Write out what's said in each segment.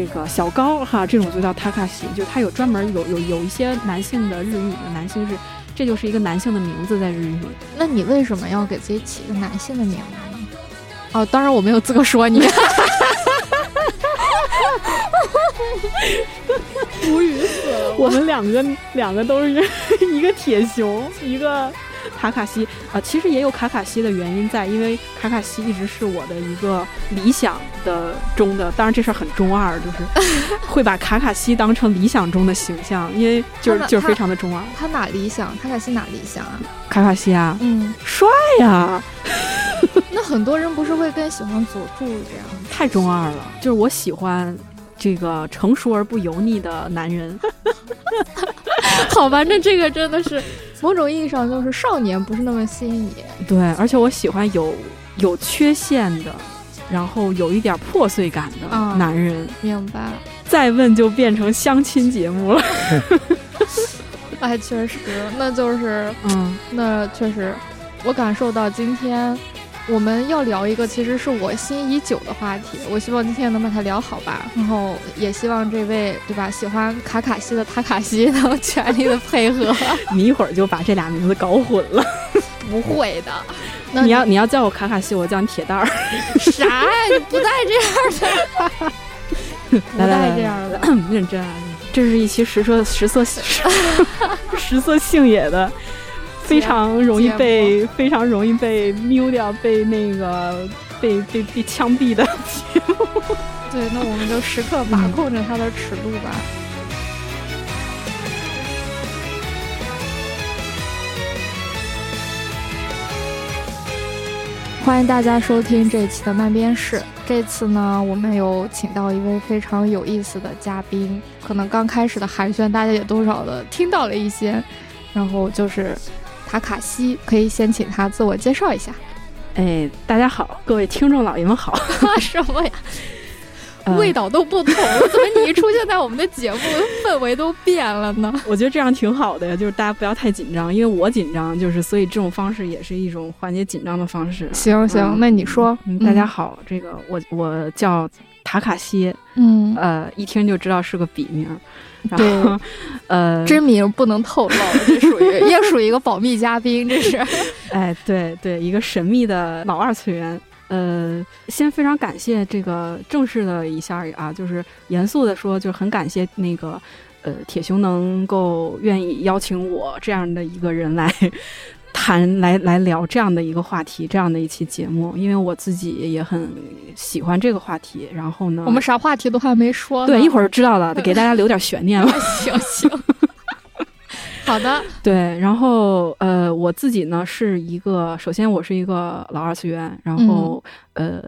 这个小高哈，这种就叫塔卡西，就他有专门有有有一些男性的日语的男性是，这就是一个男性的名字在日语里。那你为什么要给自己起一个男性的名字呢？哦，当然我没有资格说你。无语死了！我们两个两个都是一个铁熊，一个卡卡西啊。其实也有卡卡西的原因在，因为卡卡西一直是我的一个理想的中的。当然这事儿很中二，就是 会把卡卡西当成理想中的形象，因为就是就是非常的中二。他哪理想？卡卡西哪理想啊？卡卡西啊，嗯，帅呀。那很多人不是会更喜欢佐助这样？太中二了，就是我喜欢。这个成熟而不油腻的男人，好吧，那这个真的是某种意义上就是少年不是那么吸引你。对，而且我喜欢有有缺陷的，然后有一点破碎感的男人。明白。再问就变成相亲节目了。哎，确实，那就是，嗯，那确实，我感受到今天。我们要聊一个其实是我心已久的话题，我希望今天能把它聊好吧。然后也希望这位对吧喜欢卡卡西的塔卡西能全力的配合。你一会儿就把这俩名字搞混了。不会的，你要你要叫我卡卡西，我叫你铁蛋儿。啥呀？你不带这样的。不带这样的。认真啊！这是一期实色实色实色性也的。非常容易被非常容易被瞄掉，被那个被被被枪毙的节目。对，那我们就时刻把控着它的尺度吧。欢迎大家收听这一期的漫边室。这次呢，我们有请到一位非常有意思的嘉宾。可能刚开始的寒暄，大家也多少的听到了一些。然后就是。塔卡西，可以先请他自我介绍一下。哎，大家好，各位听众老爷们好。什么呀？味道都不同了，怎么你一出现在我们的节目，氛围都变了呢？我觉得这样挺好的呀，就是大家不要太紧张，因为我紧张，就是所以这种方式也是一种缓解紧张的方式。行行，那你说，嗯大家好，这个我我叫塔卡西，嗯，呃，一听就知道是个笔名。然后，呃，真名不能透露，这属于也属于一个保密嘉宾，这是。哎，对对，一个神秘的老二次元。呃，先非常感谢这个正式的一下啊，就是严肃的说，就很感谢那个呃铁熊能够愿意邀请我这样的一个人来。谈来来聊这样的一个话题，这样的一期节目，因为我自己也很喜欢这个话题。然后呢，我们啥话题都还没说，对，一会儿知道了，给大家留点悬念了。行行。好的，对，然后呃，我自己呢是一个，首先我是一个老二次元，然后呃，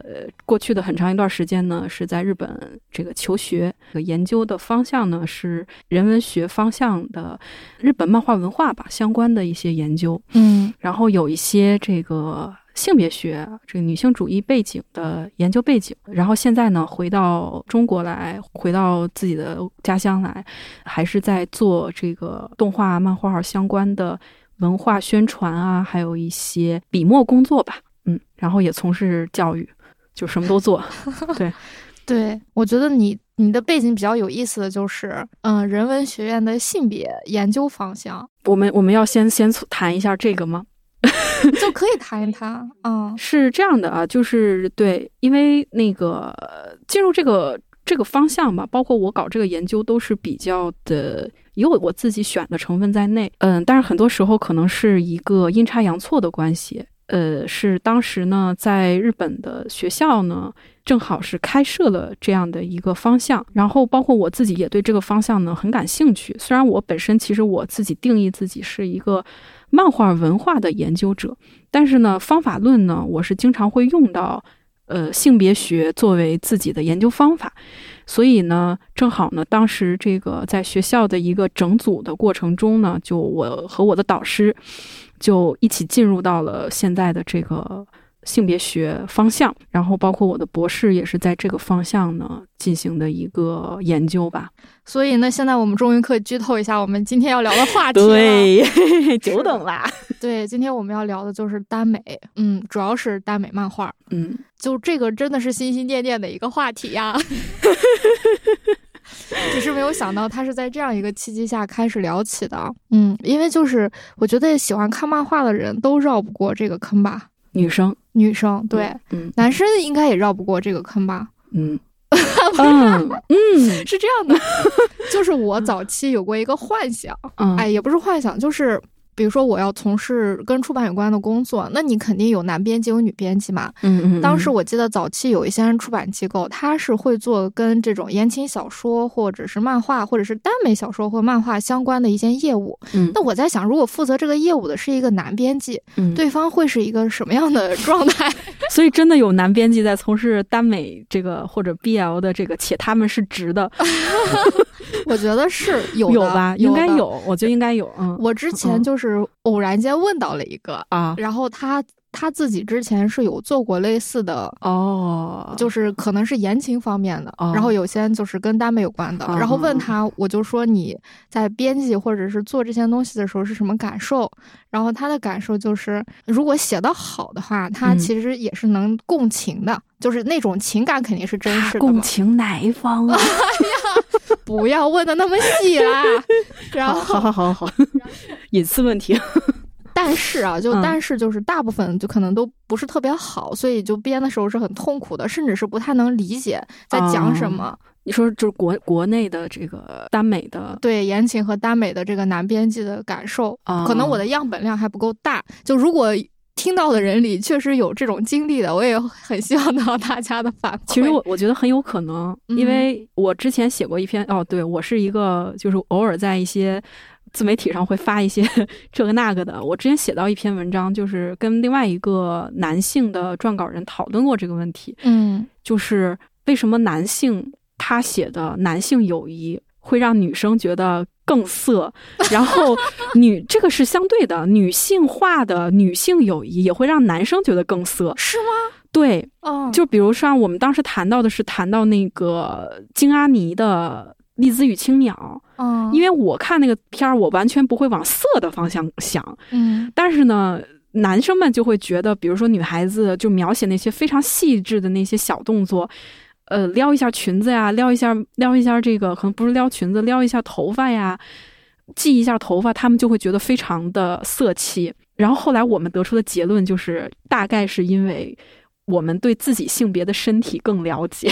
过去的很长一段时间呢是在日本这个求学，研究的方向呢是人文学方向的日本漫画文化吧相关的一些研究，嗯，然后有一些这个。性别学这个女性主义背景的研究背景，然后现在呢回到中国来，回到自己的家乡来，还是在做这个动画、漫画相关的文化宣传啊，还有一些笔墨工作吧。嗯，然后也从事教育，就什么都做。对，对我觉得你你的背景比较有意思的就是，嗯，人文学院的性别研究方向。我们我们要先先谈一下这个吗？就可以谈一谈，嗯，是这样的啊，就是对，因为那个进入这个这个方向吧，包括我搞这个研究都是比较的有我自己选的成分在内，嗯，但是很多时候可能是一个阴差阳错的关系，呃，是当时呢在日本的学校呢正好是开设了这样的一个方向，然后包括我自己也对这个方向呢很感兴趣，虽然我本身其实我自己定义自己是一个。漫画文化的研究者，但是呢，方法论呢，我是经常会用到，呃，性别学作为自己的研究方法，所以呢，正好呢，当时这个在学校的一个整组的过程中呢，就我和我的导师就一起进入到了现在的这个性别学方向，然后包括我的博士也是在这个方向呢进行的一个研究吧。所以呢，现在我们终于可以剧透一下我们今天要聊的话题了。对，久等啦。对，今天我们要聊的就是耽美，嗯，主要是耽美漫画，嗯，就这个真的是心心念念的一个话题呀。只是没有想到，他是在这样一个契机下开始聊起的。嗯，因为就是我觉得喜欢看漫画的人都绕不过这个坑吧。女生，女生，对，嗯，男生应该也绕不过这个坑吧。嗯，嗯嗯，是这样的，就是我早期有过一个幻想，哎，也不是幻想，就是。比如说，我要从事跟出版有关的工作，那你肯定有男编辑有女编辑嘛。嗯嗯。当时我记得早期有一些出版机构，他是会做跟这种言情小说或者是漫画或者是耽美小说或漫画相关的一些业务。嗯。那我在想，如果负责这个业务的是一个男编辑，嗯，对方会是一个什么样的状态？所以真的有男编辑在从事耽美这个或者 BL 的这个，且他们是直的。我觉得是 有有吧，应该有，我觉得应该有。嗯，我之前就是偶然间问到了一个啊，然后他他自己之前是有做过类似的哦，就是可能是言情方面的，然后有些就是跟耽美有关的，然后问他，我就说你在编辑或者是做这些东西的时候是什么感受？然后他的感受就是，如果写的好的话，他其实也是能共情的，就是那种情感肯定是真实的。共情哪一方啊？不要问的那么细啦。然后，好好好好，隐私问题。但是啊，就但是就是大部分就可能都不是特别好，所以就编的时候是很痛苦的，甚至是不太能理解在讲什么。你说就是国国内的这个耽美的，对言情和耽美的这个男编辑的感受，可能我的样本量还不够大。就如果。听到的人里确实有这种经历的，我也很希望得到大家的反馈。其实我我觉得很有可能，因为我之前写过一篇哦，对我是一个就是偶尔在一些自媒体上会发一些 这个那个的。我之前写到一篇文章，就是跟另外一个男性的撰稿人讨论过这个问题。嗯，就是为什么男性他写的男性友谊会让女生觉得。更色，然后女这个是相对的，女性化的女性友谊也会让男生觉得更色，是吗？对，哦，就比如说我们当时谈到的是谈到那个金阿尼的《丽兹与青鸟》，嗯，因为我看那个片儿，我完全不会往色的方向想，嗯，但是呢，男生们就会觉得，比如说女孩子就描写那些非常细致的那些小动作。呃，撩一下裙子呀，撩一下，撩一下这个，可能不是撩裙子，撩一下头发呀，系一下头发，他们就会觉得非常的色气。然后后来我们得出的结论就是，大概是因为我们对自己性别的身体更了解。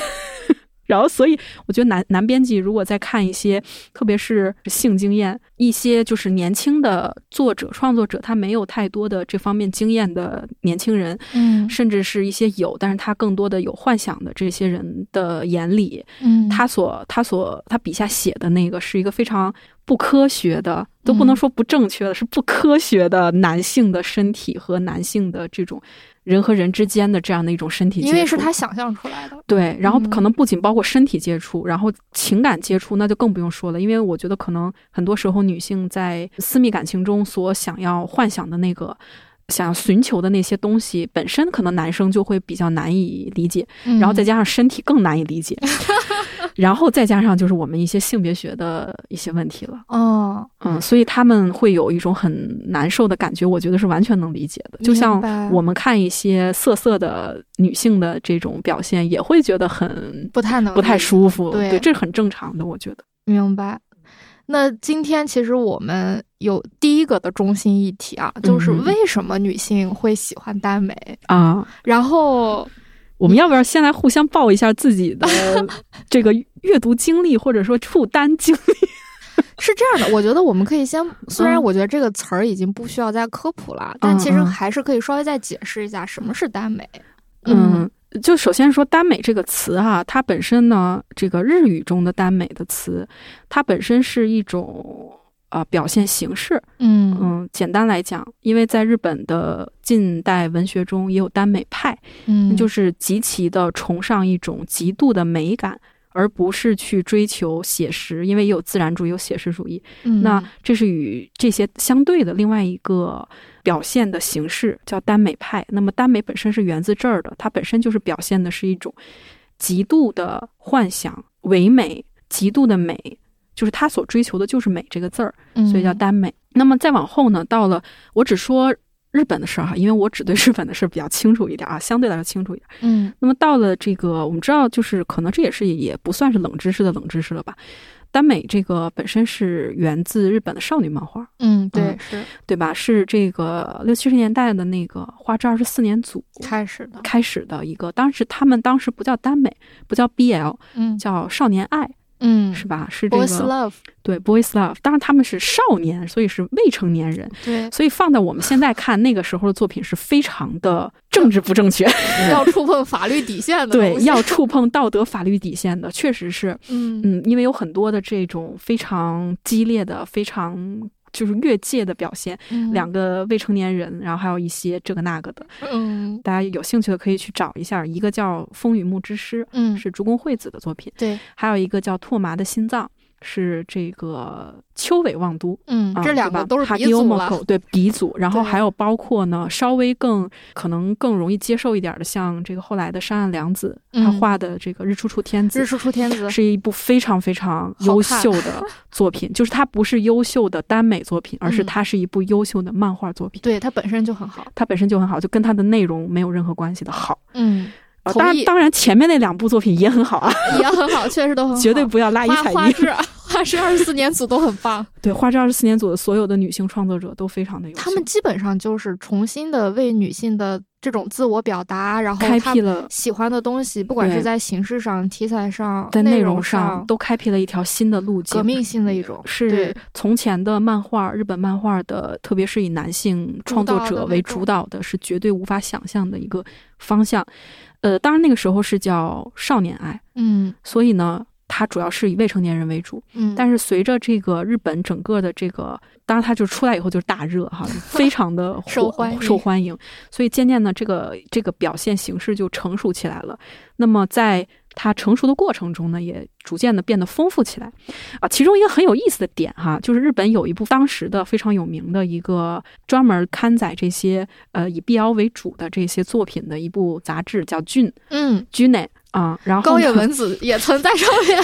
然后，所以我觉得男男编辑如果在看一些，特别是性经验，一些就是年轻的作者、创作者，他没有太多的这方面经验的年轻人，嗯，甚至是一些有，但是他更多的有幻想的这些人的眼里，嗯，他所他所他笔下写的那个是一个非常不科学的，都不能说不正确的，是不科学的男性的身体和男性的这种。人和人之间的这样的一种身体接触，因为是他想象出来的。对，然后可能不仅包括身体接触，然后情感接触，那就更不用说了。因为我觉得可能很多时候女性在私密感情中所想要幻想的那个。想寻求的那些东西本身，可能男生就会比较难以理解，然后再加上身体更难以理解，然后再加上就是我们一些性别学的一些问题了。哦，嗯，所以他们会有一种很难受的感觉，我觉得是完全能理解的。就像我们看一些色色的女性的这种表现，也会觉得很不太能不太舒服。对，这是很正常的，我觉得。明白。那今天其实我们有第一个的中心议题啊，就是为什么女性会喜欢耽美啊？然后我们要不要先来互相报一下自己的 这个阅读经历，或者说触单经历？是这样的，我觉得我们可以先，虽然我觉得这个词儿已经不需要再科普了，但其实还是可以稍微再解释一下什么是耽美。嗯。就首先说“耽美”这个词哈，它本身呢，这个日语中的“耽美”的词，它本身是一种啊表现形式。嗯。嗯，简单来讲，因为在日本的近代文学中也有耽美派，嗯，就是极其的崇尚一种极度的美感而不是去追求写实，因为也有自然主义，有写实主义。那这是与这些相对的另外一个表现的形式，叫耽美派。那么耽美本身是源自这儿的，它本身就是表现的是一种极度的幻想、唯美、极度的美，就是他所追求的就是美这个字儿，所以叫耽美。那么再往后呢，到了我只说。日本的事儿哈，因为我只对日本的事儿比较清楚一点啊，相对来说清楚一点。嗯，那么到了这个，我们知道，就是可能这也是也不算是冷知识的冷知识了吧？耽美这个本身是源自日本的少女漫画。嗯，对，是对吧？是这个六七十年代的那个花之二十四年组开始的，开始的一个。当时他们当时不叫耽美，不叫 BL，嗯，叫少年爱。嗯，是吧？是这个 boys love，对 boys love。当然他们是少年，所以是未成年人。对，所以放在我们现在看那个时候的作品是非常的政治不正确，要触碰法律底线的。对，要触碰道德法律底线的，确实是。嗯嗯，因为有很多的这种非常激烈的、非常。就是越界的表现，两个未成年人，然后还有一些这个那个的，嗯，大家有兴趣的可以去找一下，一个叫《风雨木之诗》，嗯，是竹宫惠子的作品，对，还有一个叫《拓麻的心脏》。是这个秋尾望都，嗯，这两个都是鼻祖了，对鼻祖。然后还有包括呢，稍微更可能更容易接受一点的，像这个后来的山岸良子，他画的这个《日出出天子》，日出出天子是一部非常非常优秀的作品。就是它不是优秀的耽美作品，而是它是一部优秀的漫画作品。对，它本身就很好，它本身就很好，就跟它的内容没有任何关系的好。嗯。当然，当然，前面那两部作品也很好啊，也很好，确实都很好，绝对不要拉一踩一。花之花之二十四年组都很棒，对，花之二十四年组的所有的女性创作者都非常的有。他们基本上就是重新的为女性的这种自我表达，然后开辟了喜欢的东西，不管是在形式上、题材上、在内容上，都开辟了一条新的路径，革命性的一种。是从前的漫画，日本漫画的，特别是以男性创作者为主导的，是绝对无法想象的一个方向。呃，当然那个时候是叫少年爱，嗯，所以呢，它主要是以未成年人为主，嗯，但是随着这个日本整个的这个，当然它就出来以后就是大热哈，非常的受欢受欢迎，所以渐渐呢这个这个表现形式就成熟起来了。那么在它成熟的过程中呢，也逐渐的变得丰富起来，啊，其中一个很有意思的点哈，就是日本有一部当时的非常有名的一个专门刊载这些呃以 BL 为主的这些作品的一部杂志，叫《俊》，嗯，《俊内》啊，然后高野文子也曾在上面，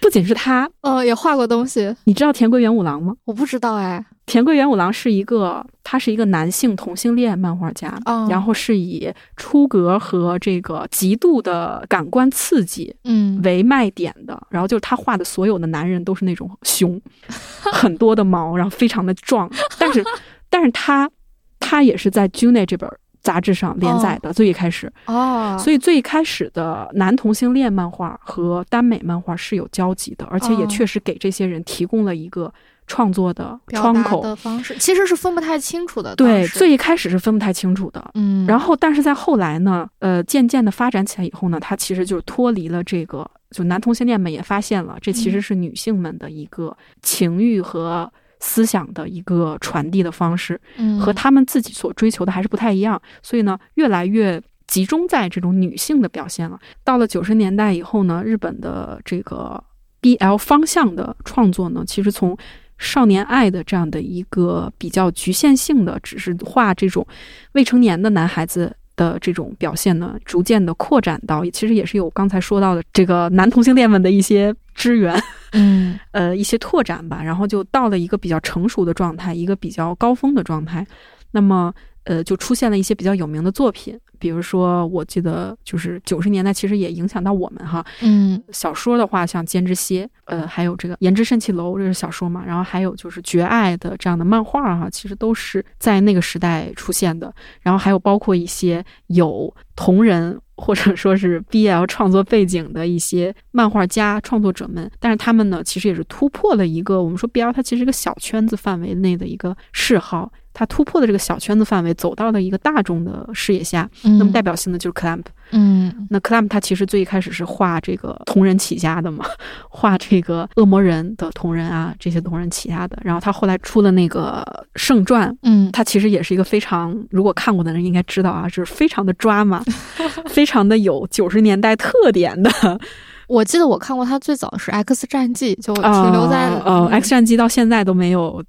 不仅是他，嗯，也画过东西。你知道田归元五郎吗？我不知道哎。田贵元五郎是一个，他是一个男性同性恋漫画家，然后是以出格和这个极度的感官刺激，嗯，为卖点的。然后就是他画的所有的男人都是那种熊，很多的毛，然后非常的壮。但是，但是他，他也是在《June》这本杂志上连载的最一开始哦，所以最一开始的男同性恋漫画和耽美漫画是有交集的，而且也确实给这些人提供了一个。创作的窗口的方式其实是分不太清楚的。对，最一开始是分不太清楚的。嗯，然后但是在后来呢，呃，渐渐的发展起来以后呢，它其实就是脱离了这个，就男同性恋们也发现了，这其实是女性们的一个情欲和思想的一个传递的方式，嗯，和他们自己所追求的还是不太一样。所以呢，越来越集中在这种女性的表现了。到了九十年代以后呢，日本的这个 BL 方向的创作呢，其实从少年爱的这样的一个比较局限性的，只是画这种未成年的男孩子的这种表现呢，逐渐的扩展到，其实也是有刚才说到的这个男同性恋们的一些支援，嗯，呃，一些拓展吧，然后就到了一个比较成熟的状态，一个比较高峰的状态，那么。呃，就出现了一些比较有名的作品，比如说，我记得就是九十年代，其实也影响到我们哈。嗯，小说的话，像《胭脂蝎》，呃，还有这个《胭脂缮气楼》，这是小说嘛。然后还有就是《绝爱》的这样的漫画哈，其实都是在那个时代出现的。然后还有包括一些有同人或者说是 BL 创作背景的一些漫画家创作者们，但是他们呢，其实也是突破了一个我们说 BL 它其实一个小圈子范围内的一个嗜好。他突破的这个小圈子范围，走到了一个大众的视野下。那么代表性的就是 clamp。嗯，那 clamp 他其实最一开始是画这个同人起家的嘛，画这个恶魔人的同人啊，这些同人起家的。然后他后来出了那个圣传，嗯，他其实也是一个非常，如果看过的人应该知道啊，就是非常的抓嘛，非常的有九十年代特点的。我记得我看过他最早是《X 战记》，就停留在呃，《X 战记》到现在都没有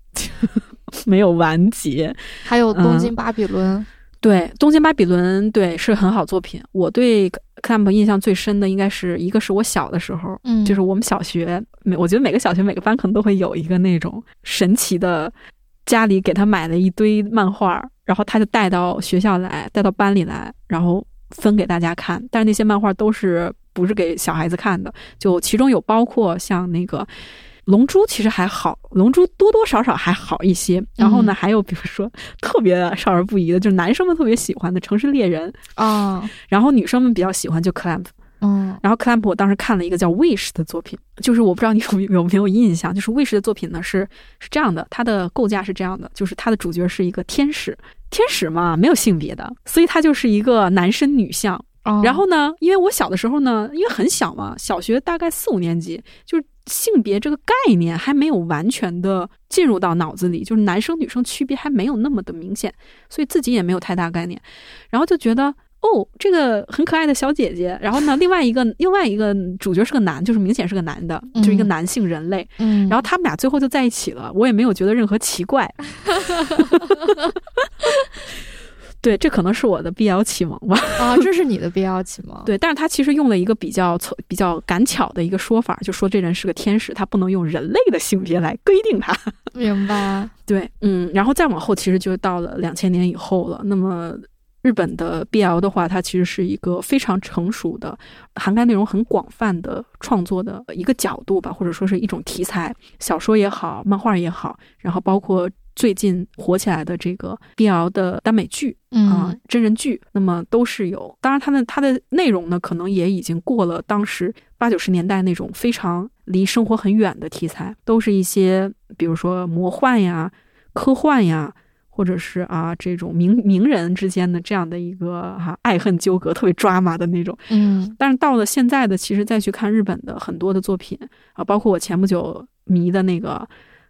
没有完结。还有《东京巴比伦》，对，《东京巴比伦》对是很好作品。我对克兰普印象最深的应该是一个是我小的时候，嗯，就是我们小学每我觉得每个小学每个班可能都会有一个那种神奇的，家里给他买了一堆漫画，然后他就带到学校来，带到班里来，然后分给大家看。但是那些漫画都是。不是给小孩子看的，就其中有包括像那个《龙珠》，其实还好，《龙珠》多多少少还好一些。然后呢，还有比如说特别少儿不宜的，就是男生们特别喜欢的《城市猎人》啊，然后女生们比较喜欢就 Clamp，嗯，然后 Clamp 我当时看了一个叫 Wish 的作品，就是我不知道你有有没有印象，就是 Wish 的作品呢是是这样的，它的构架是这样的，就是它的主角是一个天使，天使嘛没有性别的，所以它就是一个男生女相。然后呢？因为我小的时候呢，因为很小嘛，小学大概四五年级，就是性别这个概念还没有完全的进入到脑子里，就是男生女生区别还没有那么的明显，所以自己也没有太大概念。然后就觉得哦，这个很可爱的小姐姐。然后呢，另外一个另外一个主角是个男，就是明显是个男的，就是一个男性人类。嗯，然后他们俩最后就在一起了，我也没有觉得任何奇怪。对，这可能是我的 BL 启蒙吧。啊，这是你的 BL 启蒙。对，但是他其实用了一个比较比较赶巧的一个说法，就说这人是个天使，他不能用人类的性别来规定他。明白。对，嗯，然后再往后，其实就到了两千年以后了。那么日本的 BL 的话，它其实是一个非常成熟的、涵盖内容很广泛的创作的一个角度吧，或者说是一种题材，小说也好，漫画也好，然后包括。最近火起来的这个 BL 的耽美剧啊，真人剧，那么都是有。当然，它的它的内容呢，可能也已经过了当时八九十年代那种非常离生活很远的题材，都是一些比如说魔幻呀、科幻呀，或者是啊这种名名人之间的这样的一个哈爱恨纠葛，特别抓马的那种。嗯，但是到了现在的，其实再去看日本的很多的作品啊，包括我前不久迷的那个。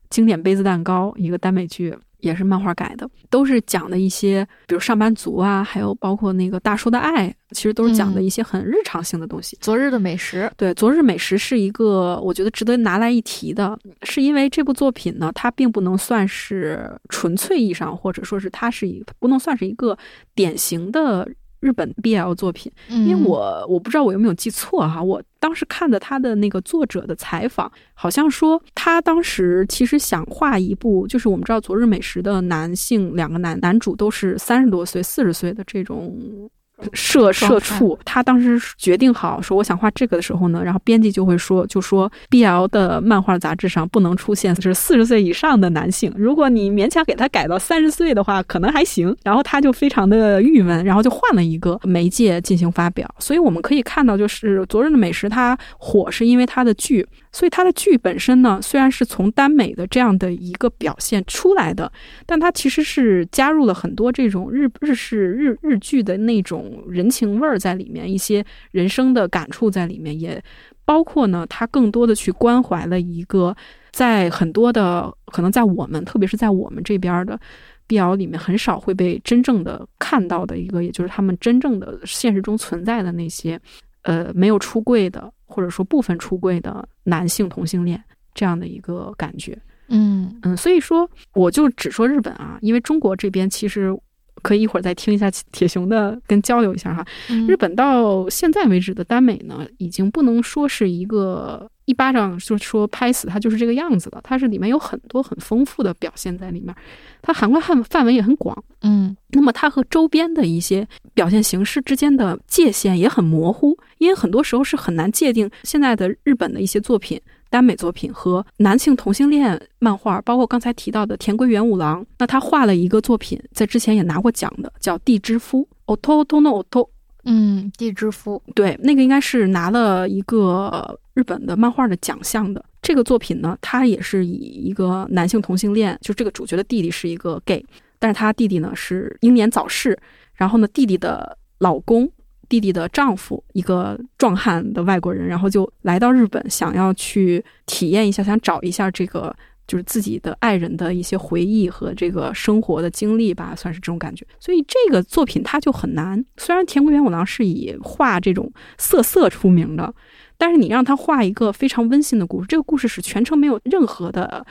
经典杯子蛋糕，一个耽美剧，也是漫画改的，都是讲的一些，比如上班族啊，还有包括那个大叔的爱，其实都是讲的一些很日常性的东西。昨日的美食，对，昨日美食是一个我觉得值得拿来一提的，是因为这部作品呢，它并不能算是纯粹意义上，或者说是它是一，不能算是一个典型的。日本 BL 作品，因为我我不知道我有没有记错哈，我当时看的他的那个作者的采访，好像说他当时其实想画一部，就是我们知道《昨日美食》的男性两个男男主都是三十多岁、四十岁的这种。社社畜，他当时决定好说我想画这个的时候呢，然后编辑就会说，就说 B L 的漫画杂志上不能出现是四十岁以上的男性，如果你勉强给他改到三十岁的话，可能还行。然后他就非常的郁闷，然后就换了一个媒介进行发表。所以我们可以看到，就是昨日的美食它火是因为它的剧。所以它的剧本身呢，虽然是从耽美的这样的一个表现出来的，但它其实是加入了很多这种日日式日日剧的那种人情味儿在里面，一些人生的感触在里面，也包括呢，它更多的去关怀了一个在很多的可能在我们，特别是在我们这边的 BL 里面很少会被真正的看到的一个，也就是他们真正的现实中存在的那些呃没有出柜的。或者说部分出柜的男性同性恋这样的一个感觉，嗯。嗯，所以说我就只说日本啊，因为中国这边其实可以一会儿再听一下铁熊的跟交流一下哈。日本到现在为止的耽美呢，已经不能说是一个。一巴掌就说拍死它就是这个样子的，它是里面有很多很丰富的表现在里面，它涵盖范范围也很广，嗯，那么它和周边的一些表现形式之间的界限也很模糊，因为很多时候是很难界定现在的日本的一些作品，耽美作品和男性同性恋漫画，包括刚才提到的田归元五郎，那他画了一个作品，在之前也拿过奖的，叫《地之夫》，oto to no oto。嗯，地之夫，对，那个应该是拿了一个日本的漫画的奖项的。这个作品呢，它也是以一个男性同性恋，就这个主角的弟弟是一个 gay，但是他弟弟呢是英年早逝，然后呢，弟弟的老公、弟弟的丈夫一个壮汉的外国人，然后就来到日本，想要去体验一下，想找一下这个。就是自己的爱人的一些回忆和这个生活的经历吧，算是这种感觉。所以这个作品它就很难。虽然田国元五郎是以画这种色色出名的，但是你让他画一个非常温馨的故事，这个故事是全程没有任何的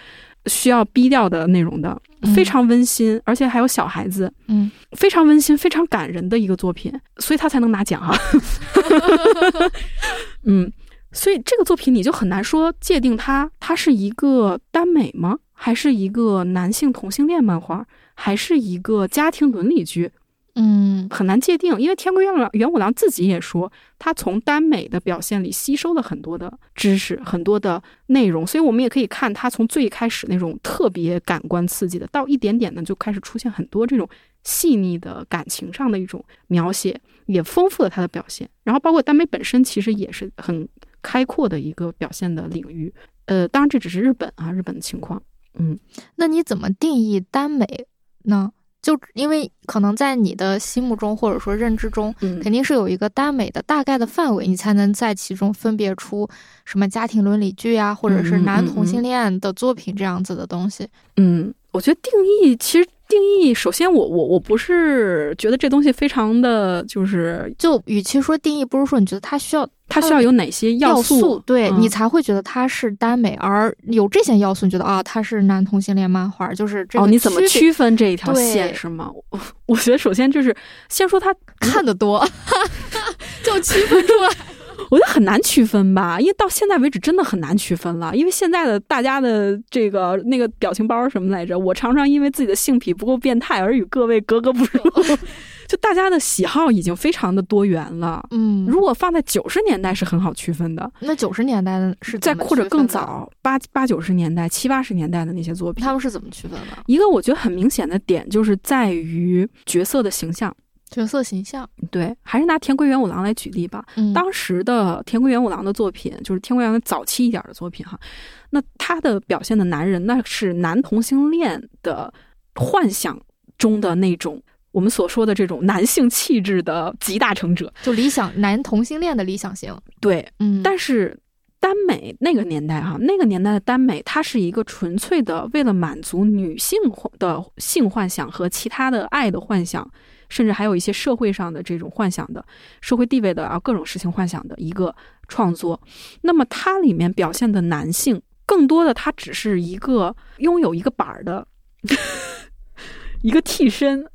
需要逼掉的内容的，非常温馨，而且还有小孩子，嗯，非常温馨、非常感人的一个作品，所以他才能拿奖哈。嗯，所以这个作品你就很难说界定它，它是一个耽美吗？还是一个男性同性恋漫画？还是一个家庭伦理剧？嗯，很难界定，因为天规元武元武郎自己也说，他从耽美的表现里吸收了很多的知识，很多的内容，所以我们也可以看他从最开始那种特别感官刺激的，到一点点的就开始出现很多这种细腻的感情上的一种描写，也丰富了他的表现。然后包括耽美本身，其实也是很开阔的一个表现的领域。呃，当然这只是日本啊，日本的情况。嗯，那你怎么定义耽美呢？就因为可能在你的心目中或者说认知中，肯定是有一个耽美的大概的范围，你才能在其中分别出什么家庭伦理剧啊，或者是男同性恋的作品这样子的东西。嗯，我觉得定义其实。定义，首先我我我不是觉得这东西非常的就是，就与其说定义，不如说你觉得它需要它需要有哪些要素，对你才会觉得它是耽美，而有这些要素，你觉得啊，它是男同性恋漫画，就是哦，你怎么区分这一条线是吗？我 我觉得首先就是先说他看的多，就区分出来。我觉得很难区分吧，因为到现在为止真的很难区分了。因为现在的大家的这个那个表情包什么来着，我常常因为自己的性癖不够变态而与各位格格不入。就大家的喜好已经非常的多元了。嗯，如果放在九十年代是很好区分的。那九十年代的是在或者更早八八九十年代七八十年代的那些作品，他们是怎么区分的？一个我觉得很明显的点就是在于角色的形象。角色形象对，还是拿田归元五郎来举例吧。当时的田归元五郎的作品，就是田归元早期一点的作品哈。那他的表现的男人，那是男同性恋的幻想中的那种，我们所说的这种男性气质的集大成者，就理想男同性恋的理想型。对，嗯。但是耽美那个年代哈，那个年代的耽美，它是一个纯粹的为了满足女性的性幻想和其他的爱的幻想。甚至还有一些社会上的这种幻想的社会地位的啊各种事情幻想的一个创作，那么它里面表现的男性更多的他只是一个拥有一个板儿的 一个替身。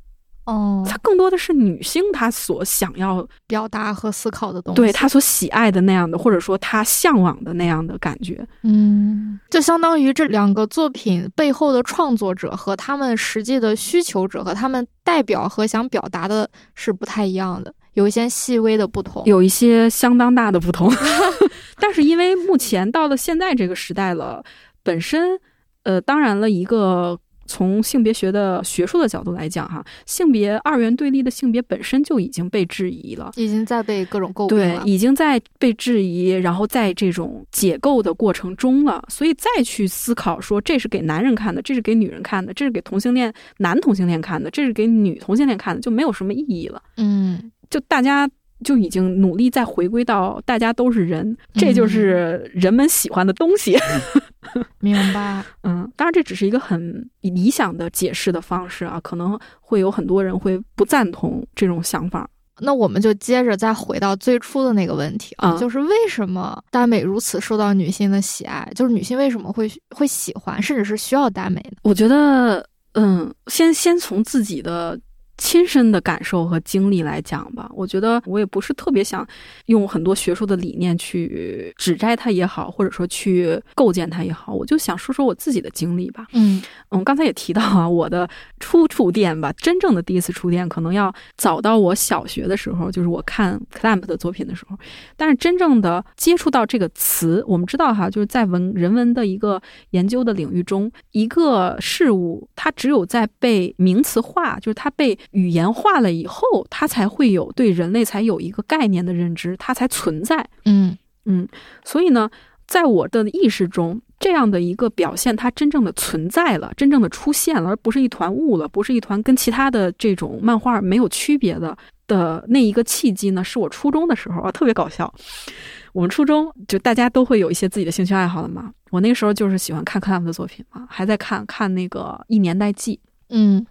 哦，它更多的是女性她所想要表达和思考的东西，对她所喜爱的那样的，或者说她向往的那样的感觉。嗯，就相当于这两个作品背后的创作者和他们实际的需求者和他们代表和想表达的是不太一样的，有一些细微的不同，有一些相当大的不同。但是因为目前到了现在这个时代了，本身，呃，当然了一个。从性别学的学术的角度来讲，哈，性别二元对立的性别本身就已经被质疑了，已经在被各种诟病了，对，已经在被质疑，然后在这种解构的过程中了，所以再去思考说这是给男人看的，这是给女人看的，这是给同性恋男同性恋看的，这是给女同性恋看的，就没有什么意义了。嗯，就大家。就已经努力再回归到大家都是人，这就是人们喜欢的东西。明白，嗯，当然这只是一个很理想的解释的方式啊，可能会有很多人会不赞同这种想法。那我们就接着再回到最初的那个问题啊，就是为什么耽美如此受到女性的喜爱？就是女性为什么会会喜欢，甚至是需要耽美呢？我觉得，嗯，先先从自己的。亲身的感受和经历来讲吧，我觉得我也不是特别想用很多学术的理念去指摘它也好，或者说去构建它也好，我就想说说我自己的经历吧。嗯嗯，刚才也提到啊，我的初触电吧，真正的第一次触电可能要早到我小学的时候，就是我看 Clamp 的作品的时候。但是真正的接触到这个词，我们知道哈，就是在文人文的一个研究的领域中，一个事物它只有在被名词化，就是它被语言化了以后，它才会有对人类才有一个概念的认知，它才存在。嗯嗯，所以呢，在我的意识中，这样的一个表现，它真正的存在了，真正的出现了，而不是一团雾了，不是一团跟其他的这种漫画没有区别的的那一个契机呢？是我初中的时候啊，特别搞笑。我们初中就大家都会有一些自己的兴趣爱好的嘛，我那个时候就是喜欢看克拉姆的作品嘛，还在看看那个《一年代记》。嗯。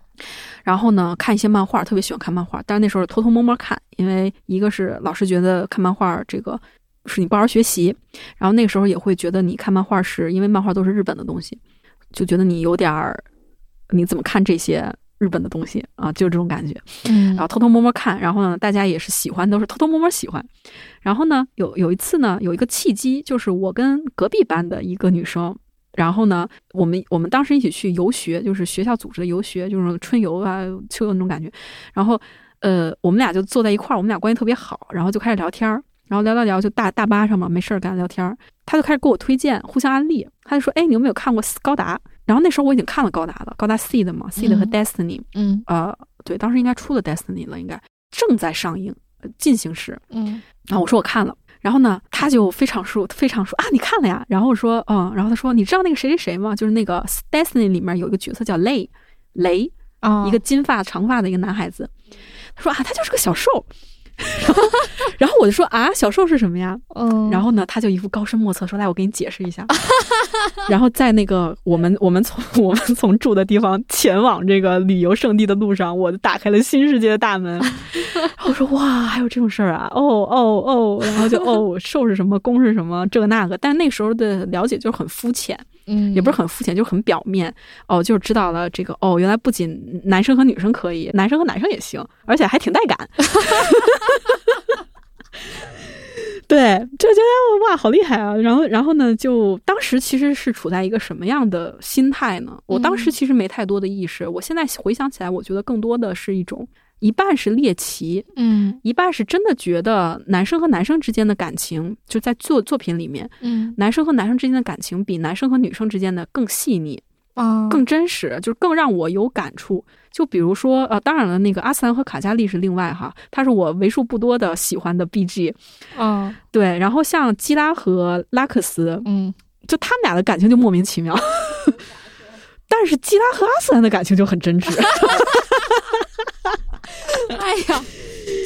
然后呢，看一些漫画，特别喜欢看漫画。但是那时候偷偷摸摸看，因为一个是老师觉得看漫画这个是你不好好学习，然后那个时候也会觉得你看漫画是因为漫画都是日本的东西，就觉得你有点儿你怎么看这些日本的东西啊？就这种感觉，嗯，然后偷偷摸摸看，然后呢，大家也是喜欢，都是偷偷摸摸喜欢。然后呢，有有一次呢，有一个契机，就是我跟隔壁班的一个女生，然后呢，我们我们当时一起去游学，就是学校组织的游学，就是春游啊、秋游那种感觉。然后，呃，我们俩就坐在一块儿，我们俩关系特别好，然后就开始聊天儿。然后聊聊聊，就大大巴上嘛，没事儿干聊天儿。他就开始给我推荐，互相安利。他就说：“哎，你有没有看过高达？”然后那时候我已经看了高达了，高达 Seed 嘛，Seed 和 Destiny。嗯，呃，对，当时应该出了 Destiny 了，应该正在上映，进行时。嗯，然后我说我看了，然后呢，他就非常说，非常说啊，你看了呀？然后我说，嗯，然后他说，你知道那个谁谁谁吗？就是那个 Destiny 里面有一个角色叫雷雷啊，一个金发长发的一个男孩子。他说啊，他就是个小兽。然后，然后我就说啊，小兽是什么呀？嗯，然后呢，他就一副高深莫测，说来我给你解释一下。然后在那个我们我们从 我们从住的地方前往这个旅游胜地的路上，我就打开了新世界的大门。我说哇，还有这种事儿啊？哦哦哦，然后就哦，兽是什么，公是什么，这个那个。但那时候的了解就是很肤浅，嗯，也不是很肤浅，就很表面。哦，就是知道了这个哦，原来不仅男生和女生可以，男生和男生也行，而且还挺带感。对，就觉得哇，好厉害啊！然后，然后呢，就当时其实是处在一个什么样的心态呢？我当时其实没太多的意识。我现在回想起来，我觉得更多的是一种，一半是猎奇，嗯，一半是真的觉得男生和男生之间的感情，就在作作品里面，嗯，男生和男生之间的感情比男生和女生之间的更细腻。啊，更真实，就是更让我有感触。就比如说，呃，当然了，那个阿斯兰和卡加利是另外哈，他是我为数不多的喜欢的 BG。嗯，对。然后像基拉和拉克斯，嗯，就他们俩的感情就莫名其妙，但是基拉和阿斯兰的感情就很真挚。哎呀，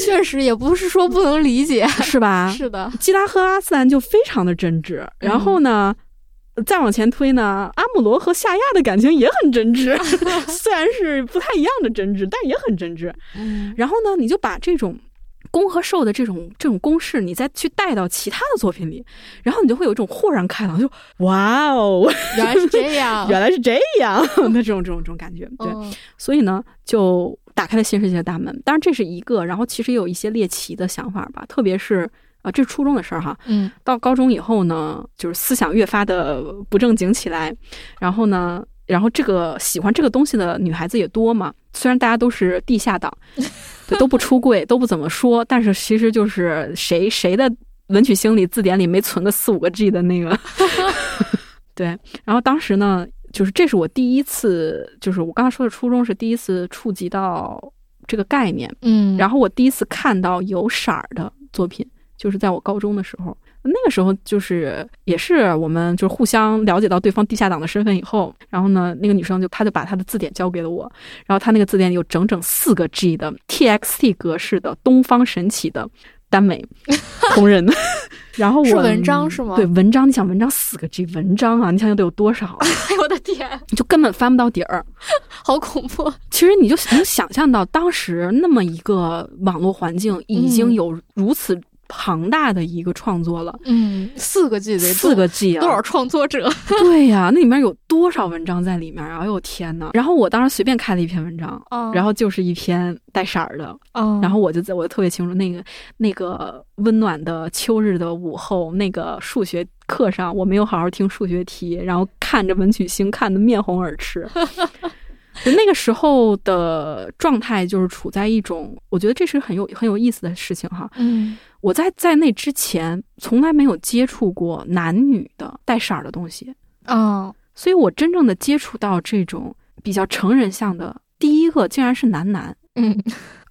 确实也不是说不能理解，是吧？是的，基拉和阿斯兰就非常的真挚。然后呢？再往前推呢，阿姆罗和夏亚的感情也很真挚，虽然是不太一样的真挚，但也很真挚。嗯，然后呢，你就把这种攻和受的这种这种公式，你再去带到其他的作品里，然后你就会有一种豁然开朗，就哇哦，原来是这样，原来是这样的这种这种这种感觉。对，所以呢，就打开了新世界的大门。当然这是一个，然后其实也有一些猎奇的想法吧，特别是。啊，这是初中的事儿哈。嗯，到高中以后呢，就是思想越发的不正经起来。然后呢，然后这个喜欢这个东西的女孩子也多嘛。虽然大家都是地下党，对，都不出柜，都不怎么说，但是其实就是谁谁的文曲星里字典里没存个四五个 G 的那个。对，然后当时呢，就是这是我第一次，就是我刚才说的初中是第一次触及到这个概念。嗯，然后我第一次看到有色儿的作品。就是在我高中的时候，那个时候就是也是我们就是互相了解到对方地下党的身份以后，然后呢，那个女生就她就把她的字典交给了我，然后她那个字典有整整四个 G 的 TXT 格式的东方神起的耽美 同人，然后我是文章是吗？对文章，你想文章四个 G 文章啊，你想想得有多少？哎呦我的天，你就根本翻不到底儿，好恐怖。其实你就能想象到当时那么一个网络环境已经有如此。庞大的一个创作了，嗯，四个 G 得四个 G 啊，多少创作者？对呀，那里面有多少文章在里面啊？哎呦天呐！然后我当时随便开了一篇文章，然后就是一篇带色儿的，然后我就在我就特别清楚那个那个温暖的秋日的午后，那个数学课上我没有好好听数学题，然后看着文曲星看的面红耳赤。就那个时候的状态，就是处在一种，我觉得这是很有很有意思的事情哈。嗯，我在在那之前从来没有接触过男女的带色儿的东西啊，所以我真正的接触到这种比较成人向的第一个，竟然是男男。嗯，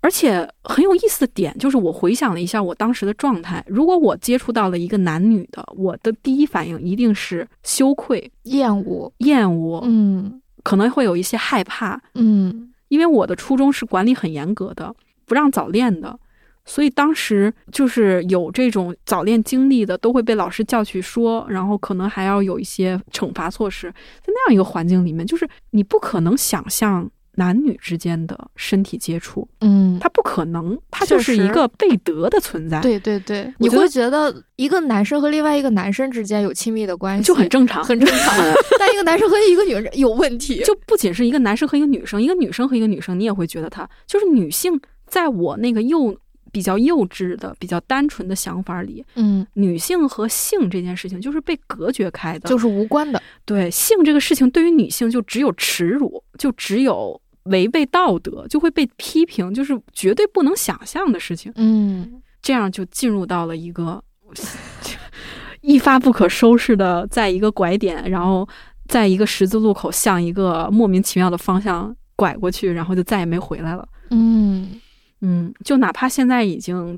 而且很有意思的点就是，我回想了一下我当时的状态，如果我接触到了一个男女的，我的第一反应一定是羞愧、厌恶、厌恶。嗯。可能会有一些害怕，嗯，因为我的初中是管理很严格的，不让早恋的，所以当时就是有这种早恋经历的，都会被老师叫去说，然后可能还要有一些惩罚措施。在那样一个环境里面，就是你不可能想象男女之间的身体接触，嗯，它不可能，它就是一个被得的存在。对对对，你会觉得一个男生和另外一个男生之间有亲密的关系就很正常，很正常。但一个男生和一个女人有问题，就不仅是一个男生和一个女生，一个女生和一个女生，你也会觉得他就是女性，在我那个幼。比较幼稚的、比较单纯的想法里，嗯，女性和性这件事情就是被隔绝开的，就是无关的。对性这个事情，对于女性就只有耻辱，就只有违背道德，就会被批评，就是绝对不能想象的事情。嗯，这样就进入到了一个 一发不可收拾的，在一个拐点，然后在一个十字路口向一个莫名其妙的方向拐过去，然后就再也没回来了。嗯。嗯，就哪怕现在已经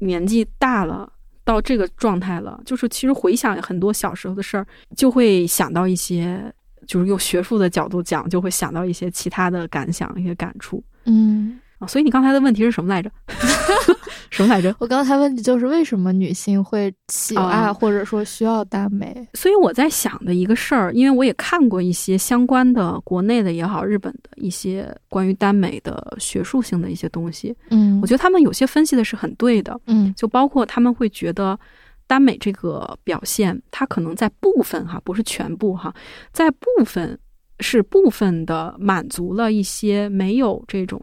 年纪大了，到这个状态了，就是其实回想很多小时候的事儿，就会想到一些，就是用学术的角度讲，就会想到一些其他的感想、一些感触。嗯。啊，所以你刚才的问题是什么来着？什么来着？我刚才问题就是为什么女性会喜爱或者说需要耽美？所以我在想的一个事儿，因为我也看过一些相关的国内的也好，日本的一些关于耽美的学术性的一些东西。嗯，我觉得他们有些分析的是很对的。嗯，就包括他们会觉得耽美这个表现，它可能在部分哈，不是全部哈，在部分是部分的满足了一些没有这种。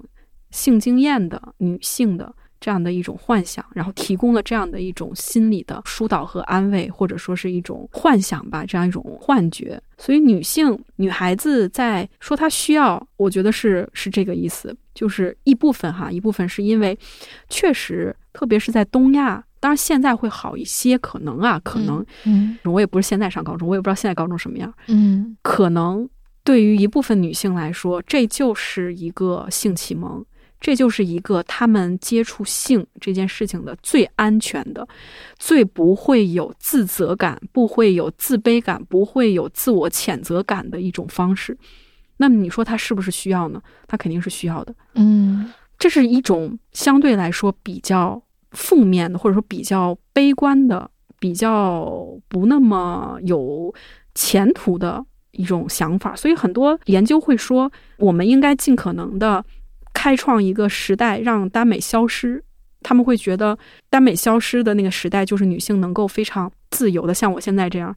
性经验的女性的这样的一种幻想，然后提供了这样的一种心理的疏导和安慰，或者说是一种幻想吧，这样一种幻觉。所以，女性女孩子在说她需要，我觉得是是这个意思，就是一部分哈，一部分是因为确实，特别是在东亚，当然现在会好一些，可能啊，可能，嗯，我也不是现在上高中，我也不知道现在高中什么样，嗯，可能对于一部分女性来说，这就是一个性启蒙。这就是一个他们接触性这件事情的最安全的、最不会有自责感、不会有自卑感、不会有自我谴责感的一种方式。那么你说他是不是需要呢？他肯定是需要的。嗯，这是一种相对来说比较负面的，或者说比较悲观的、比较不那么有前途的一种想法。所以很多研究会说，我们应该尽可能的。开创一个时代，让耽美消失。他们会觉得耽美消失的那个时代，就是女性能够非常自由的，像我现在这样，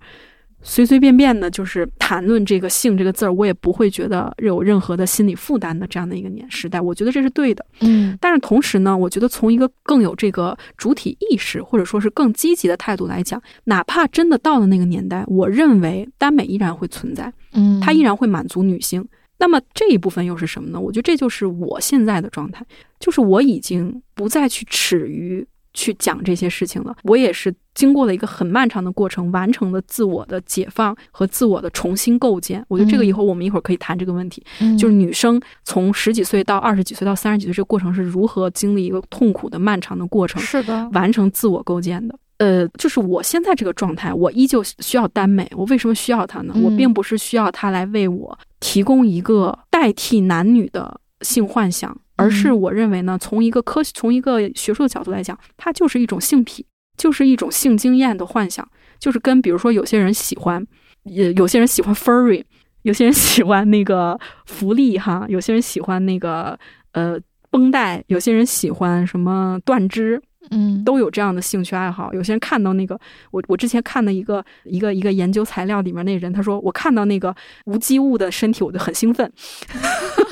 随随便便的，就是谈论这个性这个字儿，我也不会觉得有任何的心理负担的这样的一个年时代。我觉得这是对的。嗯，但是同时呢，我觉得从一个更有这个主体意识，或者说是更积极的态度来讲，哪怕真的到了那个年代，我认为耽美依然会存在。嗯，它依然会满足女性。那么这一部分又是什么呢？我觉得这就是我现在的状态，就是我已经不再去耻于去讲这些事情了。我也是经过了一个很漫长的过程，完成了自我的解放和自我的重新构建。我觉得这个以后我们一会儿可以谈这个问题，就是女生从十几岁到二十几岁到三十几岁这个过程是如何经历一个痛苦的漫长的过程，是的，完成自我构建的。呃，就是我现在这个状态，我依旧需要耽美。我为什么需要它呢？我并不是需要它来为我提供一个代替男女的性幻想，而是我认为呢，从一个科学、从一个学术的角度来讲，它就是一种性癖，就是一种性经验的幻想，就是跟比如说有些人喜欢，也有些人喜欢 furry，有些人喜欢那个福利哈，有些人喜欢那个呃绷带，有些人喜欢什么断肢。嗯，都有这样的兴趣爱好。有些人看到那个，我我之前看的一个一个一个研究材料里面那人，他说我看到那个无机物的身体，我就很兴奋。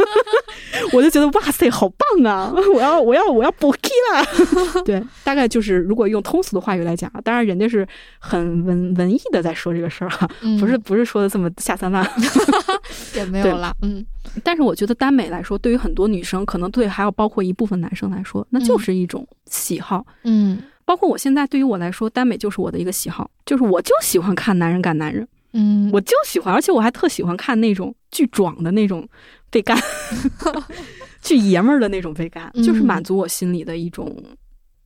我就觉得哇塞，好棒啊！我要我要我要补 key 了。对，大概就是如果用通俗的话语来讲，当然人家是很文文艺的在说这个事儿哈，不是不是说的这么下三滥，也没有了。嗯，但是我觉得耽美来说，对于很多女生，可能对还有包括一部分男生来说，那就是一种喜好。嗯，包括我现在对于我来说，耽美就是我的一个喜好，就是我就喜欢看男人干男人。嗯，我就喜欢，而且我还特喜欢看那种巨壮的那种被干 巨爷们儿的那种被干，就是满足我心里的一种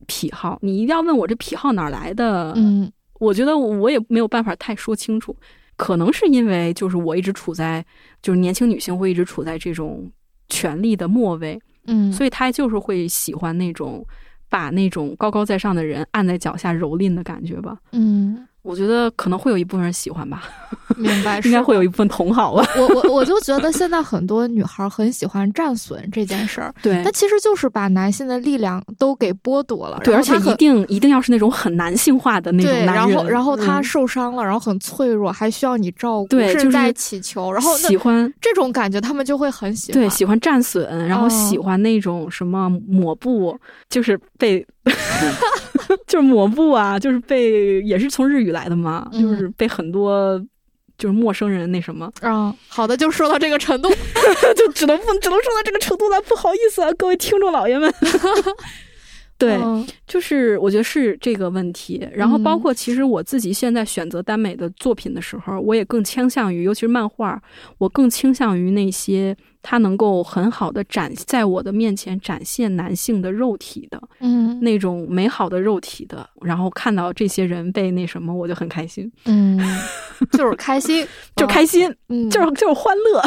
癖好。你一定要问我这癖好哪来的？嗯，我觉得我也没有办法太说清楚。可能是因为就是我一直处在，就是年轻女性会一直处在这种权力的末位，嗯，所以她就是会喜欢那种把那种高高在上的人按在脚下蹂躏的感觉吧。嗯。我觉得可能会有一部分人喜欢吧，明白？应该会有一部分同好吧。我我我就觉得现在很多女孩很喜欢战损这件事儿，对，那其实就是把男性的力量都给剥夺了，对，而且一定一定要是那种很男性化的那种男人，然后然后他受伤了，然后很脆弱，还需要你照顾，对，是在祈求，然后喜欢这种感觉，他们就会很喜欢，对，喜欢战损，然后喜欢那种什么抹布，就是被。就是抹布啊，就是被也是从日语来的嘛，就是被很多就是陌生人那什么啊。好的，就说到这个程度，就只能不只能说到这个程度了，不好意思啊，各位听众老爷们。对，就是我觉得是这个问题。然后包括其实我自己现在选择耽美的作品的时候，我也更倾向于，尤其是漫画，我更倾向于那些。他能够很好的展在我的面前展现男性的肉体的，嗯，那种美好的肉体的，然后看到这些人被那什么，我就很开心，嗯，就是开心，就开心，嗯，就是就是欢乐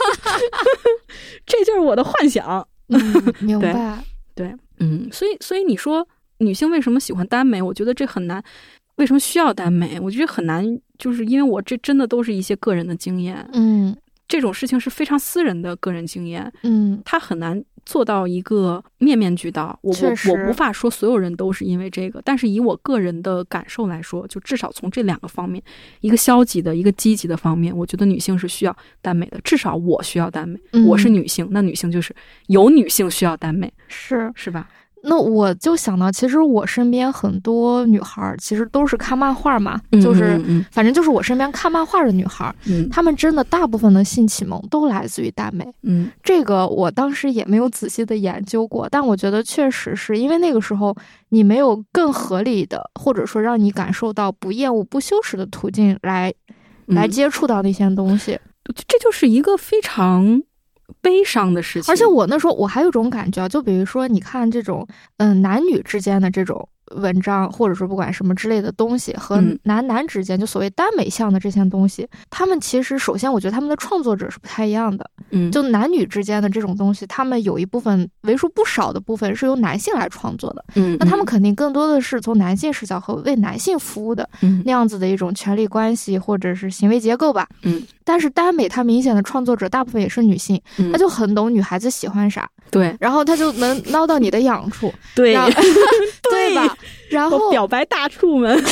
这就是我的幻想，明。白，对，嗯，所以所以你说女性为什么喜欢耽美？我觉得这很难，为什么需要耽美？我觉得很难，就是因为我这真的都是一些个人的经验，嗯。这种事情是非常私人的个人经验，嗯，他很难做到一个面面俱到。我我我无法说所有人都是因为这个，但是以我个人的感受来说，就至少从这两个方面，一个消极的，一个积极的方面，我觉得女性是需要耽美的。至少我需要耽美，我是女性，那女性就是有女性需要耽美，是是吧？那我就想到，其实我身边很多女孩儿，其实都是看漫画嘛，就是反正就是我身边看漫画的女孩儿，她们真的大部分的性启蒙都来自于耽美。嗯，这个我当时也没有仔细的研究过，但我觉得确实是因为那个时候你没有更合理的，或者说让你感受到不厌恶、不羞耻的途径来来接触到那些东西，这就是一个非常。悲伤的事情，而且我那时候我还有种感觉，就比如说，你看这种，嗯，男女之间的这种。文章或者说不管什么之类的东西，和男男之间就所谓耽美向的这些东西，他们其实首先我觉得他们的创作者是不太一样的。嗯，就男女之间的这种东西，他们有一部分为数不少的部分是由男性来创作的。嗯，那他们肯定更多的是从男性视角和为男性服务的那样子的一种权利关系或者是行为结构吧。嗯，但是耽美它明显的创作者大部分也是女性，她就很懂女孩子喜欢啥。对，然后她就能 捞到你的痒处。对，对吧？然后表白大处们，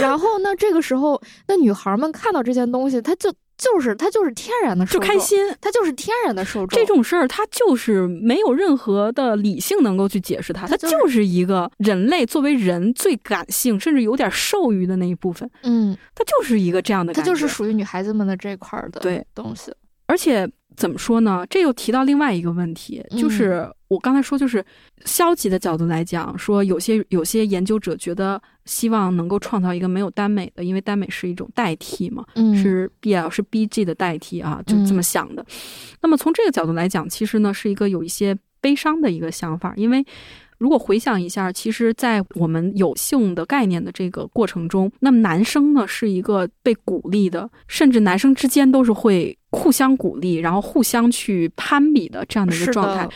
然后那这个时候，那女孩们看到这件东西，她就就是他就是天然的就开心，他就是天然的受众。这种事儿，它就是没有任何的理性能够去解释它，它就是一个人类作为人最感性，甚至有点兽欲的那一部分。嗯，它就是一个这样的，它就是属于女孩子们的这块儿的对东西，而且。怎么说呢？这又提到另外一个问题，就是我刚才说，就是消极的角度来讲，说有些有些研究者觉得希望能够创造一个没有耽美的，因为耽美是一种代替嘛，是 BL 是 BG 的代替啊，就这么想的。那么从这个角度来讲，其实呢是一个有一些悲伤的一个想法，因为。如果回想一下，其实，在我们有性的概念的这个过程中，那么男生呢是一个被鼓励的，甚至男生之间都是会互相鼓励，然后互相去攀比的这样的一个状态，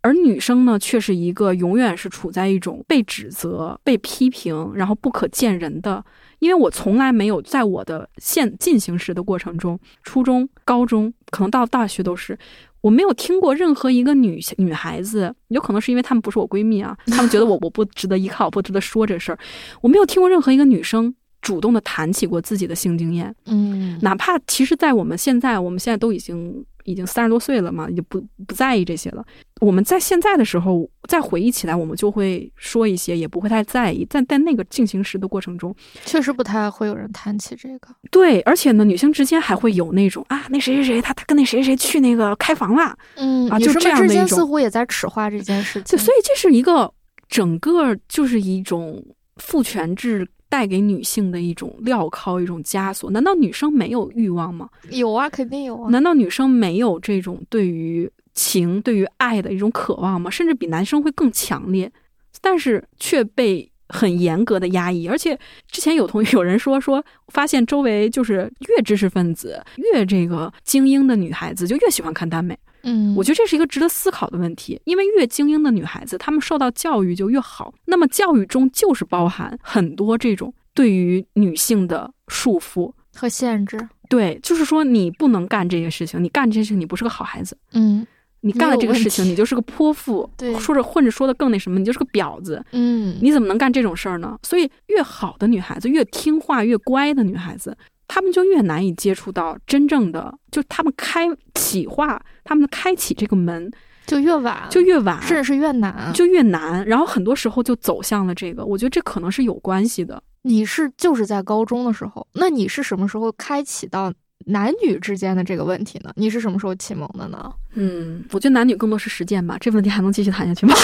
而女生呢却是一个永远是处在一种被指责、被批评，然后不可见人的。因为我从来没有在我的现进行时的过程中，初中、高中，可能到大学都是。我没有听过任何一个女女孩子，有可能是因为她们不是我闺蜜啊，她们觉得我我不值得依靠，不值得说这事儿。我没有听过任何一个女生主动的谈起过自己的性经验，嗯，哪怕其实，在我们现在，我们现在都已经。已经三十多岁了嘛，也不不在意这些了。我们在现在的时候再回忆起来，我们就会说一些，也不会太在意。但在那个进行时的过程中，确实不太会有人谈起这个。对，而且呢，女性之间还会有那种啊，那谁谁谁，他他跟那谁谁去那个开房啦，嗯啊，就这样的一种。似乎也在耻化这件事情。所以这是一个整个就是一种父权制。带给女性的一种镣铐，一种枷锁。难道女生没有欲望吗？有啊，肯定有啊。难道女生没有这种对于情、对于爱的一种渴望吗？甚至比男生会更强烈，但是却被很严格的压抑。而且之前有同有人说说，发现周围就是越知识分子、越这个精英的女孩子，就越喜欢看耽美。嗯，我觉得这是一个值得思考的问题，因为越精英的女孩子，她们受到教育就越好。那么教育中就是包含很多这种对于女性的束缚和限制。对，就是说你不能干这些事情，你干这些事情，你不是个好孩子。嗯，你干了这个事情，你就是个泼妇。对，说着混着说的更那什么，你就是个婊子。嗯，你怎么能干这种事儿呢？所以，越好的女孩子，越听话、越乖的女孩子，她们就越难以接触到真正的，就他们开启化，他们开启这个门就越晚，就越晚，甚至是越难，就越难。然后很多时候就走向了这个，我觉得这可能是有关系的。你是就是在高中的时候，那你是什么时候开启到？男女之间的这个问题呢？你是什么时候启蒙的呢？嗯，我觉得男女更多是实践吧。这个问题还能继续谈下去吗？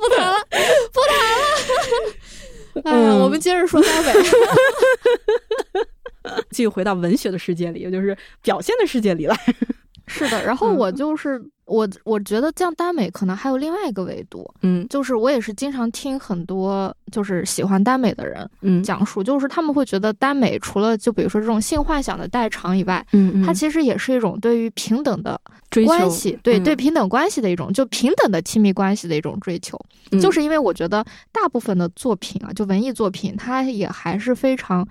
不谈了，不谈了。哎呀，我们接着说高伟。继续回到文学的世界里，也就是表现的世界里来。是的，然后我就是我，我觉得像耽美可能还有另外一个维度，嗯，就是我也是经常听很多就是喜欢耽美的人，嗯，讲述，就是他们会觉得耽美除了就比如说这种性幻想的代偿以外，嗯，它其实也是一种对于平等的追关系，对对平等关系的一种就平等的亲密关系的一种追求，就是因为我觉得大部分的作品啊，就文艺作品，它也还是非常。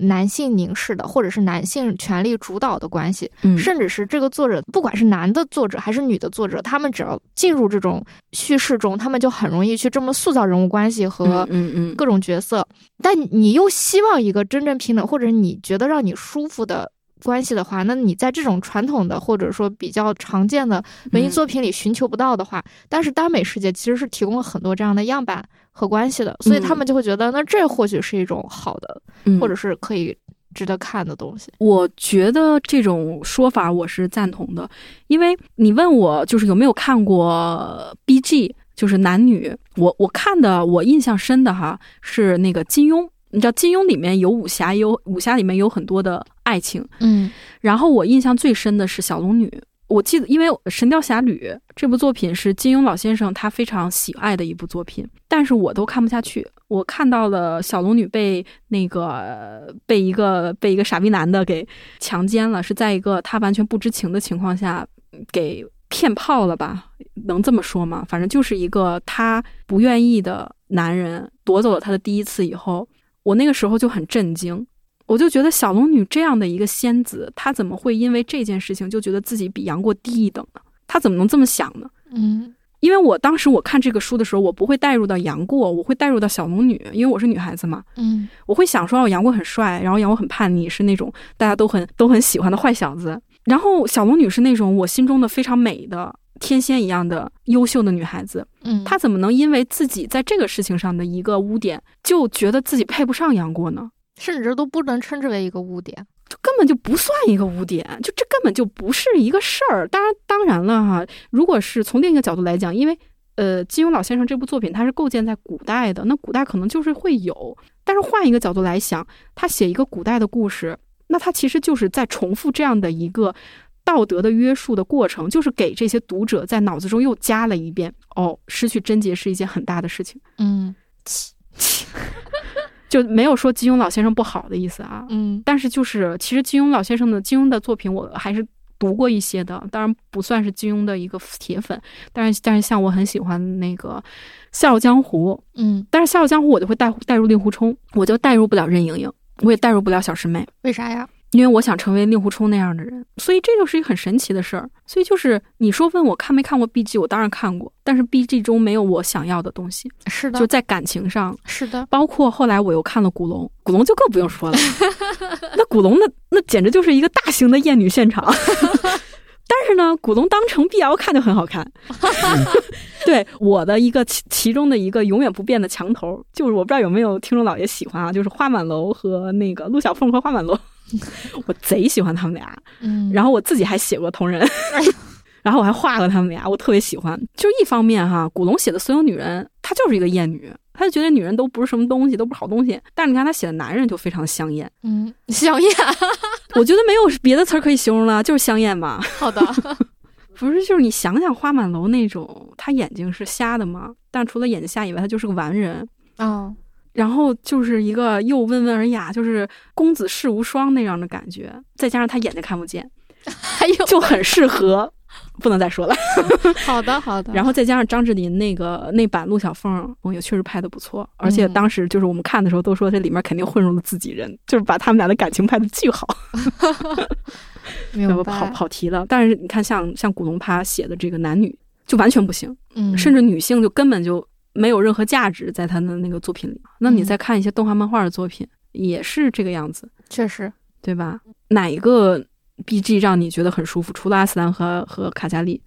男性凝视的，或者是男性权力主导的关系，嗯，甚至是这个作者，不管是男的作者还是女的作者，他们只要进入这种叙事中，他们就很容易去这么塑造人物关系和嗯嗯各种角色。但你又希望一个真正平等，或者你觉得让你舒服的关系的话，那你在这种传统的或者说比较常见的文艺作品里寻求不到的话，但是耽美世界其实是提供了很多这样的样板。和关系的，所以他们就会觉得，那这或许是一种好的，或者是可以值得看的东西。我觉得这种说法我是赞同的，因为你问我就是有没有看过 B G，就是男女，我我看的我印象深的哈是那个金庸，你知道金庸里面有武侠，有武侠里面有很多的爱情，嗯，然后我印象最深的是小龙女。我记得，因为《神雕侠侣》这部作品是金庸老先生他非常喜爱的一部作品，但是我都看不下去。我看到了小龙女被那个被一个被一个傻逼男的给强奸了，是在一个他完全不知情的情况下给骗炮了吧？能这么说吗？反正就是一个他不愿意的男人夺走了他的第一次以后，我那个时候就很震惊。我就觉得小龙女这样的一个仙子，她怎么会因为这件事情就觉得自己比杨过低一等呢？她怎么能这么想呢？嗯，因为我当时我看这个书的时候，我不会带入到杨过，我会带入到小龙女，因为我是女孩子嘛。嗯，我会想说，哦，杨过很帅，然后杨过很叛逆，是那种大家都很都很喜欢的坏小子。然后小龙女是那种我心中的非常美的天仙一样的优秀的女孩子。嗯，她怎么能因为自己在这个事情上的一个污点，就觉得自己配不上杨过呢？甚至都不能称之为一个污点，就根本就不算一个污点，就这根本就不是一个事儿。当然，当然了哈，如果是从另一个角度来讲，因为呃，金庸老先生这部作品它是构建在古代的，那古代可能就是会有。但是换一个角度来想，他写一个古代的故事，那他其实就是在重复这样的一个道德的约束的过程，就是给这些读者在脑子中又加了一遍：哦，失去贞洁是一件很大的事情。嗯。就没有说金庸老先生不好的意思啊，嗯，但是就是其实金庸老先生的金庸的作品我还是读过一些的，当然不算是金庸的一个铁粉，但是但是像我很喜欢那个《笑傲江湖》，嗯，但是《笑傲江湖》我就会带带入令狐冲，我就带入不了任盈盈，我也带入不了小师妹，为啥呀？因为我想成为令狐冲那样的人，所以这就是一个很神奇的事儿。所以就是你说问我看没看过 B G，我当然看过，但是 B G 中没有我想要的东西。是的，就在感情上，是的。包括后来我又看了古龙，古龙就更不用说了。那古龙那那简直就是一个大型的艳女现场。但是呢，古龙当成 B L 看就很好看。对我的一个其其中的一个永远不变的墙头，就是我不知道有没有听众老爷喜欢啊，就是花满楼和那个陆小凤和花满楼。我贼喜欢他们俩，嗯，然后我自己还写过同人，然后我还画过他们俩，我特别喜欢。就一方面哈，古龙写的所有女人，她就是一个艳女，他就觉得女人都不是什么东西，都不是好东西。但是你看他写的男人就非常香艳，嗯，香艳，我觉得没有别的词儿可以形容了，就是香艳嘛。好的，不是，就是你想想花满楼那种，他眼睛是瞎的嘛，但除了眼睛瞎以外，他就是个完人啊。然后就是一个又温文尔雅，就是公子世无双那样的感觉，再加上他眼睛看不见，还有就很适合不能再说了。好的，好的。然后再加上张智霖那个那版陆小凤，我也确实拍的不错。而且当时就是我们看的时候都说这里面肯定混入了自己人，就是把他们俩的感情拍的巨好。没有。跑跑题了，但是你看，像像古龙他写的这个男女就完全不行，嗯，甚至女性就根本就没有任何价值在他的那个作品里。那你再看一些动画漫画的作品，也是这个样子，确实，对吧？哪一个？B G 让你觉得很舒服，除了阿斯兰和和卡加利，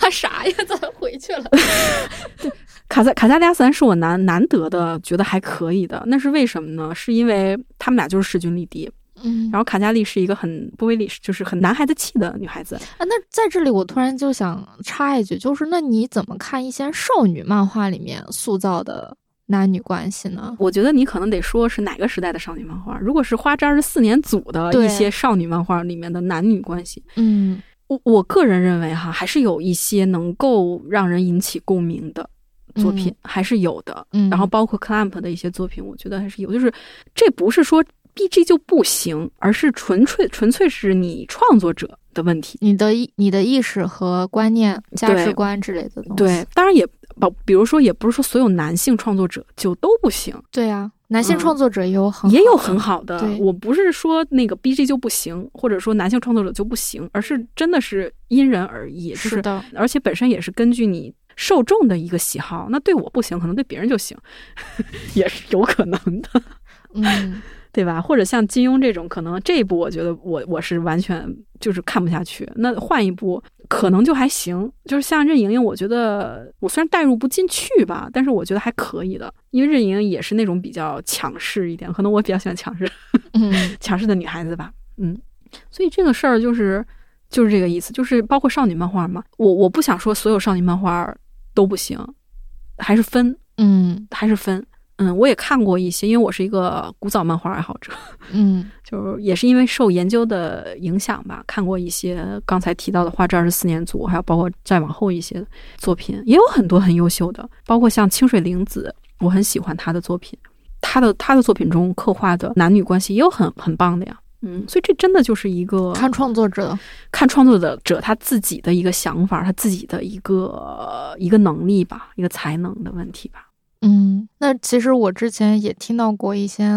他 啥呀？怎么回去了？对，卡萨卡加利阿斯兰是我难难得的觉得还可以的，那是为什么呢？是因为他们俩就是势均力敌，嗯，然后卡加利是一个很不威利，就是很男孩子气的女孩子啊。那在这里我突然就想插一句，就是那你怎么看一些少女漫画里面塑造的？男女关系呢？我觉得你可能得说是哪个时代的少女漫画。如果是花之二十四年组的一些少女漫画里面的男女关系，嗯，我我个人认为哈，还是有一些能够让人引起共鸣的作品，还是有的。嗯，然后包括 Clamp 的一些作品，我觉得还是有。就是这不是说 BG 就不行，而是纯粹纯粹是你创作者的问题，你的意你的意识和观念、价值观之类的东西。对，当然也。不，比如说，也不是说所有男性创作者就都不行。对啊，男性创作者也有很也有很好的。我不是说那个 B G 就不行，或者说男性创作者就不行，而是真的是因人而异。是的，而且本身也是根据你受众的一个喜好。那对我不行，可能对别人就行，也是有可能的。嗯。对吧？或者像金庸这种，可能这一部我觉得我我是完全就是看不下去。那换一部可能就还行。就是像任盈盈，我觉得我虽然代入不进去吧，但是我觉得还可以的。因为任盈盈也是那种比较强势一点，可能我比较喜欢强势，强势的女孩子吧。嗯，所以这个事儿就是就是这个意思，就是包括少女漫画嘛。我我不想说所有少女漫画都不行，还是分，嗯，还是分。嗯，我也看过一些，因为我是一个古早漫画爱好者。嗯，就是也是因为受研究的影响吧，看过一些刚才提到的《画质二十四年组》，还有包括再往后一些作品，也有很多很优秀的，包括像清水玲子，我很喜欢她的作品，她的她的作品中刻画的男女关系也有很很棒的呀。嗯，所以这真的就是一个看创作者，看创作者者他自己的一个想法，他自己的一个一个能力吧，一个才能的问题吧。嗯，那其实我之前也听到过一些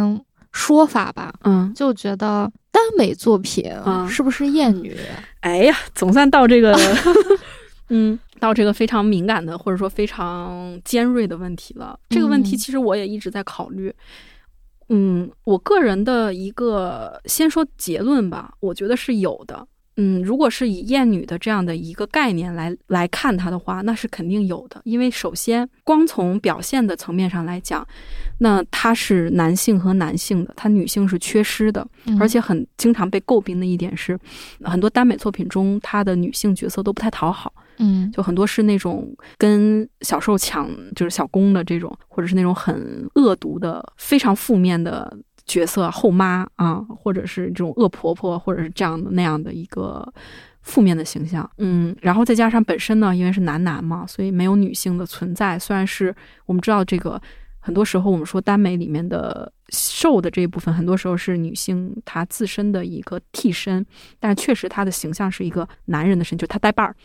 说法吧，嗯，就觉得耽美作品是不是厌女？哎呀，总算到这个，嗯，到这个非常敏感的或者说非常尖锐的问题了。这个问题其实我也一直在考虑。嗯，我个人的一个先说结论吧，我觉得是有的。嗯，如果是以厌女的这样的一个概念来来看它的话，那是肯定有的。因为首先，光从表现的层面上来讲，那它是男性和男性的，它女性是缺失的，而且很经常被诟病的一点是，很多耽美作品中，它的女性角色都不太讨好。嗯，就很多是那种跟小受抢，就是小攻的这种，或者是那种很恶毒的、非常负面的。角色后妈啊，或者是这种恶婆婆，或者是这样的那样的一个负面的形象，嗯，然后再加上本身呢，因为是男男嘛，所以没有女性的存在。虽然是我们知道这个，很多时候我们说耽美里面的瘦的这一部分，很多时候是女性她自身的一个替身，但确实她的形象是一个男人的身，就她带把儿。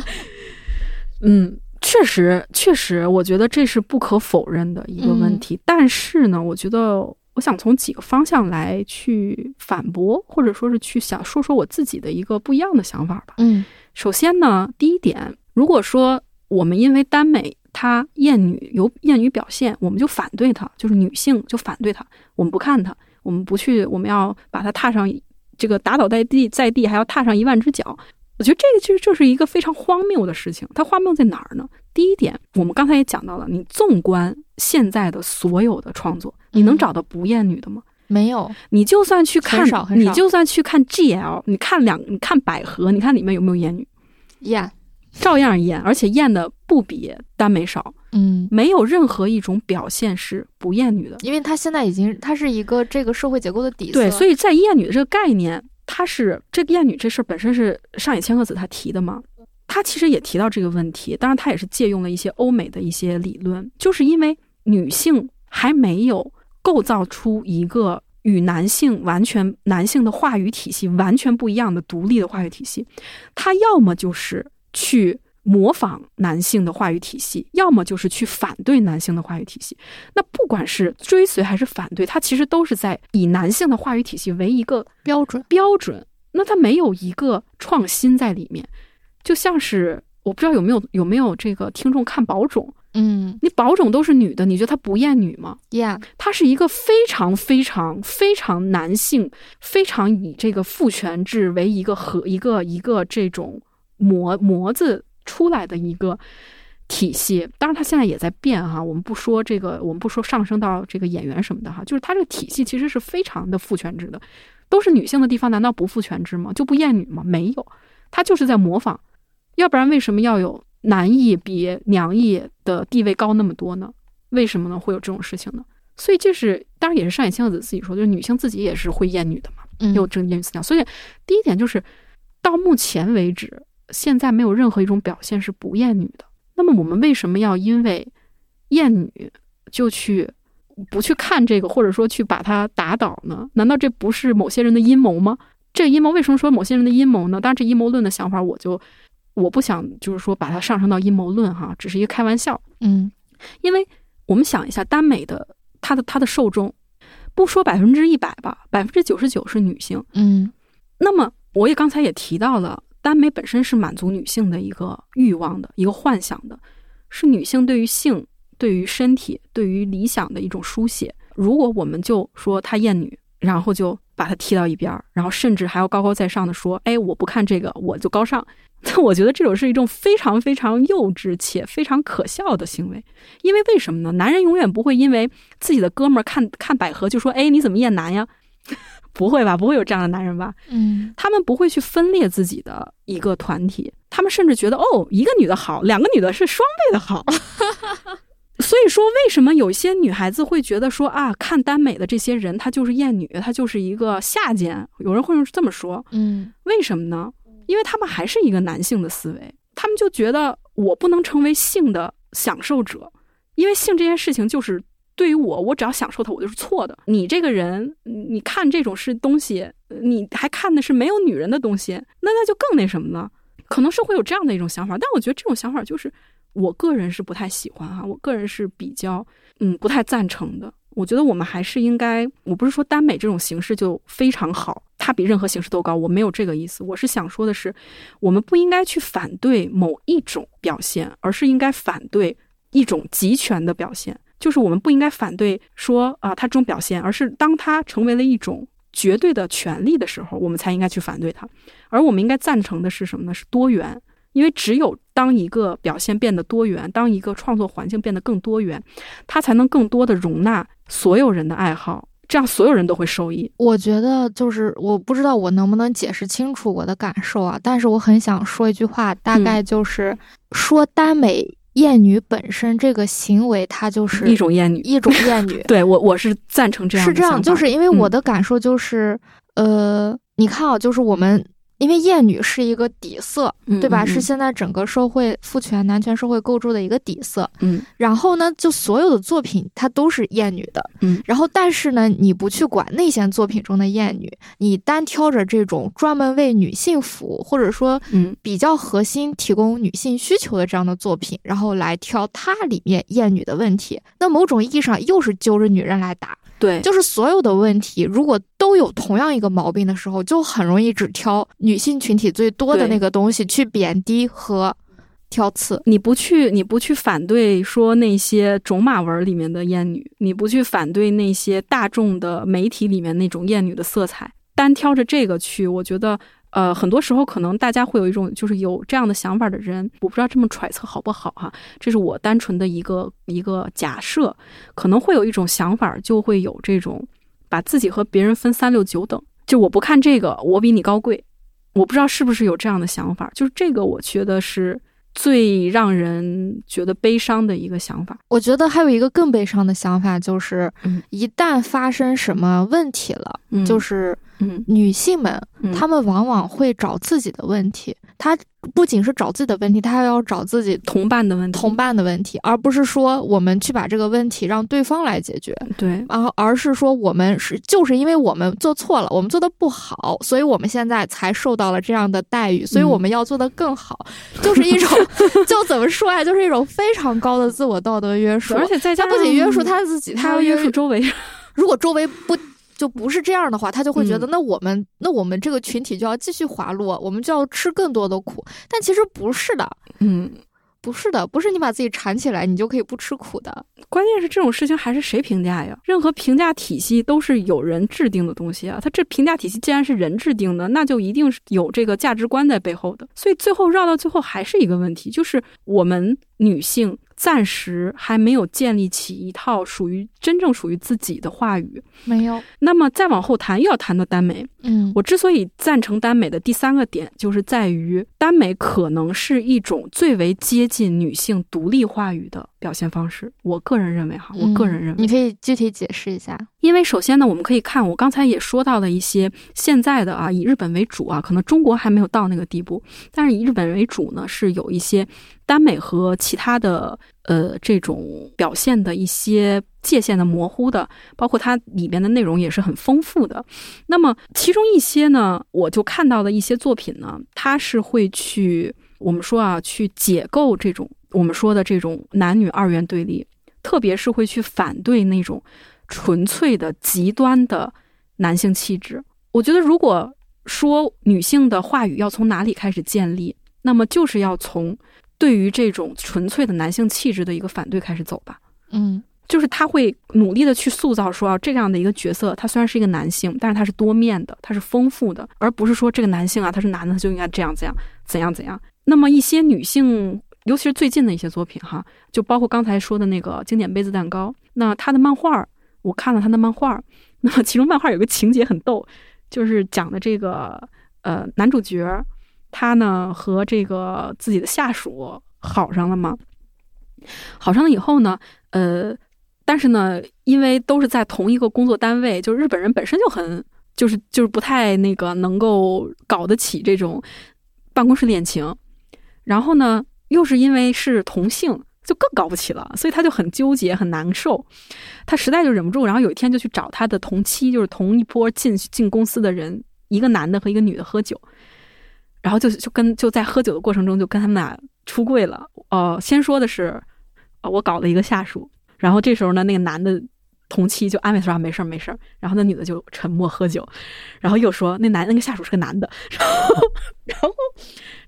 嗯。确实，确实，我觉得这是不可否认的一个问题。但是呢，我觉得我想从几个方向来去反驳，或者说是去想说说我自己的一个不一样的想法吧。嗯，首先呢，第一点，如果说我们因为耽美它厌女有厌女表现，我们就反对它，就是女性就反对它，我们不看它，我们不去，我们要把它踏上这个打倒在地，在地还要踏上一万只脚。我觉得这个其实就是一个非常荒谬的事情。它荒谬在哪儿呢？第一点，我们刚才也讲到了，你纵观现在的所有的创作，你能找到不厌女的吗？没有。你就算去看，很少很少。你就算去看 GL，你看两，你看百合，你看里面有没有厌女？厌，照样厌，而且厌的不比耽美少。嗯，没有任何一种表现是不厌女的，因为它现在已经，它是一个这个社会结构的底色。对，所以在厌女的这个概念。他是这个厌女这事儿本身是上野千鹤子他提的嘛？他其实也提到这个问题，当然他也是借用了一些欧美的一些理论，就是因为女性还没有构造出一个与男性完全男性的话语体系完全不一样的独立的话语体系，他要么就是去模仿男性的话语体系，要么就是去反对男性的话语体系。那不管是追随还是反对，它其实都是在以男性的话语体系为一个标准标准。那它没有一个创新在里面，就像是我不知道有没有有没有这个听众看宝冢。嗯，你保种都是女的，你觉得她不厌女吗？Yeah，她是一个非常非常非常男性，非常以这个父权制为一个和一个一个这种模模子出来的一个体系。当然，她现在也在变哈。我们不说这个，我们不说上升到这个演员什么的哈，就是她这个体系其实是非常的父权制的。都是女性的地方，难道不父权制吗？就不厌女吗？没有，她就是在模仿。要不然为什么要有？男艺比娘艺的地位高那么多呢？为什么呢？会有这种事情呢？所以这是当然也是上野千鹤子自己说，就是女性自己也是会厌女的嘛，有这种厌女思想。所以第一点就是到目前为止，现在没有任何一种表现是不厌女的。那么我们为什么要因为厌女就去不去看这个，或者说去把它打倒呢？难道这不是某些人的阴谋吗？这阴谋为什么说某些人的阴谋呢？当然，这阴谋论的想法我就。我不想就是说把它上升到阴谋论哈，只是一个开玩笑。嗯，因为我们想一下，耽美的它的它的受众，不说百分之一百吧，百分之九十九是女性。嗯，那么我也刚才也提到了，耽美本身是满足女性的一个欲望的一个幻想的，是女性对于性、对于身体、对于理想的一种书写。如果我们就说她厌女，然后就把她踢到一边儿，然后甚至还要高高在上的说：“哎，我不看这个，我就高尚。”那我觉得这种是一种非常非常幼稚且非常可笑的行为，因为为什么呢？男人永远不会因为自己的哥们儿看看百合就说：“哎，你怎么厌男呀？”不会吧？不会有这样的男人吧？嗯，他们不会去分裂自己的一个团体，他们甚至觉得哦，一个女的好，两个女的是双倍的好。所以说，为什么有些女孩子会觉得说啊，看耽美的这些人，她就是厌女，她就是一个下贱？有人会这么说，嗯，为什么呢？因为他们还是一个男性的思维，他们就觉得我不能成为性的享受者，因为性这件事情就是对于我，我只要享受它，我就是错的。你这个人，你看这种是东西，你还看的是没有女人的东西，那那就更那什么呢？可能是会有这样的一种想法，但我觉得这种想法就是我个人是不太喜欢哈，我个人是比较嗯不太赞成的。我觉得我们还是应该，我不是说耽美这种形式就非常好，它比任何形式都高，我没有这个意思。我是想说的是，我们不应该去反对某一种表现，而是应该反对一种集权的表现。就是我们不应该反对说啊，他这种表现，而是当他成为了一种绝对的权利的时候，我们才应该去反对他。而我们应该赞成的是什么呢？是多元。因为只有当一个表现变得多元，当一个创作环境变得更多元，它才能更多的容纳所有人的爱好，这样所有人都会受益。我觉得就是我不知道我能不能解释清楚我的感受啊，但是我很想说一句话，大概就是说耽美厌女本身这个行为，它就是一种厌女，一种厌女。对我我是赞成这样。是这样，就是因为我的感受就是，呃，你看啊，就是我们。因为厌女是一个底色，对吧？是现在整个社会父权男权社会构筑的一个底色。嗯，然后呢，就所有的作品它都是厌女的。嗯，然后但是呢，你不去管那些作品中的厌女，你单挑着这种专门为女性服务，或者说嗯比较核心提供女性需求的这样的作品，然后来挑它里面厌女的问题，那某种意义上又是揪着女人来打。对，就是所有的问题，如果都有同样一个毛病的时候，就很容易只挑女性群体最多的那个东西去贬低和挑刺。你不去，你不去反对说那些种马文里面的艳女，你不去反对那些大众的媒体里面那种艳女的色彩，单挑着这个去，我觉得。呃，很多时候可能大家会有一种就是有这样的想法的人，我不知道这么揣测好不好哈，这是我单纯的一个一个假设，可能会有一种想法，就会有这种把自己和别人分三六九等，就我不看这个，我比你高贵，我不知道是不是有这样的想法，就是这个我觉得是最让人觉得悲伤的一个想法。我觉得还有一个更悲伤的想法，就是一旦发生什么问题了，就是。嗯，女性们，她们往往会找自己的问题。她不仅是找自己的问题，她还要找自己同伴的问题，同伴的问题，而不是说我们去把这个问题让对方来解决。对，然后而是说我们是就是因为我们做错了，我们做的不好，所以我们现在才受到了这样的待遇，所以我们要做的更好，就是一种 就怎么说呀，就是一种非常高的自我道德约束，而且在家不仅约束他自己，他要约束周围。如果周围不。就不是这样的话，他就会觉得，那我们那我们这个群体就要继续滑落，我们就要吃更多的苦。但其实不是的，嗯，不是的，不是你把自己缠起来，你就可以不吃苦的。关键是这种事情还是谁评价呀？任何评价体系都是有人制定的东西啊。他这评价体系既然是人制定的，那就一定是有这个价值观在背后的。所以最后绕到最后还是一个问题，就是我们女性。暂时还没有建立起一套属于真正属于自己的话语，没有。那么再往后谈，又要谈到耽美。嗯，我之所以赞成耽美的第三个点，就是在于耽美可能是一种最为接近女性独立话语的表现方式。我个人认为，哈，我个人认为，你可以具体解释一下。因为首先呢，我们可以看，我刚才也说到的一些现在的啊，以日本为主啊，可能中国还没有到那个地步，但是以日本为主呢，是有一些。耽美和其他的呃这种表现的一些界限的模糊的，包括它里边的内容也是很丰富的。那么其中一些呢，我就看到的一些作品呢，它是会去我们说啊，去解构这种我们说的这种男女二元对立，特别是会去反对那种纯粹的极端的男性气质。我觉得，如果说女性的话语要从哪里开始建立，那么就是要从。对于这种纯粹的男性气质的一个反对开始走吧，嗯，就是他会努力的去塑造说啊这样的一个角色，他虽然是一个男性，但是他是多面的，他是丰富的，而不是说这个男性啊他是男的他就应该这样这样怎样怎样。那么一些女性，尤其是最近的一些作品哈，就包括刚才说的那个经典杯子蛋糕，那他的漫画我看了他的漫画，那么其中漫画有个情节很逗，就是讲的这个呃男主角。他呢和这个自己的下属好上了吗？好上了以后呢，呃，但是呢，因为都是在同一个工作单位，就日本人本身就很就是就是不太那个能够搞得起这种办公室恋情，然后呢，又是因为是同性，就更搞不起了，所以他就很纠结很难受，他实在就忍不住，然后有一天就去找他的同期，就是同一波进进公司的人，一个男的和一个女的喝酒。然后就就跟就在喝酒的过程中就跟他们俩出柜了。哦，先说的是，我搞了一个下属。然后这时候呢，那个男的同期就安慰说没事儿没事儿。然后那女的就沉默喝酒。然后又说那男那个下属是个男的。然后然后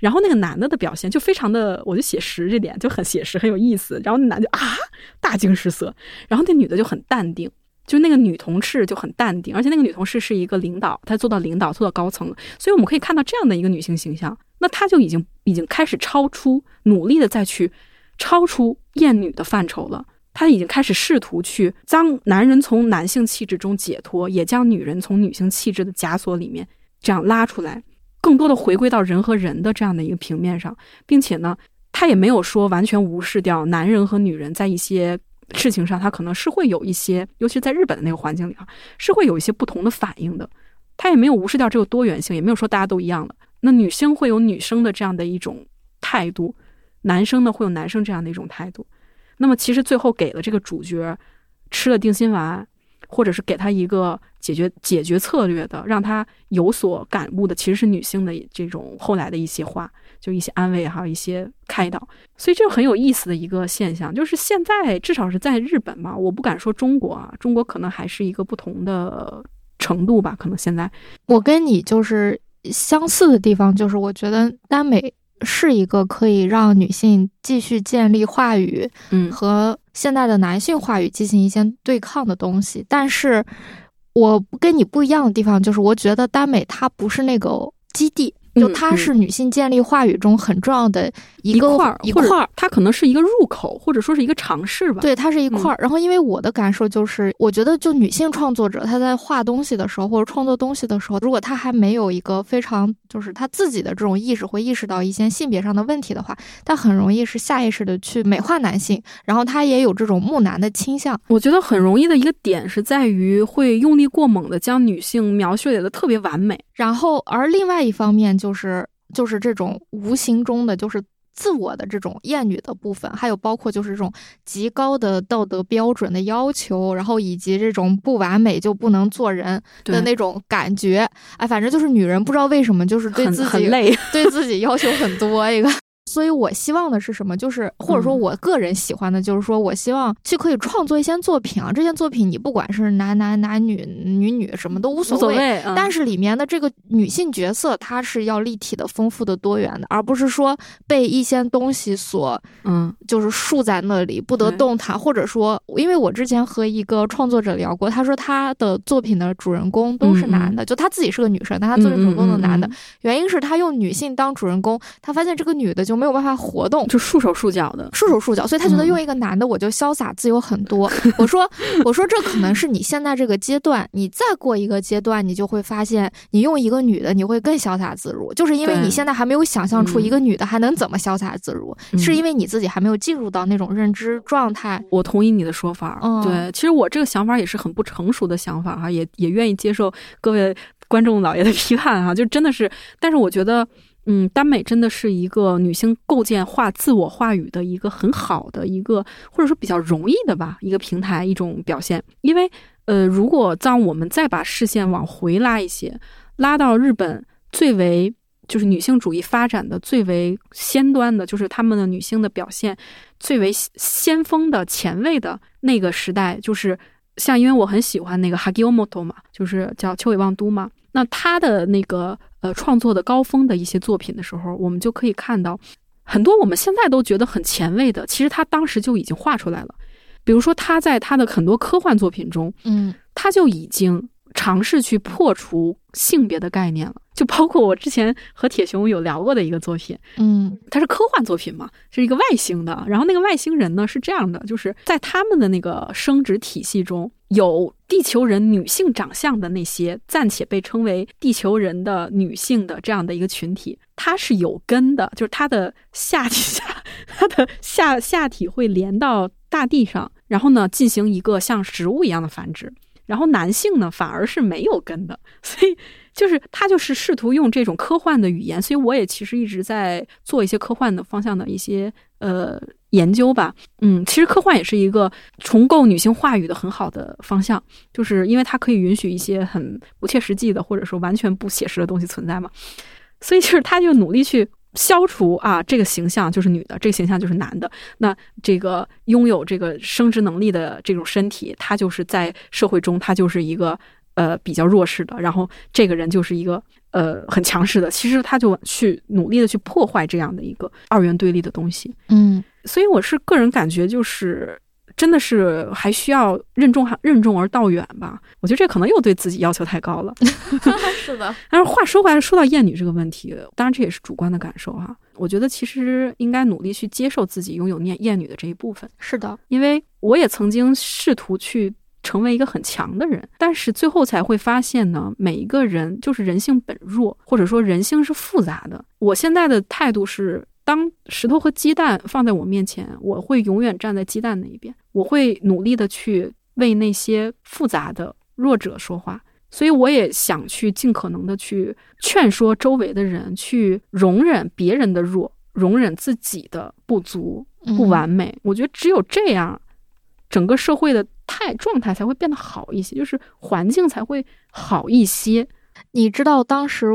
然后那个男的的表现就非常的，我就写实这点就很写实很有意思。然后那男的啊大惊失色。然后那女的就很淡定。就那个女同事就很淡定，而且那个女同事是一个领导，她做到领导，做到高层了。所以我们可以看到这样的一个女性形象，那她就已经已经开始超出努力的再去超出厌女的范畴了。她已经开始试图去将男人从男性气质中解脱，也将女人从女性气质的枷锁里面这样拉出来，更多的回归到人和人的这样的一个平面上，并且呢，她也没有说完全无视掉男人和女人在一些。事情上，他可能是会有一些，尤其在日本的那个环境里啊，是会有一些不同的反应的。他也没有无视掉这个多元性，也没有说大家都一样的。那女性会有女生的这样的一种态度，男生呢会有男生这样的一种态度。那么其实最后给了这个主角吃了定心丸，或者是给他一个解决解决策略的，让他有所感悟的，其实是女性的这种后来的一些话。就一些安慰，还有一些开导，所以这个很有意思的一个现象，就是现在至少是在日本嘛，我不敢说中国啊，中国可能还是一个不同的程度吧。可能现在我跟你就是相似的地方，就是我觉得耽美是一个可以让女性继续建立话语，嗯，和现在的男性话语进行一些对抗的东西。但是我跟你不一样的地方，就是我觉得耽美它不是那个基地。就它是女性建立话语中很重要的一个块儿，一块儿，它可能是一个入口，或者说是一个尝试吧。对，它是一块儿。然后，因为我的感受就是，我觉得就女性创作者她在画东西的时候，或者创作东西的时候，如果她还没有一个非常就是他自己的这种意识会意识到一些性别上的问题的话，他很容易是下意识的去美化男性，然后他也有这种木男的倾向。我觉得很容易的一个点是在于会用力过猛的将女性描写的特别完美，然后而另外一方面就是就是这种无形中的就是。自我的这种厌女的部分，还有包括就是这种极高的道德标准的要求，然后以及这种不完美就不能做人的那种感觉，哎，反正就是女人不知道为什么就是对自己累。对自己要求很多一个。所以我希望的是什么？就是或者说我个人喜欢的，就是说我希望去可以创作一些作品啊。这些作品你不管是男男男女女女什么都无所谓，但是里面的这个女性角色她是要立体的、丰富的、多元的，而不是说被一些东西所嗯，就是束在那里不得动弹。或者说，因为我之前和一个创作者聊过，他说他的作品的主人公都是男的，就他自己是个女生，但他作品主人公的男的，原因是他用女性当主人公，他发现这个女的就。没有办法活动，就束手束脚的，束手束脚，所以他觉得用一个男的我就潇洒自由很多。我说，我说这可能是你现在这个阶段，你再过一个阶段，你就会发现，你用一个女的你会更潇洒自如，就是因为你现在还没有想象出一个女的还能怎么潇洒自如，是因为你自己还没有进入到那种认知状态。我同意你的说法，对，其实我这个想法也是很不成熟的想法哈，也也愿意接受各位观众老爷的批判哈，就真的是，但是我觉得。嗯，耽美真的是一个女性构建化自我话语的一个很好的一个，或者说比较容易的吧，一个平台一种表现。因为，呃，如果当我们再把视线往回拉一些，拉到日本最为就是女性主义发展的最为先端的，就是他们的女性的表现最为先锋的前卫的那个时代，就是像因为我很喜欢那个 Hagiomoto 嘛，就是叫秋尾望都嘛，那他的那个。呃，创作的高峰的一些作品的时候，我们就可以看到很多我们现在都觉得很前卫的，其实他当时就已经画出来了。比如说，他在他的很多科幻作品中，嗯，他就已经尝试去破除性别的概念了。就包括我之前和铁熊有聊过的一个作品，嗯，它是科幻作品嘛，是一个外星的。然后那个外星人呢是这样的，就是在他们的那个生殖体系中有地球人女性长相的那些暂且被称为地球人的女性的这样的一个群体，它是有根的，就是它的下体下，它的下下体会连到大地上，然后呢进行一个像植物一样的繁殖。然后男性呢反而是没有根的，所以。就是他就是试图用这种科幻的语言，所以我也其实一直在做一些科幻的方向的一些呃研究吧。嗯，其实科幻也是一个重构女性话语的很好的方向，就是因为它可以允许一些很不切实际的或者说完全不写实的东西存在嘛。所以就是他就努力去消除啊这个形象就是女的，这个形象就是男的。那这个拥有这个生殖能力的这种身体，它就是在社会中它就是一个。呃，比较弱势的，然后这个人就是一个呃很强势的，其实他就去努力的去破坏这样的一个二元对立的东西。嗯，所以我是个人感觉，就是真的是还需要任重任重而道远吧。我觉得这可能又对自己要求太高了。是的。但是话说回来，说到厌女这个问题，当然这也是主观的感受哈。我觉得其实应该努力去接受自己拥有厌厌女的这一部分。是的，因为我也曾经试图去。成为一个很强的人，但是最后才会发现呢，每一个人就是人性本弱，或者说人性是复杂的。我现在的态度是，当石头和鸡蛋放在我面前，我会永远站在鸡蛋那一边，我会努力的去为那些复杂的弱者说话。所以我也想去尽可能的去劝说周围的人，去容忍别人的弱，容忍自己的不足、不完美。我觉得只有这样。整个社会的态状态才会变得好一些，就是环境才会好一些。你知道当时。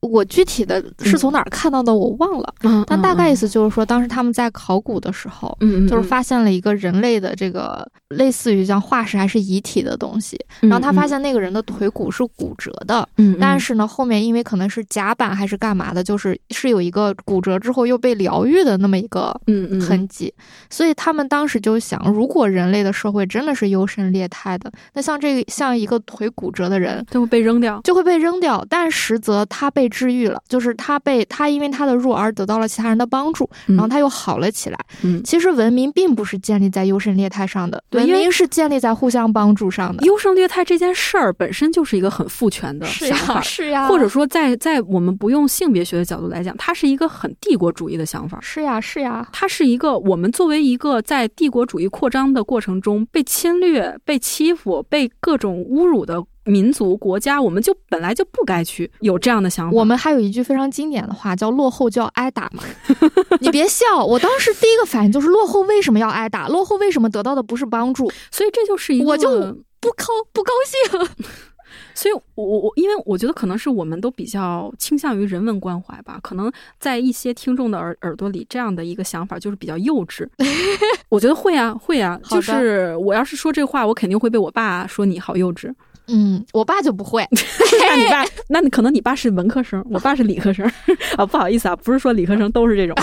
我具体的是从哪儿看到的，我忘了。但大概意思就是说，当时他们在考古的时候，嗯，就是发现了一个人类的这个类似于像化石还是遗体的东西。然后他发现那个人的腿骨是骨折的，嗯，但是呢，后面因为可能是甲板还是干嘛的，就是是有一个骨折之后又被疗愈的那么一个痕迹。所以他们当时就想，如果人类的社会真的是优胜劣汰的，那像这个像一个腿骨折的人就会被扔掉，就会被扔掉。但实则他被治愈了，就是他被他因为他的弱而得到了其他人的帮助，然后他又好了起来。嗯，其实文明并不是建立在优胜劣汰上的，文明是建立在互相帮助上的。优胜劣汰这件事儿本身就是一个很父权的想法，是呀，或者说在在我们不用性别学的角度来讲，它是一个很帝国主义的想法。是呀，是呀，它是一个我们作为一个在帝国主义扩张的过程中被侵略、被欺负、被各种侮辱的。民族国家，我们就本来就不该去有这样的想法。我们还有一句非常经典的话，叫“落后就要挨打”嘛。你别笑，我当时第一个反应就是落后为什么要挨打？落后为什么得到的不是帮助？所以这就是一个，我就不高不高兴。所以，我我我，因为我觉得可能是我们都比较倾向于人文关怀吧。可能在一些听众的耳耳朵里，这样的一个想法就是比较幼稚。我觉得会啊，会啊。就是我要是说这话，我肯定会被我爸说你好幼稚。嗯，我爸就不会。那你爸，那你可能你爸是文科生，我爸是理科生啊。不好意思啊，不是说理科生都是这种，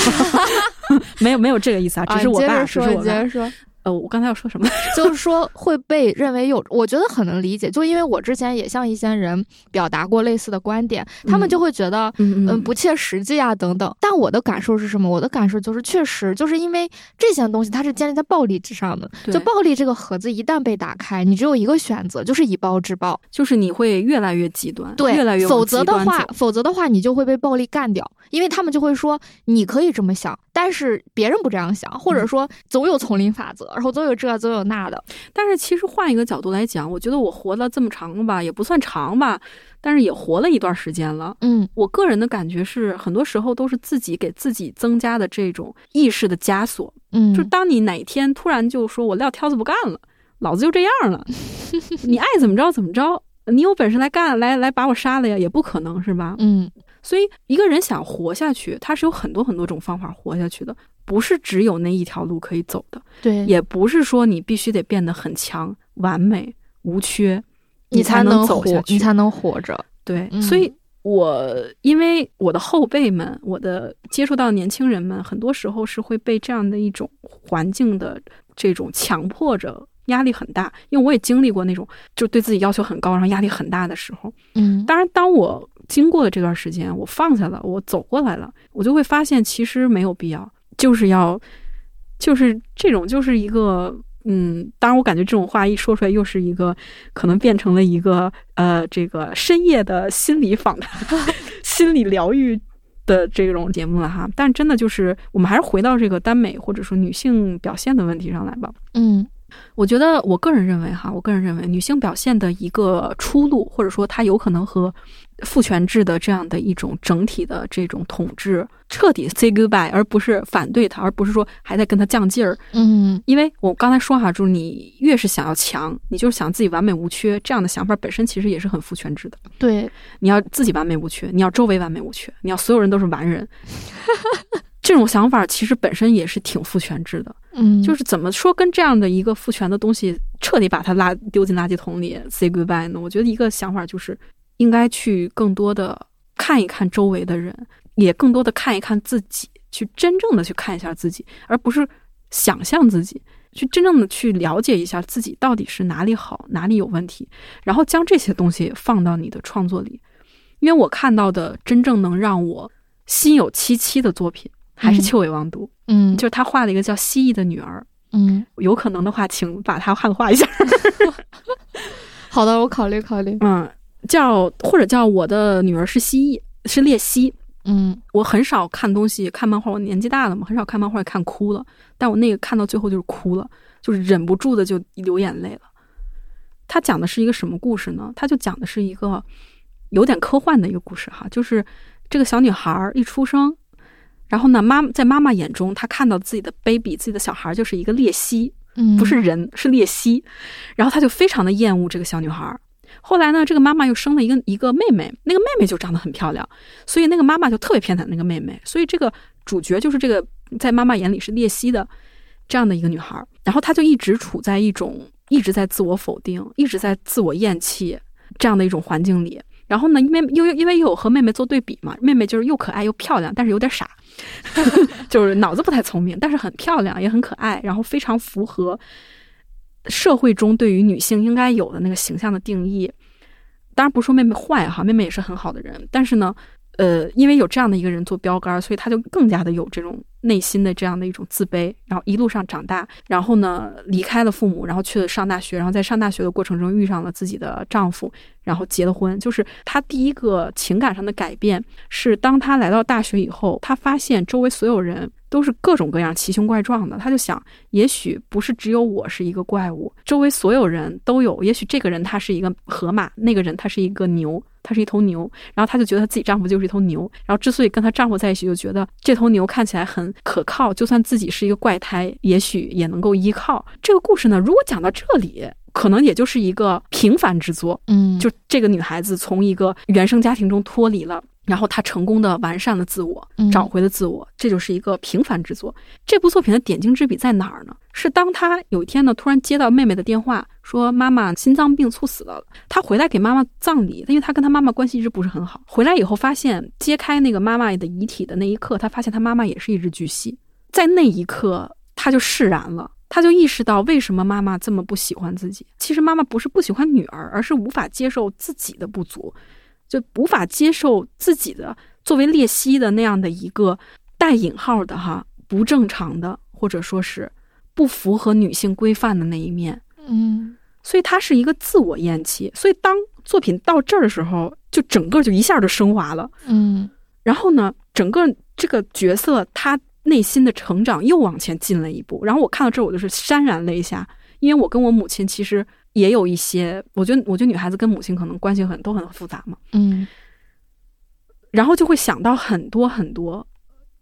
没有没有这个意思啊，只是我爸，只是我爸。呃，我刚才要说什么？就是说会被认为有，我觉得很能理解。就因为我之前也向一些人表达过类似的观点，他们就会觉得，嗯，不切实际啊等等。但我的感受是什么？我的感受就是，确实就是因为这些东西它是建立在暴力之上的。就暴力这个盒子一旦被打开，你只有一个选择，就是以暴制暴，就是你会越来越极端，对，越来越否则的话，否则的话，你就会被暴力干掉。因为他们就会说，你可以这么想，但是别人不这样想，或者说总有丛林法则，然后总有这，总有那的。但是其实换一个角度来讲，我觉得我活了这么长了吧，也不算长吧，但是也活了一段时间了。嗯，我个人的感觉是，很多时候都是自己给自己增加的这种意识的枷锁。嗯，就当你哪天突然就说我撂挑子不干了，老子就这样了，你爱怎么着怎么着，你有本事来干，来来把我杀了呀，也不可能是吧？嗯。所以，一个人想活下去，他是有很多很多种方法活下去的，不是只有那一条路可以走的。对，也不是说你必须得变得很强、完美、无缺，你才能走下去，你才能活着。对，所以我因为我的后辈们，我的接触到年轻人们，很多时候是会被这样的一种环境的这种强迫着，压力很大。因为我也经历过那种就对自己要求很高，然后压力很大的时候。嗯，当然，当我。经过了这段时间，我放下了，我走过来了，我就会发现其实没有必要，就是要，就是这种，就是一个，嗯，当然我感觉这种话一说出来，又是一个可能变成了一个呃，这个深夜的心理访谈、心理疗愈的这种节目了哈。但真的就是，我们还是回到这个耽美或者说女性表现的问题上来吧。嗯。我觉得，我个人认为，哈，我个人认为，女性表现的一个出路，或者说她有可能和父权制的这样的一种整体的这种统治彻底 say goodbye，而不是反对他，而不是说还在跟他犟劲儿。嗯，因为我刚才说哈，就是你越是想要强，你就是想自己完美无缺，这样的想法本身其实也是很父权制的。对，你要自己完美无缺，你要周围完美无缺，你要所有人都是完人。这种想法其实本身也是挺父权制的，嗯，就是怎么说跟这样的一个父权的东西彻底把它拉丢进垃圾桶里 say goodbye 呢？我觉得一个想法就是应该去更多的看一看周围的人，也更多的看一看自己，去真正的去看一下自己，而不是想象自己，去真正的去了解一下自己到底是哪里好，哪里有问题，然后将这些东西放到你的创作里。因为我看到的真正能让我心有戚戚的作品。还是秋尾望都，嗯，就是他画了一个叫蜥蜴的女儿，嗯，有可能的话，请把它汉化一下。好的，我考虑考虑。嗯，叫或者叫我的女儿是蜥蜴，是鬣蜥。嗯，我很少看东西，看漫画，我年纪大了嘛，很少看漫画看哭了。但我那个看到最后就是哭了，就是忍不住的就流眼泪了。他讲的是一个什么故事呢？他就讲的是一个有点科幻的一个故事哈，就是这个小女孩一出生。然后呢，妈在妈妈眼中，她看到自己的 baby，自己的小孩就是一个鬣蜥，嗯，不是人，是鬣蜥。然后她就非常的厌恶这个小女孩。后来呢，这个妈妈又生了一个一个妹妹，那个妹妹就长得很漂亮，所以那个妈妈就特别偏袒那个妹妹。所以这个主角就是这个在妈妈眼里是鬣蜥的这样的一个女孩。然后她就一直处在一种一直在自我否定、一直在自我厌弃这样的一种环境里。然后呢，因为又因为又有和妹妹做对比嘛，妹妹就是又可爱又漂亮，但是有点傻，就是脑子不太聪明，但是很漂亮也很可爱，然后非常符合社会中对于女性应该有的那个形象的定义。当然不是说妹妹坏哈，妹妹也是很好的人，但是呢，呃，因为有这样的一个人做标杆，所以他就更加的有这种内心的这样的一种自卑，然后一路上长大，然后呢离开了父母，然后去了上大学，然后在上大学的过程中遇上了自己的丈夫，然后结了婚。就是她第一个情感上的改变是当她来到大学以后，她发现周围所有人都是各种各样奇形怪状的，他就想，也许不是只有我是一个怪物，周围所有人都有，也许这个人他是一个河马，那个人他是一个牛。他是一头牛，然后她就觉得她自己丈夫就是一头牛，然后之所以跟她丈夫在一起，就觉得这头牛看起来很可靠，就算自己是一个怪胎，也许也能够依靠。这个故事呢，如果讲到这里，可能也就是一个平凡之作，嗯，就这个女孩子从一个原生家庭中脱离了。然后他成功的完善了自我，找回了自我，这就是一个平凡之作。这部作品的点睛之笔在哪儿呢？是当他有一天呢，突然接到妹妹的电话，说妈妈心脏病猝死了。他回来给妈妈葬礼，因为他跟他妈妈关系一直不是很好。回来以后发现，揭开那个妈妈的遗体的那一刻，他发现他妈妈也是一只巨蜥。在那一刻，他就释然了，他就意识到为什么妈妈这么不喜欢自己。其实妈妈不是不喜欢女儿，而是无法接受自己的不足。就无法接受自己的作为裂隙的那样的一个带引号的哈不正常的，或者说是不符合女性规范的那一面，嗯，所以它是一个自我厌弃。所以当作品到这儿的时候，就整个就一下就升华了，嗯。然后呢，整个这个角色他内心的成长又往前进了一步。然后我看到这儿，我就是潸然泪下，因为我跟我母亲其实。也有一些，我觉得，我觉得女孩子跟母亲可能关系很都很复杂嘛，嗯，然后就会想到很多很多。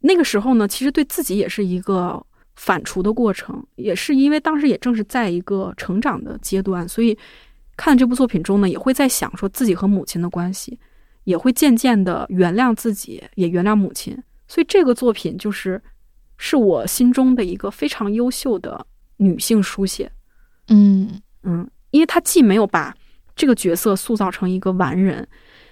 那个时候呢，其实对自己也是一个反刍的过程，也是因为当时也正是在一个成长的阶段，所以看这部作品中呢，也会在想说自己和母亲的关系，也会渐渐的原谅自己，也原谅母亲。所以这个作品就是是我心中的一个非常优秀的女性书写，嗯嗯。因为他既没有把这个角色塑造成一个完人，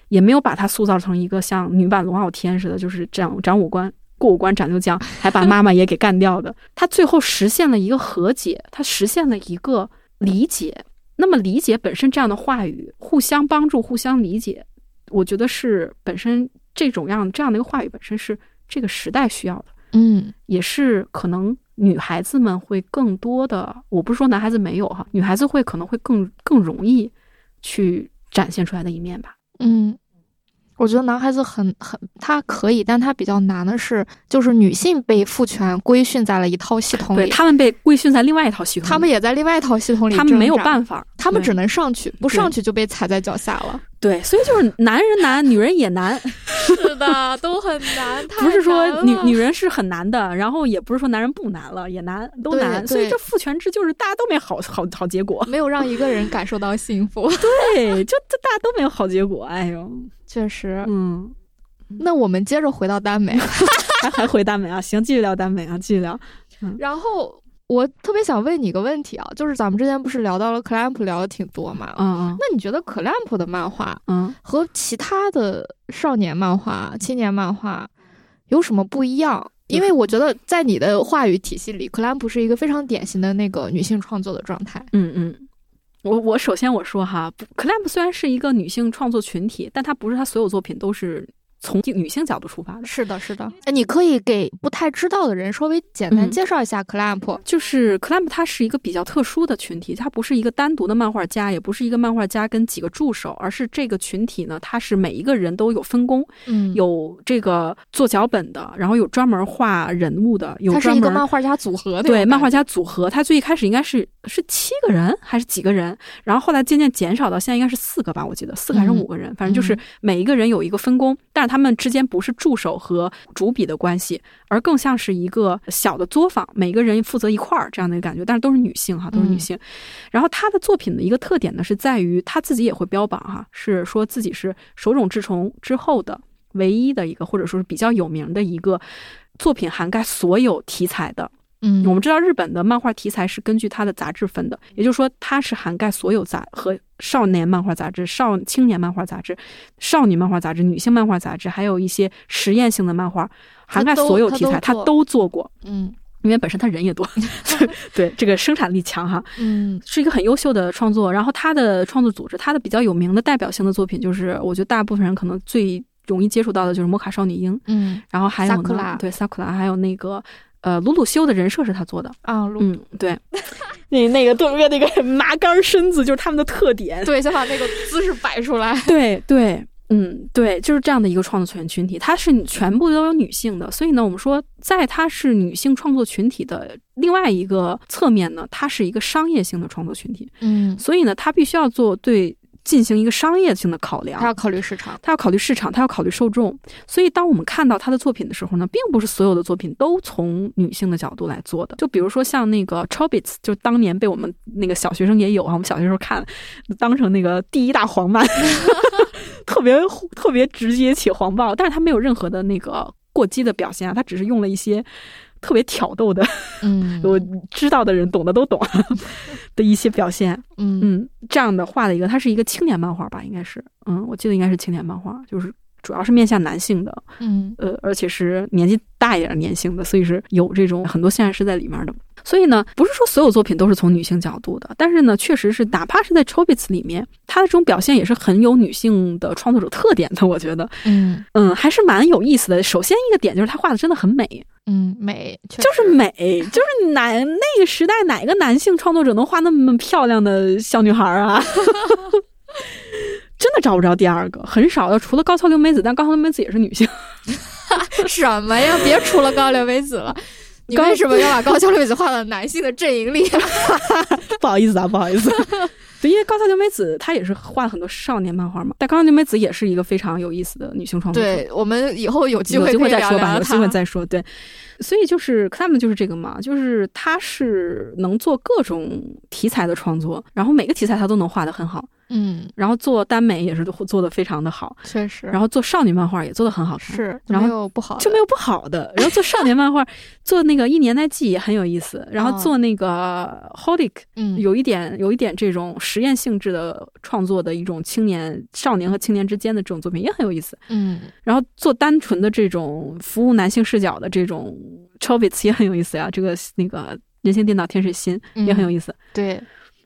也没有把他塑造成一个像女版龙傲天似的，就是斩斩五官过五关斩六将，还把妈妈也给干掉的。他最后实现了一个和解，他实现了一个理解。那么理解本身这样的话语，互相帮助、互相理解，我觉得是本身这种样这样的一个话语本身是这个时代需要的。嗯，也是可能。女孩子们会更多的，我不是说男孩子没有哈，女孩子会可能会更更容易去展现出来的一面吧。嗯，我觉得男孩子很很他可以，但他比较难的是，就是女性被父权规训在了一套系统里，他们被规训在另外一套系统，他们也在另外一套系统里，他们没有办法，他们只能上去，不上去就被踩在脚下了。对，所以就是男人难，女人也难，是的，都很难。不是说女女人是很难的，然后也不是说男人不难了，也难，都难。所以这父权制就是大家都没好好好结果，没有让一个人感受到幸福。对，就就大家都没有好结果。哎呦，确实，嗯。那我们接着回到耽美，还 还回耽美啊？行，继续聊耽美啊，继续聊。然后。我特别想问你一个问题啊，就是咱们之前不是聊到了克莱普聊的挺多嘛？嗯嗯。那你觉得克莱普的漫画，嗯，和其他的少年漫画、青年漫画有什么不一样？因为我觉得在你的话语体系里，克兰普是一个非常典型的那个女性创作的状态。嗯嗯。我我首先我说哈，，clap 虽然是一个女性创作群体，但她不是她所有作品都是。从女性角度出发的，是的，是的。哎，你可以给不太知道的人稍微简单介绍一下 Clamp。就是 Clamp，它是一个比较特殊的群体，它不是一个单独的漫画家，也不是一个漫画家跟几个助手，而是这个群体呢，它是每一个人都有分工，嗯，有这个做脚本的，然后有专门画人物的，有专门一个漫画家组合，对，漫画家组合。它最一开始应该是是七个人还是几个人，然后后来渐渐减少到现在应该是四个吧，我记得四个还是五个人，反正就是每一个人有一个分工，但是他们之间不是。助手和主笔的关系，而更像是一个小的作坊，每个人负责一块儿这样的一个感觉，但是都是女性哈，都是女性。然后她的作品的一个特点呢，是在于她自己也会标榜哈，是说自己是手冢治虫之后的唯一的一个，或者说是比较有名的一个作品，涵盖所有题材的。嗯，我们知道日本的漫画题材是根据它的杂志分的，也就是说它是涵盖所有杂和少年漫画杂志、少青年漫画杂志、少女漫画杂志、女性漫画杂志，还有一些实验性的漫画，涵盖所有题材，他都做过。嗯，因为本身他人也多，对这个生产力强哈。嗯，是一个很优秀的创作。然后他的创作组织，他的比较有名的代表性的作品，就是我觉得大部分人可能最。容易接触到的就是摩卡少女樱，嗯，然后还有呢，对萨库拉，还有那个呃鲁鲁修的人设是他做的。啊，嗯，对，那那个特别那个麻杆身子就是他们的特点，对，想把那个姿势摆出来，对对。嗯，对，就是这样的一个创作群群体，它是全部都有女性的，所以呢，我们说，在它是女性创作群体的另外一个侧面呢，它是一个商业性的创作群体。嗯，所以呢，它必须要做对进行一个商业性的考量，他要考虑市场，他要考虑市场，他要考虑受众。所以，当我们看到他的作品的时候呢，并不是所有的作品都从女性的角度来做的。就比如说像那个 Chobits，就当年被我们那个小学生也有啊，我们小学时候看，当成那个第一大黄漫。特别特别直接且黄暴，但是他没有任何的那个过激的表现啊，他只是用了一些特别挑逗的，嗯，我知道的人懂的都懂 的一些表现，嗯。嗯，这样的画的一个，它是一个青年漫画吧，应该是，嗯，我记得应该是青年漫画，就是主要是面向男性的，嗯，呃，而且是年纪大一点年性的，所以是有这种很多现实是在里面的。所以呢，不是说所有作品都是从女性角度的，但是呢，确实是哪怕是在 Chobits 里面，她的这种表现也是很有女性的创作者特点的。我觉得，嗯嗯，还是蛮有意思的。首先一个点就是她画的真的很美，嗯，美就是美，就是哪那个时代哪个男性创作者能画那么漂亮的小女孩啊？真的找不着第二个，很少的。除了高桥留美子，但高桥留美子也是女性。什么呀？别除了高桥留美子了。你为什么要把高桥留美子画到男性的阵营里？不好意思啊，不好意思。对，因为高桥留美子她也是画了很多少年漫画嘛，但高桥留美子也是一个非常有意思的女性创作者。对我们以后有机会有机会再说吧，有机会再说。对，所以就是他们就是这个嘛，就是他是能做各种题材的创作，然后每个题材他都能画的很好。嗯，然后做耽美也是做的非常的好，确实。然后做少女漫画也做的很好看，是，然后没有不好，就没有不好的。然后做少年漫画，做那个一年代记也很有意思。然后做那个 Holic，嗯，有一点有一点这种实验性质的创作的一种青年少年和青年之间的这种作品也很有意思。嗯，然后做单纯的这种服务男性视角的这种 Chobits 也很有意思呀。这个那个人形电脑天使心也很有意思。对。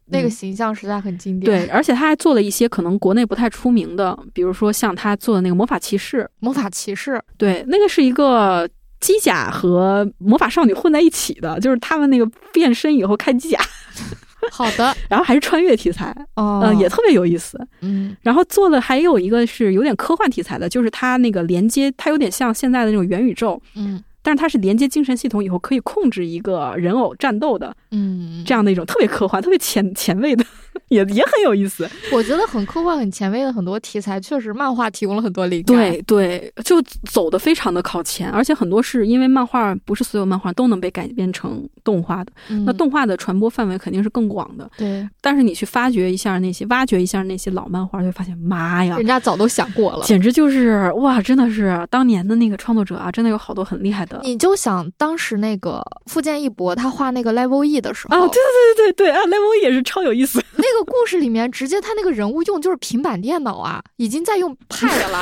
那个形象实在很经典，对，而且他还做了一些可能国内不太出名的，比如说像他做的那个魔法骑士，魔法骑士，对，那个是一个机甲和魔法少女混在一起的，就是他们那个变身以后开机甲，好的，然后还是穿越题材，哦，嗯，也特别有意思，嗯，然后做的还有一个是有点科幻题材的，就是它那个连接，它有点像现在的那种元宇宙，嗯。但是它是连接精神系统以后可以控制一个人偶战斗的，嗯，这样的一种特别科幻、特别前前卫的，也也很有意思。我觉得很科幻、很前卫的很多题材，确实漫画提供了很多灵感。对对，就走的非常的靠前，而且很多是因为漫画不是所有漫画都能被改编成动画的，那动画的传播范围肯定是更广的。对，但是你去发掘一下那些、挖掘一下那些老漫画，就发现妈呀，人家早都想过了，简直就是哇，真的是当年的那个创作者啊，真的有好多很厉害的。你就想当时那个富坚义博他画那个 Level E 的时候，啊，对对对对对啊，Level E 也是超有意思。那 个故事里面，直接他那个人物用就是平板电脑啊，已经在用 Pad 了。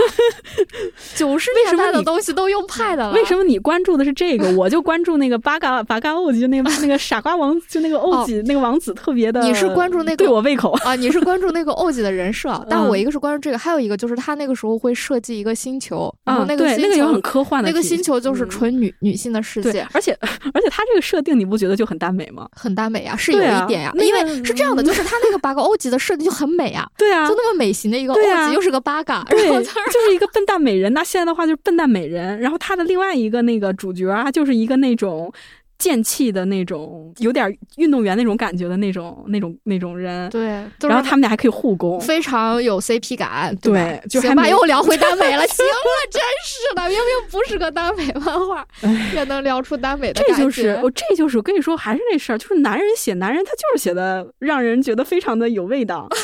九十年代的东西都用 Pad 了。为什么你关注的是这个？我就关注那个八嘎八嘎欧吉，就那个那个傻瓜王，就那个欧吉那个王子特别的。你是关注那个对我胃口啊？你是关注那个欧吉的人设，但我一个是关注这个，还有一个就是他那个时候会设计一个星球，然后那个那个有很科幻的，那个星球就是纯女女性的世界，而且而且他这个设定你不觉得就很耽美吗？很耽美啊，是有一点呀，因为是这样的，就是他那个八个欧吉的设计就很美啊，对啊，就那么美型的一个欧吉，又是个八嘎，对，就是一个笨蛋美人。那现在的话就是笨蛋美人，然后他的另外一个那个主角啊，就是一个那种。剑气的那种，有点运动员那种感觉的那种、那种、那种人。对，然后他们俩还可以互攻，非常有 CP 感。对，就还把，又聊回耽美了。行了，真是的，明明不是个耽美漫画，也能聊出耽美的这就是我，这就是我跟你说，还是那事儿，就是男人写男人，他就是写的让人觉得非常的有味道。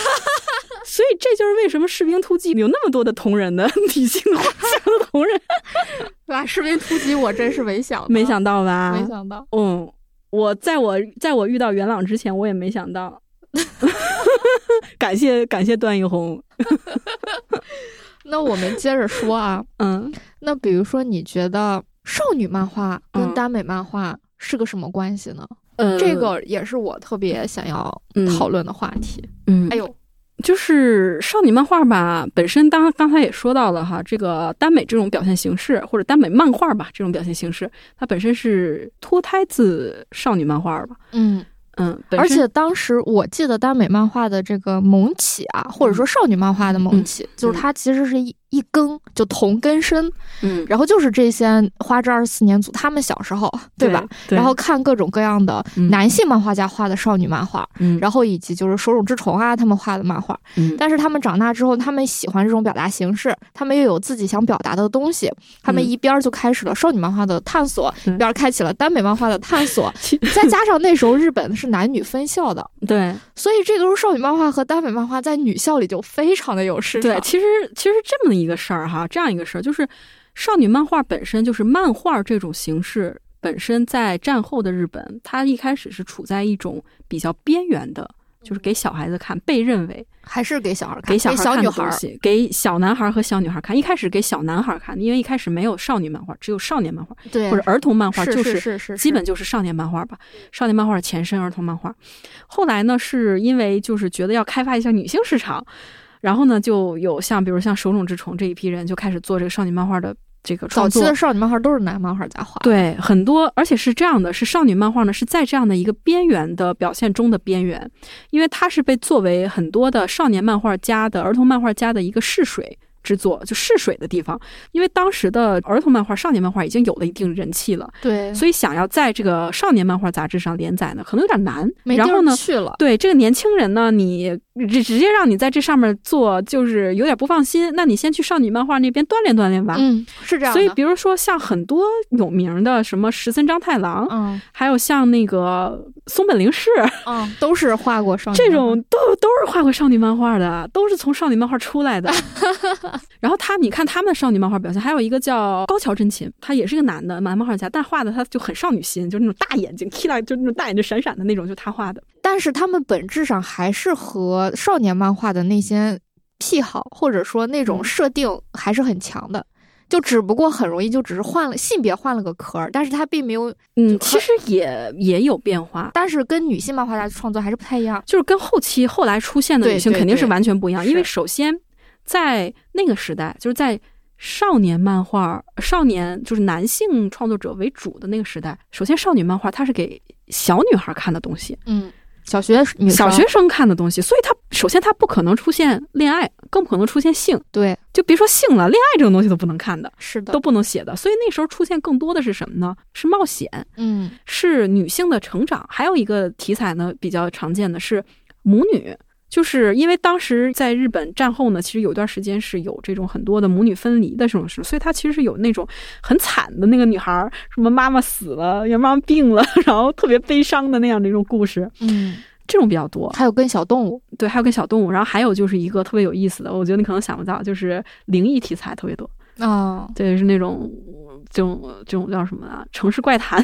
所以这就是为什么《士兵突击》有那么多的同人的女性画像的同人。哇，《士兵突击》我真是没想，没想到吧？没想到。嗯，我在我在我遇到元朗之前，我也没想到。感谢感谢段奕宏。那我们接着说啊，嗯，那比如说，你觉得少女漫画跟耽美漫画是个什么关系呢？嗯，这个也是我特别想要讨论的话题。嗯，哎呦。就是少女漫画吧，本身当刚才也说到了哈，这个耽美这种表现形式，或者耽美漫画吧这种表现形式，它本身是脱胎自少女漫画吧。嗯嗯，而且当时我记得耽美漫画的这个萌起啊，或者说少女漫画的萌起，就是它其实是一。一更就同根生，嗯，然后就是这些花之二十四年组，他们小时候对吧？然后看各种各样的男性漫画家画的少女漫画，嗯，然后以及就是手冢治虫啊他们画的漫画，嗯，但是他们长大之后，他们喜欢这种表达形式，他们又有自己想表达的东西，他们一边就开始了少女漫画的探索，一边开启了耽美漫画的探索，再加上那时候日本是男女分校的，对，所以这个时候少女漫画和耽美漫画在女校里就非常的有市场。对，其实其实这么。一个事儿哈，这样一个事儿就是，少女漫画本身就是漫画这种形式本身，在战后的日本，它一开始是处在一种比较边缘的，就是给小孩子看，被认为还是给小孩看，给小小女孩给小男孩和小女孩看。一开始给小男孩看，因为一开始没有少女漫画，只有少年漫画，对，或者儿童漫画，就是是是基本就是少年漫画吧。少年漫画的前身，儿童漫画。后来呢，是因为就是觉得要开发一下女性市场。然后呢，就有像比如像手冢治虫这一批人就开始做这个少女漫画的这个创作。早期的少女漫画都是男漫画家画。对，很多，而且是这样的，是少女漫画呢是在这样的一个边缘的表现中的边缘，因为它是被作为很多的少年漫画家的儿童漫画家的一个试水。制作就试水的地方，因为当时的儿童漫画、少年漫画已经有了一定人气了，对，所以想要在这个少年漫画杂志上连载呢，可能有点难。然后呢，去了，对这个年轻人呢，你直直接让你在这上面做，就是有点不放心。那你先去少女漫画那边锻炼锻炼吧。嗯，是这样。所以，比如说像很多有名的什么石森章太郎，嗯，还有像那个松本零士，嗯，都是画过少女这种都都是画过少女漫画的，都是从少女漫画出来的。然后他，你看他们的少女漫画表现，还有一个叫高桥真琴，他也是个男的男漫画家，但画的他就很少女心，就是那种大眼睛，kila 就那种大眼睛闪闪的那种，就他画的。但是他们本质上还是和少年漫画的那些癖好，或者说那种设定还是很强的，就只不过很容易就只是换了性别换了个壳儿，但是他并没有，嗯，其实也也有变化，但是跟女性漫画家创作还是不太一样，就是跟后期后来出现的女性肯定是完全不一样，因为首先。在那个时代，就是在少年漫画、少年就是男性创作者为主的那个时代。首先，少女漫画它是给小女孩看的东西，嗯，小学小学生看的东西，所以它首先它不可能出现恋爱，更不可能出现性。对，就别说性了，恋爱这种东西都不能看的，是的，都不能写的。所以那时候出现更多的是什么呢？是冒险，嗯，是女性的成长。还有一个题材呢，比较常见的是母女。就是因为当时在日本战后呢，其实有段时间是有这种很多的母女分离的这种事，所以它其实是有那种很惨的那个女孩，什么妈妈死了，呀妈妈病了，然后特别悲伤的那样的一种故事，嗯，这种比较多。还有跟小动物，对，还有跟小动物，然后还有就是一个特别有意思的，我觉得你可能想不到，就是灵异题材特别多哦，对，是那种这种这种叫什么啊？城市怪谈，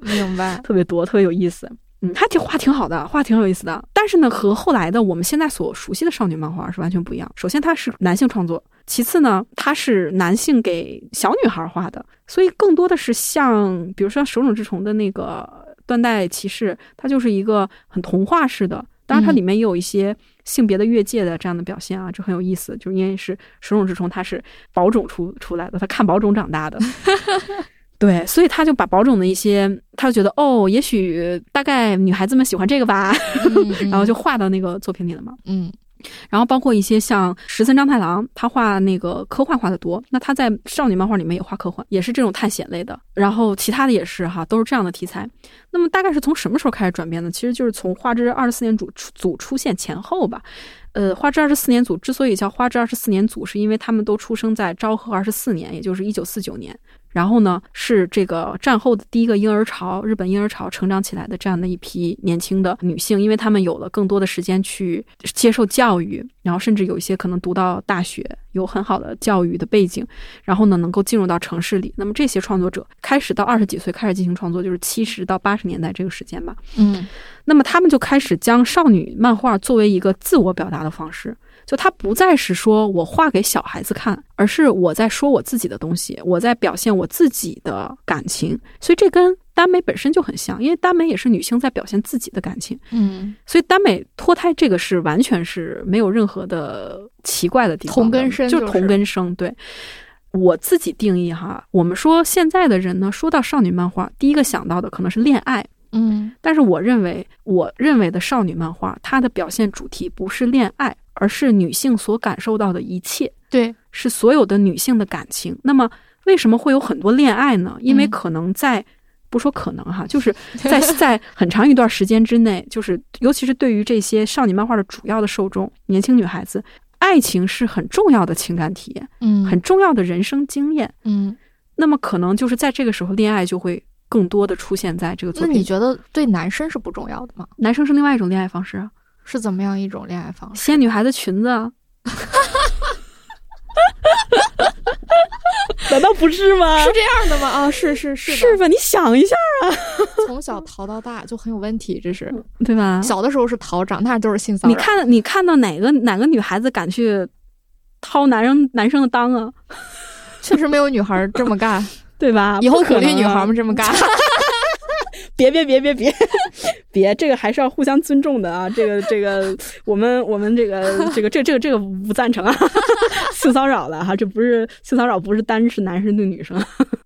明白，特别多，特别有意思。嗯，还挺画挺好的，画挺有意思的。但是呢，和后来的我们现在所熟悉的少女漫画是完全不一样。首先，它是男性创作；其次呢，它是男性给小女孩画的，所以更多的是像，比如说手冢治虫的那个《断代骑士》，它就是一个很童话式的。当然，它里面也有一些性别的越界的这样的表现啊，这很有意思。就因为是手冢治虫，他是宝冢出出来的，他看宝冢长大的。对，所以他就把保种的一些，他就觉得哦，也许大概女孩子们喜欢这个吧，然后就画到那个作品里了嘛。嗯，然后包括一些像石森章太郎，他画那个科幻画的多，那他在少女漫画里面也画科幻，也是这种探险类的。然后其他的也是哈，都是这样的题材。那么大概是从什么时候开始转变呢？其实就是从花之二十四年组组出现前后吧。呃，花之二十四年组之所以叫花之二十四年组，是因为他们都出生在昭和二十四年，也就是一九四九年。然后呢，是这个战后的第一个婴儿潮，日本婴儿潮成长起来的这样的一批年轻的女性，因为她们有了更多的时间去接受教育，然后甚至有一些可能读到大学，有很好的教育的背景，然后呢，能够进入到城市里。那么这些创作者开始到二十几岁开始进行创作，就是七十到八十年代这个时间吧。嗯，那么他们就开始将少女漫画作为一个自我表达的方式。就它不再是说我画给小孩子看，而是我在说我自己的东西，我在表现我自己的感情。所以这跟耽美本身就很像，因为耽美也是女性在表现自己的感情。嗯，所以耽美脱胎这个是完全是没有任何的奇怪的地方，同根生就是同根生。对我自己定义哈，我们说现在的人呢，说到少女漫画，第一个想到的可能是恋爱。嗯，但是我认为，我认为的少女漫画，它的表现主题不是恋爱，而是女性所感受到的一切。对，是所有的女性的感情。那么，为什么会有很多恋爱呢？因为可能在，不说可能哈，就是在在很长一段时间之内，就是尤其是对于这些少女漫画的主要的受众，年轻女孩子，爱情是很重要的情感体验，嗯，很重要的人生经验，嗯。那么，可能就是在这个时候，恋爱就会。更多的出现在这个作品。那你觉得对男生是不重要的吗？男生是另外一种恋爱方式，是怎么样一种恋爱方式？掀女孩子裙子，难道不是吗？是这样的吗？啊，是是是，是吧？你想一下啊，从小淘到大就很有问题，这是对吧？小的时候是淘，长大就是性骚扰。你看，你看到哪个哪个女孩子敢去掏男生男生的裆啊？确实没有女孩这么干。对吧？以后鼓励女孩们这么干。别别别别别 别，这个还是要互相尊重的啊！这个这个，我们我们这个这个这这个这个不赞成啊！性骚扰了哈，这不是性骚扰，不是单是男生对女生。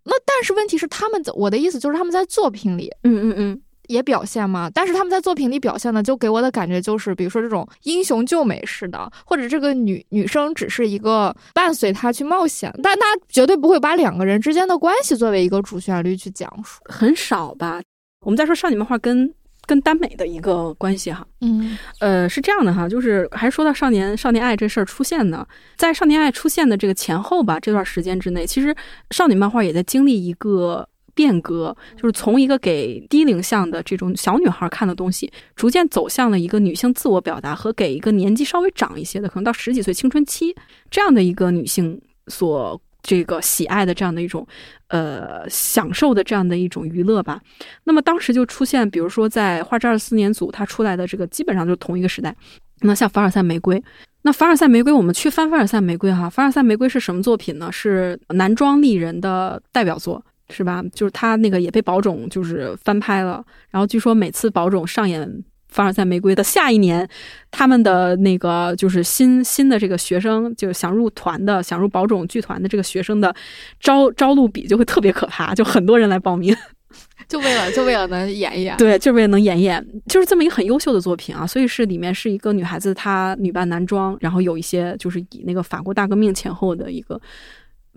那但是问题是，他们我的意思就是他们在作品里，嗯嗯嗯。也表现嘛，但是他们在作品里表现的，就给我的感觉就是，比如说这种英雄救美式的，或者这个女女生只是一个伴随他去冒险，但他绝对不会把两个人之间的关系作为一个主旋律去讲述，很少吧。我们再说少女漫画跟跟耽美的一个关系哈，嗯，呃，是这样的哈，就是还是说到少年少年爱这事儿出现呢，在少年爱出现的这个前后吧，这段时间之内，其实少女漫画也在经历一个。变革就是从一个给低龄向的这种小女孩看的东西，逐渐走向了一个女性自我表达和给一个年纪稍微长一些的，可能到十几岁青春期这样的一个女性所这个喜爱的这样的一种呃享受的这样的一种娱乐吧。那么当时就出现，比如说在画质二十四年组它出来的这个基本上就是同一个时代。那像凡尔赛玫瑰，那凡尔赛玫瑰我们去翻凡尔赛玫瑰哈，凡尔赛玫瑰是什么作品呢？是男装丽人的代表作。是吧？就是他那个也被宝冢就是翻拍了，然后据说每次宝冢上演《凡尔赛玫瑰》的下一年，他们的那个就是新新的这个学生，就是想入团的、想入宝冢剧团的这个学生的招招录比就会特别可怕，就很多人来报名，就为了就为了能演一演，对，就为了能演一演，就是这么一个很优秀的作品啊。所以是里面是一个女孩子，她女扮男装，然后有一些就是以那个法国大革命前后的一个。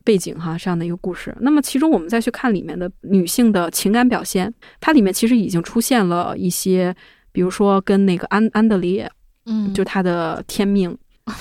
背景哈，这样的一个故事。那么，其中我们再去看里面的女性的情感表现，它里面其实已经出现了一些，比如说跟那个安安德烈，嗯，就他的天命。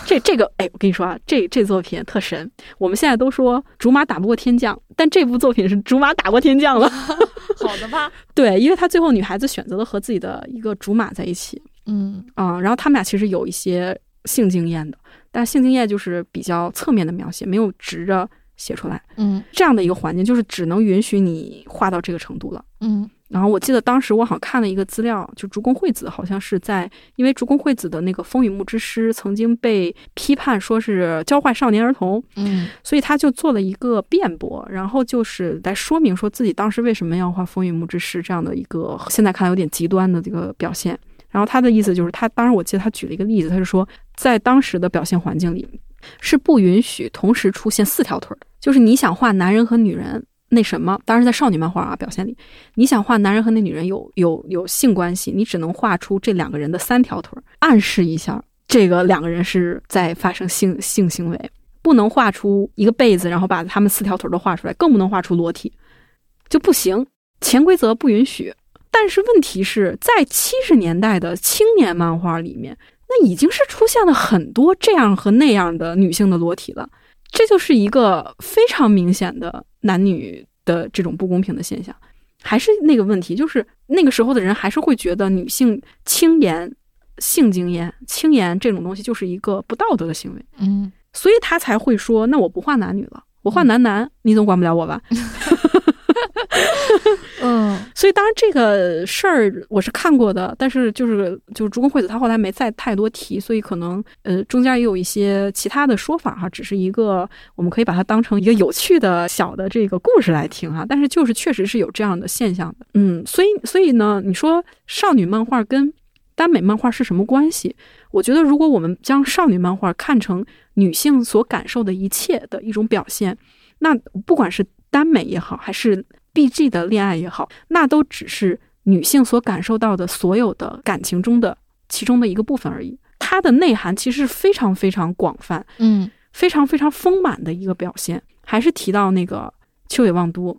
这这个，哎，我跟你说啊，这这作品特神。我们现在都说竹马打不过天将，但这部作品是竹马打过天将了。好的吧？对，因为他最后女孩子选择了和自己的一个竹马在一起。嗯啊，然后他们俩其实有一些性经验的，但性经验就是比较侧面的描写，没有直着。写出来，嗯，这样的一个环境就是只能允许你画到这个程度了，嗯。然后我记得当时我好像看了一个资料，就竹宫惠子好像是在，因为竹宫惠子的那个《风雨木之诗》曾经被批判说是教坏少年儿童，嗯，所以他就做了一个辩驳，然后就是来说明说自己当时为什么要画《风雨木之诗》这样的一个现在看来有点极端的这个表现。然后他的意思就是，他当时我记得他举了一个例子，他是说在当时的表现环境里。是不允许同时出现四条腿的，就是你想画男人和女人那什么，当然在少女漫画啊表现里，你想画男人和那女人有有有性关系，你只能画出这两个人的三条腿，暗示一下这个两个人是在发生性性行为，不能画出一个被子，然后把他们四条腿都画出来，更不能画出裸体，就不行，潜规则不允许。但是问题是在七十年代的青年漫画里面。那已经是出现了很多这样和那样的女性的裸体了，这就是一个非常明显的男女的这种不公平的现象。还是那个问题，就是那个时候的人还是会觉得女性轻言性经验、轻言这种东西就是一个不道德的行为。嗯，所以他才会说：“那我不画男女了，我画男男，你总管不了我吧？” 嗯，所以当然这个事儿我是看过的，但是就是就是竹宫惠子她后来没再太多提，所以可能呃中间也有一些其他的说法哈，只是一个我们可以把它当成一个有趣的小的这个故事来听哈。但是就是确实是有这样的现象的，嗯，所以所以呢，你说少女漫画跟耽美漫画是什么关系？我觉得如果我们将少女漫画看成女性所感受的一切的一种表现，那不管是耽美也好，还是 B G 的恋爱也好，那都只是女性所感受到的所有的感情中的其中的一个部分而已。它的内涵其实是非常非常广泛，嗯，非常非常丰满的一个表现。还是提到那个秋野望都。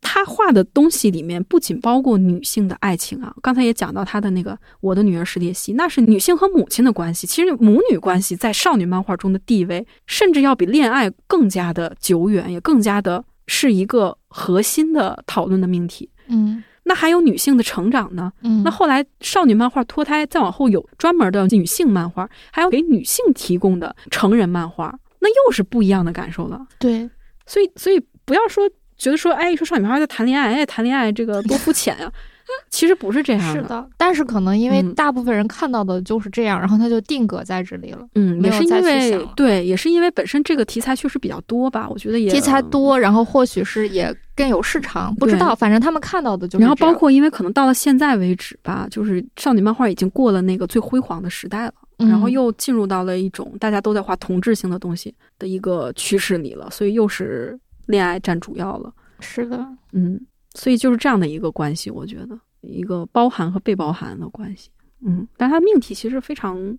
他画的东西里面不仅包括女性的爱情啊，刚才也讲到他的那个《我的女儿史列西》，那是女性和母亲的关系。其实母女关系在少女漫画中的地位，甚至要比恋爱更加的久远，也更加的是一个核心的讨论的命题。嗯，那还有女性的成长呢？嗯，那后来少女漫画脱胎，再往后有专门的女性漫画，还有给女性提供的成人漫画，那又是不一样的感受了。对，所以，所以不要说。觉得说，哎，说少女漫画在谈恋爱，哎，谈恋爱这个多肤浅呀！其实不是这样的。是的，但是可能因为大部分人看到的就是这样，然后他就定格在这里了。嗯，也是因为对，也是因为本身这个题材确实比较多吧。我觉得也题材多，然后或许是也更有市场，不知道。反正他们看到的就是。然后包括因为可能到了现在为止吧，就是少女漫画已经过了那个最辉煌的时代了，然后又进入到了一种大家都在画同质性的东西的一个趋势里了，所以又是。恋爱占主要了，是的，嗯，所以就是这样的一个关系，我觉得一个包含和被包含的关系，嗯，但它命题其实非常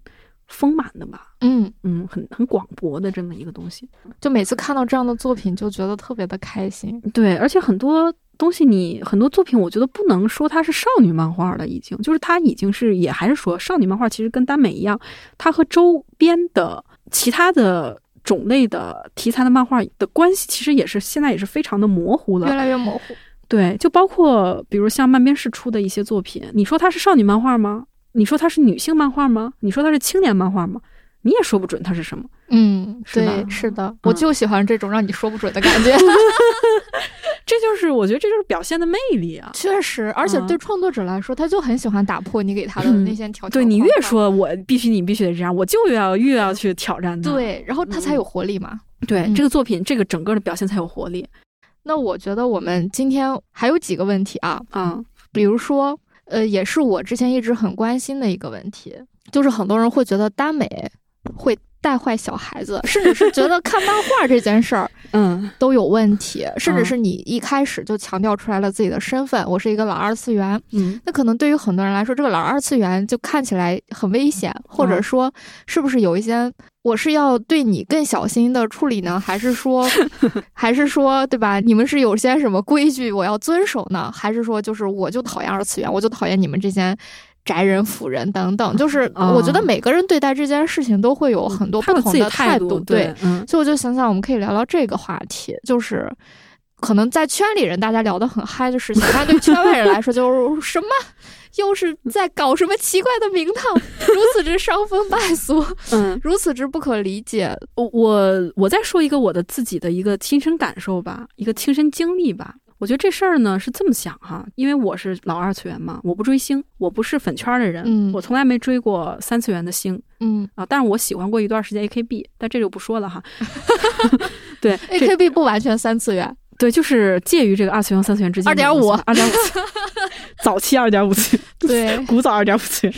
丰满的吧，嗯。嗯，很很广博的这么一个东西，就每次看到这样的作品就觉得特别的开心，对，而且很多东西你很多作品，我觉得不能说它是少女漫画了，已经。就是它已经是也还是说少女漫画其实跟耽美一样，它和周边的其他的。种类的题材的漫画的关系，其实也是现在也是非常的模糊了，越来越模糊。对，就包括比如像漫边市出的一些作品，你说它是少女漫画吗？你说它是女性漫画吗？你说它是青年漫画吗？你也说不准它是什么。嗯，对，是的，我就喜欢这种让你说不准的感觉。这就是我觉得这就是表现的魅力啊！确实，而且对创作者来说，他就很喜欢打破你给他的那些条条。对你越说我必须你必须得这样，我就要越要去挑战他。对，然后他才有活力嘛。对，这个作品这个整个的表现才有活力。那我觉得我们今天还有几个问题啊啊，比如说，呃，也是我之前一直很关心的一个问题，就是很多人会觉得耽美会。带坏小孩子，甚至是觉得看漫画这件事儿，嗯，都有问题，甚至是你一开始就强调出来了自己的身份，我是一个老二次元，嗯，那可能对于很多人来说，这个老二次元就看起来很危险，或者说是不是有一些我是要对你更小心的处理呢？还是说，还是说，对吧？你们是有些什么规矩我要遵守呢？还是说，就是我就讨厌二次元，我就讨厌你们这些。宅人、腐人等等，就是我觉得每个人对待这件事情都会有很多不同的态度。对，所以我就想想，我们可以聊聊这个话题，就是可能在圈里人大家聊得很嗨的事情，但对圈外人来说，就是 什么又是在搞什么奇怪的名堂，如此之伤风败俗，嗯，如此之不可理解。我我我再说一个我的自己的一个亲身感受吧，一个亲身经历吧。我觉得这事儿呢是这么想哈，因为我是老二次元嘛，我不追星，我不是粉圈的人，嗯，我从来没追过三次元的星，嗯啊，但是我喜欢过一段时间 A K B，但这就不说了哈。对，A K B 不完全三次元。对，就是介于这个二次元、三次元之间。二点五，二点五，早期二点五次，对，古早二点五次。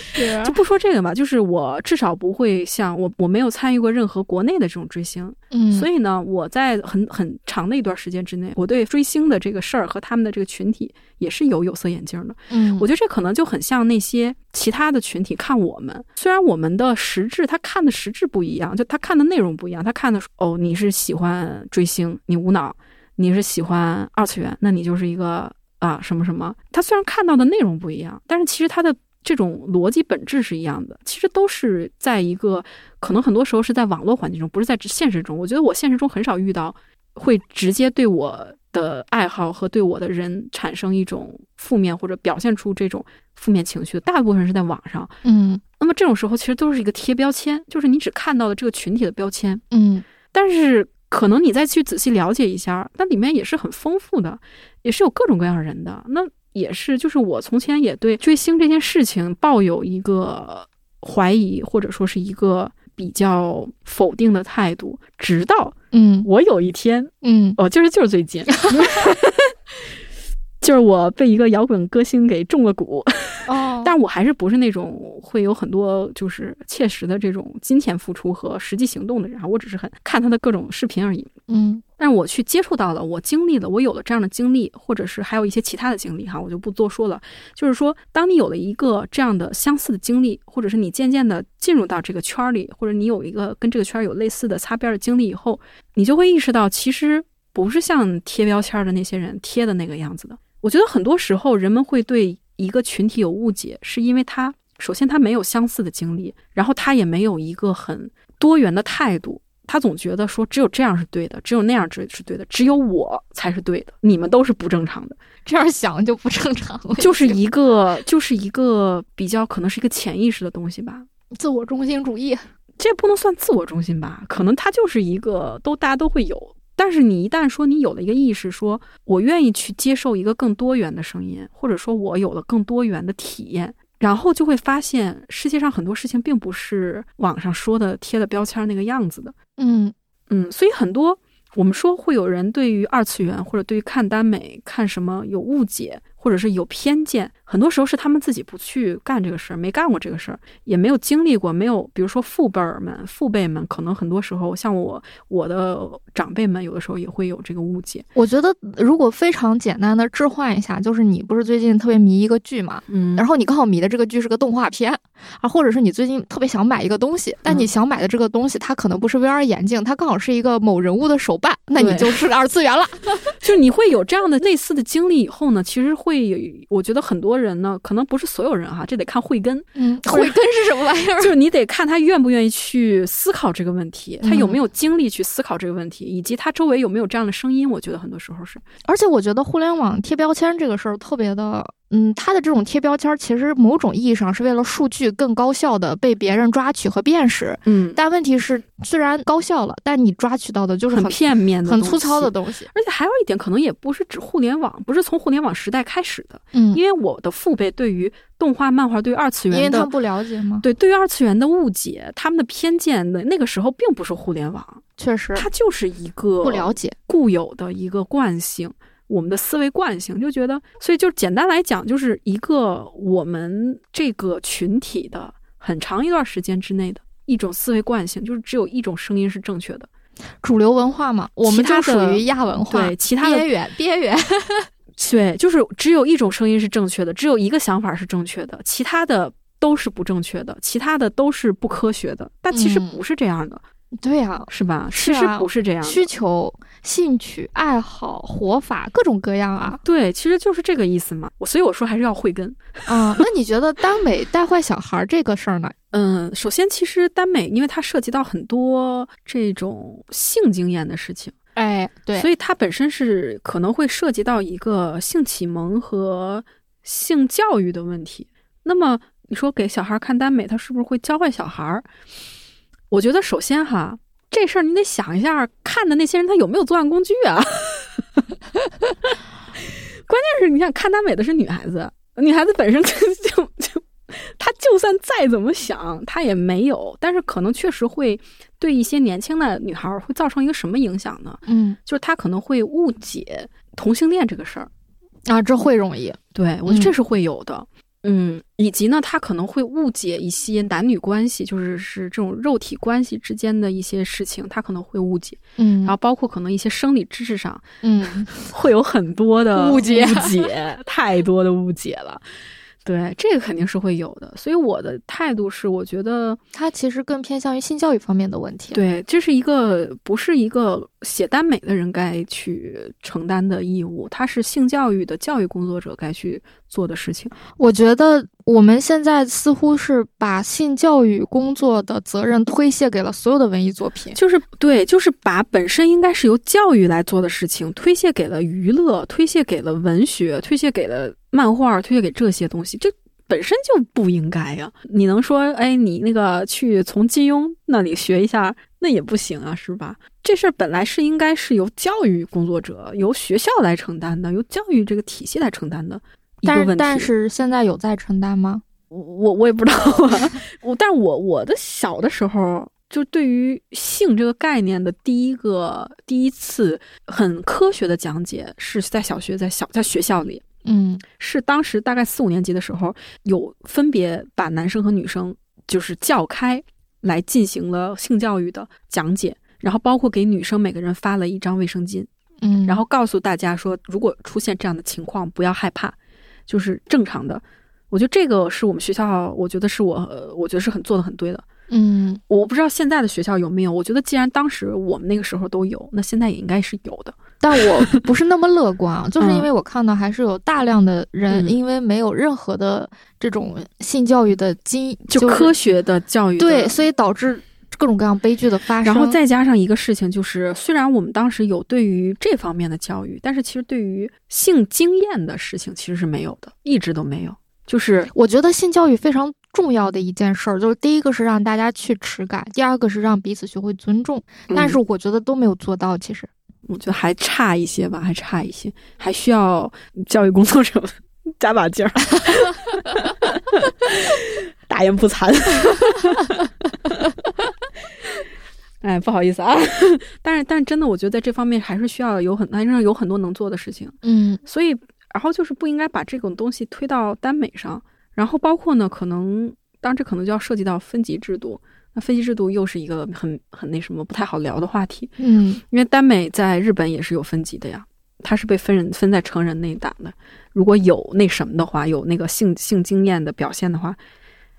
就不说这个吧，就是我至少不会像我，我没有参与过任何国内的这种追星，嗯，所以呢，我在很很长的一段时间之内，我对追星的这个事儿和他们的这个群体也是有有色眼镜的。嗯，我觉得这可能就很像那些其他的群体看我们，虽然我们的实质他看的实质不一样，就他看的内容不一样，他看的哦，你是喜欢追星，你无脑。你是喜欢二次元，那你就是一个啊什么什么。他虽然看到的内容不一样，但是其实他的这种逻辑本质是一样的。其实都是在一个可能很多时候是在网络环境中，不是在现实中。我觉得我现实中很少遇到会直接对我的爱好和对我的人产生一种负面或者表现出这种负面情绪的。大部分是在网上，嗯。那么这种时候其实都是一个贴标签，就是你只看到了这个群体的标签，嗯。但是。可能你再去仔细了解一下，那里面也是很丰富的，也是有各种各样人的。那也是，就是我从前也对追星这件事情抱有一个怀疑，或者说是一个比较否定的态度，直到嗯，我有一天，嗯，哦，就是就是最近。就是我被一个摇滚歌星给中了蛊，哦，但我还是不是那种会有很多就是切实的这种金钱付出和实际行动的人，我只是很看他的各种视频而已。嗯，但是我去接触到了，我经历了，我有了这样的经历，或者是还有一些其他的经历哈，我就不多说了。就是说，当你有了一个这样的相似的经历，或者是你渐渐的进入到这个圈里，或者你有一个跟这个圈有类似的擦边的经历以后，你就会意识到，其实不是像贴标签的那些人贴的那个样子的。我觉得很多时候人们会对一个群体有误解，是因为他首先他没有相似的经历，然后他也没有一个很多元的态度，他总觉得说只有这样是对的，只有那样是是对的，只有我才是对的，你们都是不正常的。这样想就不正常了，就是一个就是一个比较可能是一个潜意识的东西吧，自我中心主义，这不能算自我中心吧？可能它就是一个都大家都会有。但是你一旦说你有了一个意识，说我愿意去接受一个更多元的声音，或者说我有了更多元的体验，然后就会发现世界上很多事情并不是网上说的贴的标签那个样子的。嗯嗯，所以很多我们说会有人对于二次元或者对于看耽美看什么有误解。或者是有偏见，很多时候是他们自己不去干这个事儿，没干过这个事儿，也没有经历过，没有，比如说父辈儿们、父辈们，可能很多时候像我，我的长辈们，有的时候也会有这个误解。我觉得，如果非常简单的置换一下，就是你不是最近特别迷一个剧嘛，嗯，然后你刚好迷的这个剧是个动画片，啊，或者是你最近特别想买一个东西，但你想买的这个东西它可能不是 VR 眼镜，它刚好是一个某人物的手办，那你就是二次元了。就你会有这样的类似的经历以后呢，其实会。会，我觉得很多人呢，可能不是所有人哈，这得看慧根。嗯，慧根是什么玩意儿？就是你得看他愿不愿意去思考这个问题，他有没有精力去思考这个问题，以及他周围有没有这样的声音。我觉得很多时候是，而且我觉得互联网贴标签这个事儿特别的。嗯，它的这种贴标签，其实某种意义上是为了数据更高效的被别人抓取和辨识。嗯，但问题是，虽然高效了，但你抓取到的就是很片面的、很粗糙的东西。而且还有一点，可能也不是指互联网，不是从互联网时代开始的。嗯，因为我的父辈对于动画、漫画、对于二次元，因为他不了解吗？对，对于二次元的误解，他们的偏见的那个时候并不是互联网，确实，它就是一个不了解固有的一个惯性。我们的思维惯性就觉得，所以就简单来讲，就是一个我们这个群体的很长一段时间之内的一种思维惯性，就是只有一种声音是正确的，主流文化嘛，我们就属于亚文化，对，其他的边缘边缘，对，就是只有一种声音是正确的，只有一个想法是正确的，其他的都是不正确的，其他的都是不科学的，但其实不是这样的。对呀，是吧？其实不是这样，需求、兴趣、爱好、活法各种各样啊。对，其实就是这个意思嘛。我所以我说还是要慧根啊。那你觉得耽美带坏小孩这个事儿呢？嗯，首先其实耽美，因为它涉及到很多这种性经验的事情，哎，对，所以它本身是可能会涉及到一个性启蒙和性教育的问题。那么你说给小孩看耽美，他是不是会教坏小孩？我觉得首先哈，这事儿你得想一下，看的那些人他有没有作案工具啊？关键是你想看耽美的是女孩子，女孩子本身 就就就，她就算再怎么想，她也没有。但是可能确实会对一些年轻的女孩会造成一个什么影响呢？嗯，就是她可能会误解同性恋这个事儿啊，这会容易。对我觉得这是会有的。嗯，以及呢，他可能会误解一些男女关系，就是是这种肉体关系之间的一些事情，他可能会误解。嗯，然后包括可能一些生理知识上，嗯，会有很多的误解，误解太多的误解了。对，这个肯定是会有的，所以我的态度是，我觉得他其实更偏向于性教育方面的问题。对，这是一个不是一个写耽美的人该去承担的义务，它是性教育的教育工作者该去做的事情。我觉得我们现在似乎是把性教育工作的责任推卸给了所有的文艺作品，就是对，就是把本身应该是由教育来做的事情推卸给了娱乐，推卸给了文学，推卸给了。漫画推卸给这些东西，这本身就不应该呀。你能说，哎，你那个去从金庸那里学一下，那也不行啊，是吧？这事儿本来是应该是由教育工作者、由学校来承担的，由教育这个体系来承担的。但是，但是现在有在承担吗？我我我也不知道啊。我，但是我我的小的时候。就对于性这个概念的第一个第一次很科学的讲解，是在小学，在小在学校里，嗯，是当时大概四五年级的时候，有分别把男生和女生就是叫开来进行了性教育的讲解，然后包括给女生每个人发了一张卫生巾，嗯，然后告诉大家说，如果出现这样的情况，不要害怕，就是正常的。我觉得这个是我们学校，我觉得是我，我觉得是很做的很对的。嗯，我不知道现在的学校有没有。我觉得既然当时我们那个时候都有，那现在也应该是有的。但我不是那么乐观啊，就是因为我看到还是有大量的人因为没有任何的这种性教育的经，就科学的教育，对，所以导致各种各样悲剧的发生。然后再加上一个事情，就是虽然我们当时有对于这方面的教育，但是其实对于性经验的事情其实是没有的，一直都没有。就是我觉得性教育非常。重要的一件事儿，就是第一个是让大家去耻感，第二个是让彼此学会尊重。但是我觉得都没有做到，其实我觉得还差一些吧，还差一些，还需要教育工作者加把劲儿。大言不惭。哎，不好意思啊，但是但是真的，我觉得在这方面还是需要有很还是有很多能做的事情。嗯，所以然后就是不应该把这种东西推到耽美上。然后包括呢，可能当然这可能就要涉及到分级制度，那分级制度又是一个很很那什么不太好聊的话题。嗯，因为耽美在日本也是有分级的呀，它是被分人分在成人那一档的，如果有那什么的话，有那个性性经验的表现的话。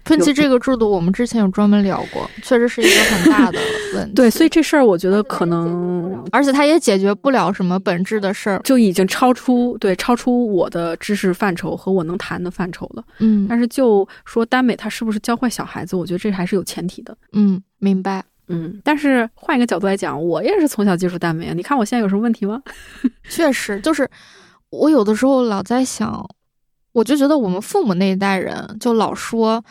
分期这个制度，我们之前有专门聊过，确实是一个很大的问题。对，所以这事儿我觉得可能，而且它也解决不了什么本质的事儿，就已经超出对超出我的知识范畴和我能谈的范畴了。嗯，但是就说耽美它是不是教坏小孩子，我觉得这还是有前提的。嗯，明白。嗯，但是换一个角度来讲，我也是从小接触耽美啊。你看我现在有什么问题吗？确实，就是我有的时候老在想，我就觉得我们父母那一代人就老说。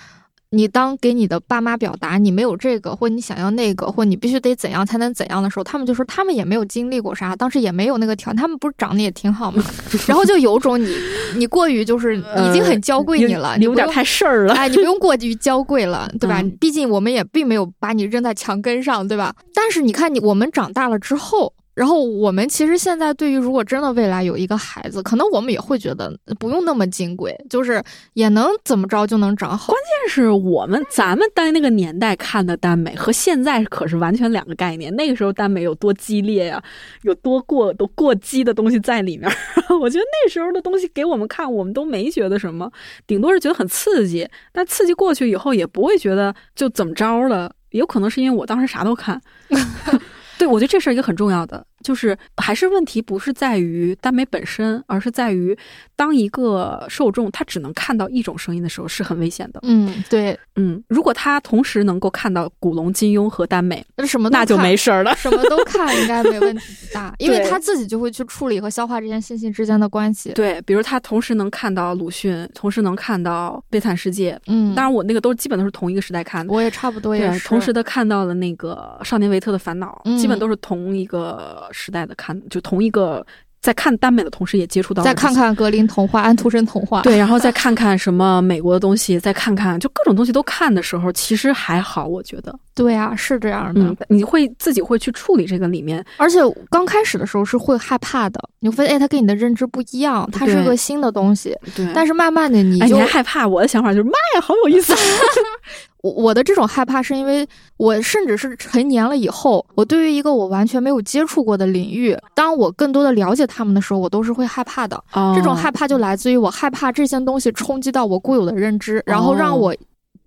你当给你的爸妈表达你没有这个，或你想要那个，或你必须得怎样才能怎样的时候，他们就说他们也没有经历过啥，当时也没有那个条件，他们不是长得也挺好吗？然后就有种你你过于就是已经很娇贵你了，你有点太事儿了，哎，你不用过于娇贵了，对吧？毕竟我们也并没有把你扔在墙根上，对吧？但是你看你我们长大了之后。然后我们其实现在对于如果真的未来有一个孩子，可能我们也会觉得不用那么金贵，就是也能怎么着就能长好。关键是我们咱们在那个年代看的耽美和现在可是完全两个概念。那个时候耽美有多激烈呀，有多过都过激的东西在里面。我觉得那时候的东西给我们看，我们都没觉得什么，顶多是觉得很刺激。但刺激过去以后，也不会觉得就怎么着了。有可能是因为我当时啥都看。对，我觉得这事儿一个很重要的，就是还是问题不是在于耽美本身，而是在于当一个受众他只能看到一种声音的时候，是很危险的。嗯，对，嗯，如果他同时能够看到古龙、金庸和耽美，那什么那就没事儿了，什么都 看应该没问题不大，因为他自己就会去处理和消化这件信息之间的关系。对，比如他同时能看到鲁迅，同时能看到《悲惨世界》，嗯，当然我那个都基本都是同一个时代看的，我也差不多也是同时的看到了那个《少年维特的烦恼》，基本都是同一个时代的看，就同一个在看耽美的同时，也接触到。再看看格林童话、安徒生童话，对，然后再看看什么美国的东西，再看看就各种东西都看的时候，其实还好，我觉得。对啊，是这样的。你会自己会去处理这个里面，而且刚开始的时候是会害怕的，你会发现，哎，它跟你的认知不一样，它是个新的东西。对。但是慢慢的，你就还害怕。我的想法就是，妈呀，好有意思。我我的这种害怕是因为我甚至是成年了以后，我对于一个我完全没有接触过的领域，当我更多的了解他们的时候，我都是会害怕的。这种害怕就来自于我害怕这些东西冲击到我固有的认知，然后让我。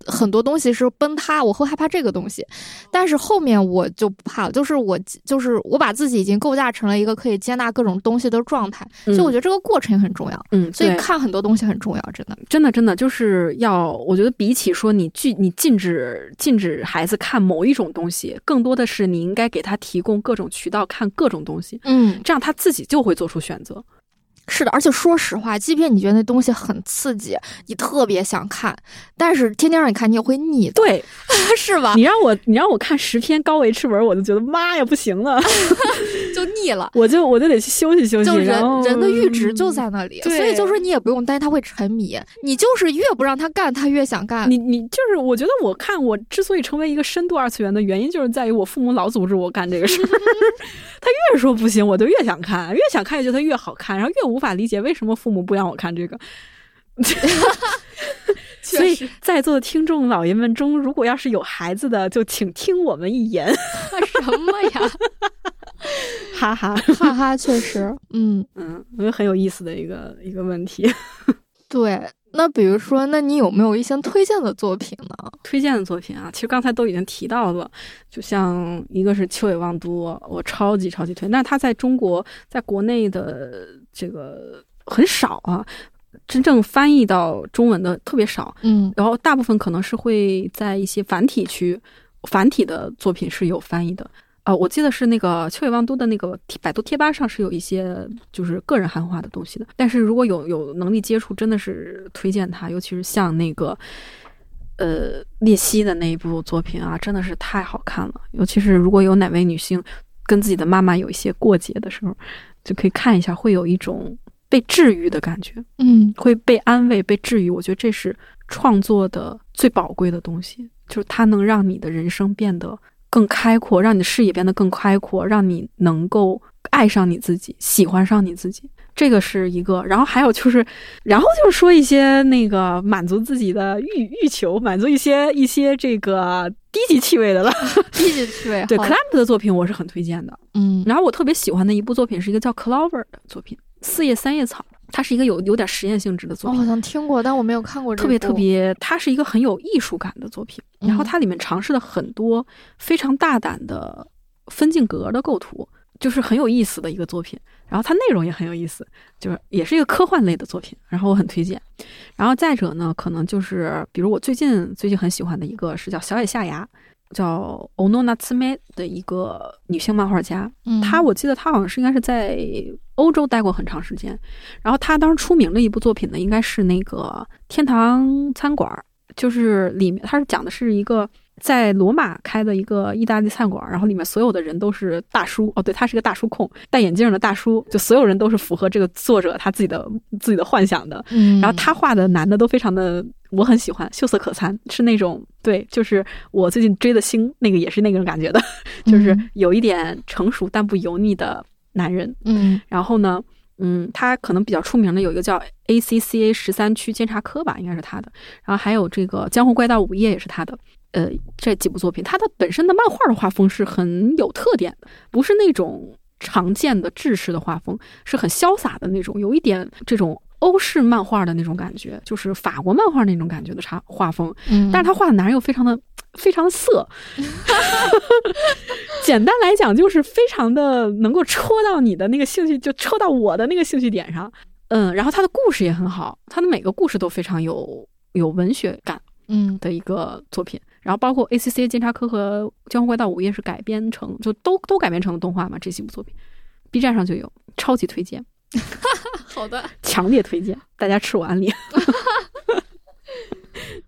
很多东西是崩塌，我会害怕这个东西，但是后面我就不怕了，就是我就是我把自己已经构架成了一个可以接纳各种东西的状态，所以我觉得这个过程也很重要，嗯，所以看很多东西很重要，真的，真的，真的就是要，我觉得比起说你拒你禁止禁止孩子看某一种东西，更多的是你应该给他提供各种渠道看各种东西，嗯，这样他自己就会做出选择。是的，而且说实话，即便你觉得那东西很刺激，你特别想看，但是天天让你看，你也会腻。对，是吧？你让我你让我看十篇高维赤文，我就觉得妈呀，不行了，就腻了。我就我就得去休息休息。就人人的阈值就在那里，所以就说你也不用担心他会沉迷，你就是越不让他干，他越想干。你你就是我觉得我看我之所以成为一个深度二次元的原因，就是在于我父母老阻止我干这个事儿。他越说不行，我就越想看，越想看，觉得他越好看，然后越无法理解为什么父母不让我看这个。所以，在座的听众老爷们中，如果要是有孩子的，就请听我们一言。什么呀？哈哈哈哈！确实，嗯嗯，我觉得很有意思的一个一个问题。对，那比如说，那你有没有一些推荐的作品呢？推荐的作品啊，其实刚才都已经提到了，就像一个是秋野望都，我超级超级推，但是他在中国，在国内的这个很少啊。真正翻译到中文的特别少，嗯，然后大部分可能是会在一些繁体区，繁体的作品是有翻译的啊。我记得是那个秋野望都的那个百度贴吧上是有一些就是个人汉化的东西的。但是如果有有能力接触，真的是推荐他，尤其是像那个呃列西的那一部作品啊，真的是太好看了。尤其是如果有哪位女性跟自己的妈妈有一些过节的时候，就可以看一下，会有一种。被治愈的感觉，嗯，会被安慰、被治愈。我觉得这是创作的最宝贵的东西，就是它能让你的人生变得更开阔，让你的视野变得更开阔，让你能够爱上你自己，喜欢上你自己。这个是一个。然后还有就是，然后就是说一些那个满足自己的欲欲求，满足一些一些这个低级趣味的了。低级趣味。对 c l a m 的作品我是很推荐的。嗯，然后我特别喜欢的一部作品是一个叫 Clover 的作品。四叶三叶草，它是一个有有点实验性质的作品。我好像听过，但我没有看过。特别特别，它是一个很有艺术感的作品。然后它里面尝试了很多非常大胆的分镜格的构图，就是很有意思的一个作品。然后它内容也很有意思，就是也是一个科幻类的作品。然后我很推荐。然后再者呢，可能就是比如我最近最近很喜欢的一个是叫小野夏芽。叫 Ono Natsume 的一个女性漫画家，她我记得她好像是应该是在欧洲待过很长时间，然后她当时出名的一部作品呢，应该是那个天堂餐馆，就是里面她是讲的是一个。在罗马开的一个意大利餐馆，然后里面所有的人都是大叔哦，对他是个大叔控，戴眼镜的大叔，就所有人都是符合这个作者他自己的自己的幻想的。嗯，然后他画的男的都非常的，我很喜欢，秀色可餐，是那种对，就是我最近追的星那个也是那种感觉的，就是有一点成熟但不油腻的男人。嗯，然后呢，嗯，他可能比较出名的有一个叫 ACCA 十三区监察科吧，应该是他的。然后还有这个江湖怪盗午夜也是他的。呃，这几部作品，他的本身的漫画的画风是很有特点的，不是那种常见的制式的画风，是很潇洒的那种，有一点这种欧式漫画的那种感觉，就是法国漫画那种感觉的插画风。嗯，但是他画的男人又非常的 非常的色，简单来讲就是非常的能够戳到你的那个兴趣，就戳到我的那个兴趣点上。嗯，然后他的故事也很好，他的每个故事都非常有有文学感，嗯的一个作品。然后包括 A C C 监察科和《江湖怪盗午夜》是改编成，就都都改编成了动画嘛？这几部作品，B 站上就有，超级推荐。好的，强烈推荐，大家吃我安利。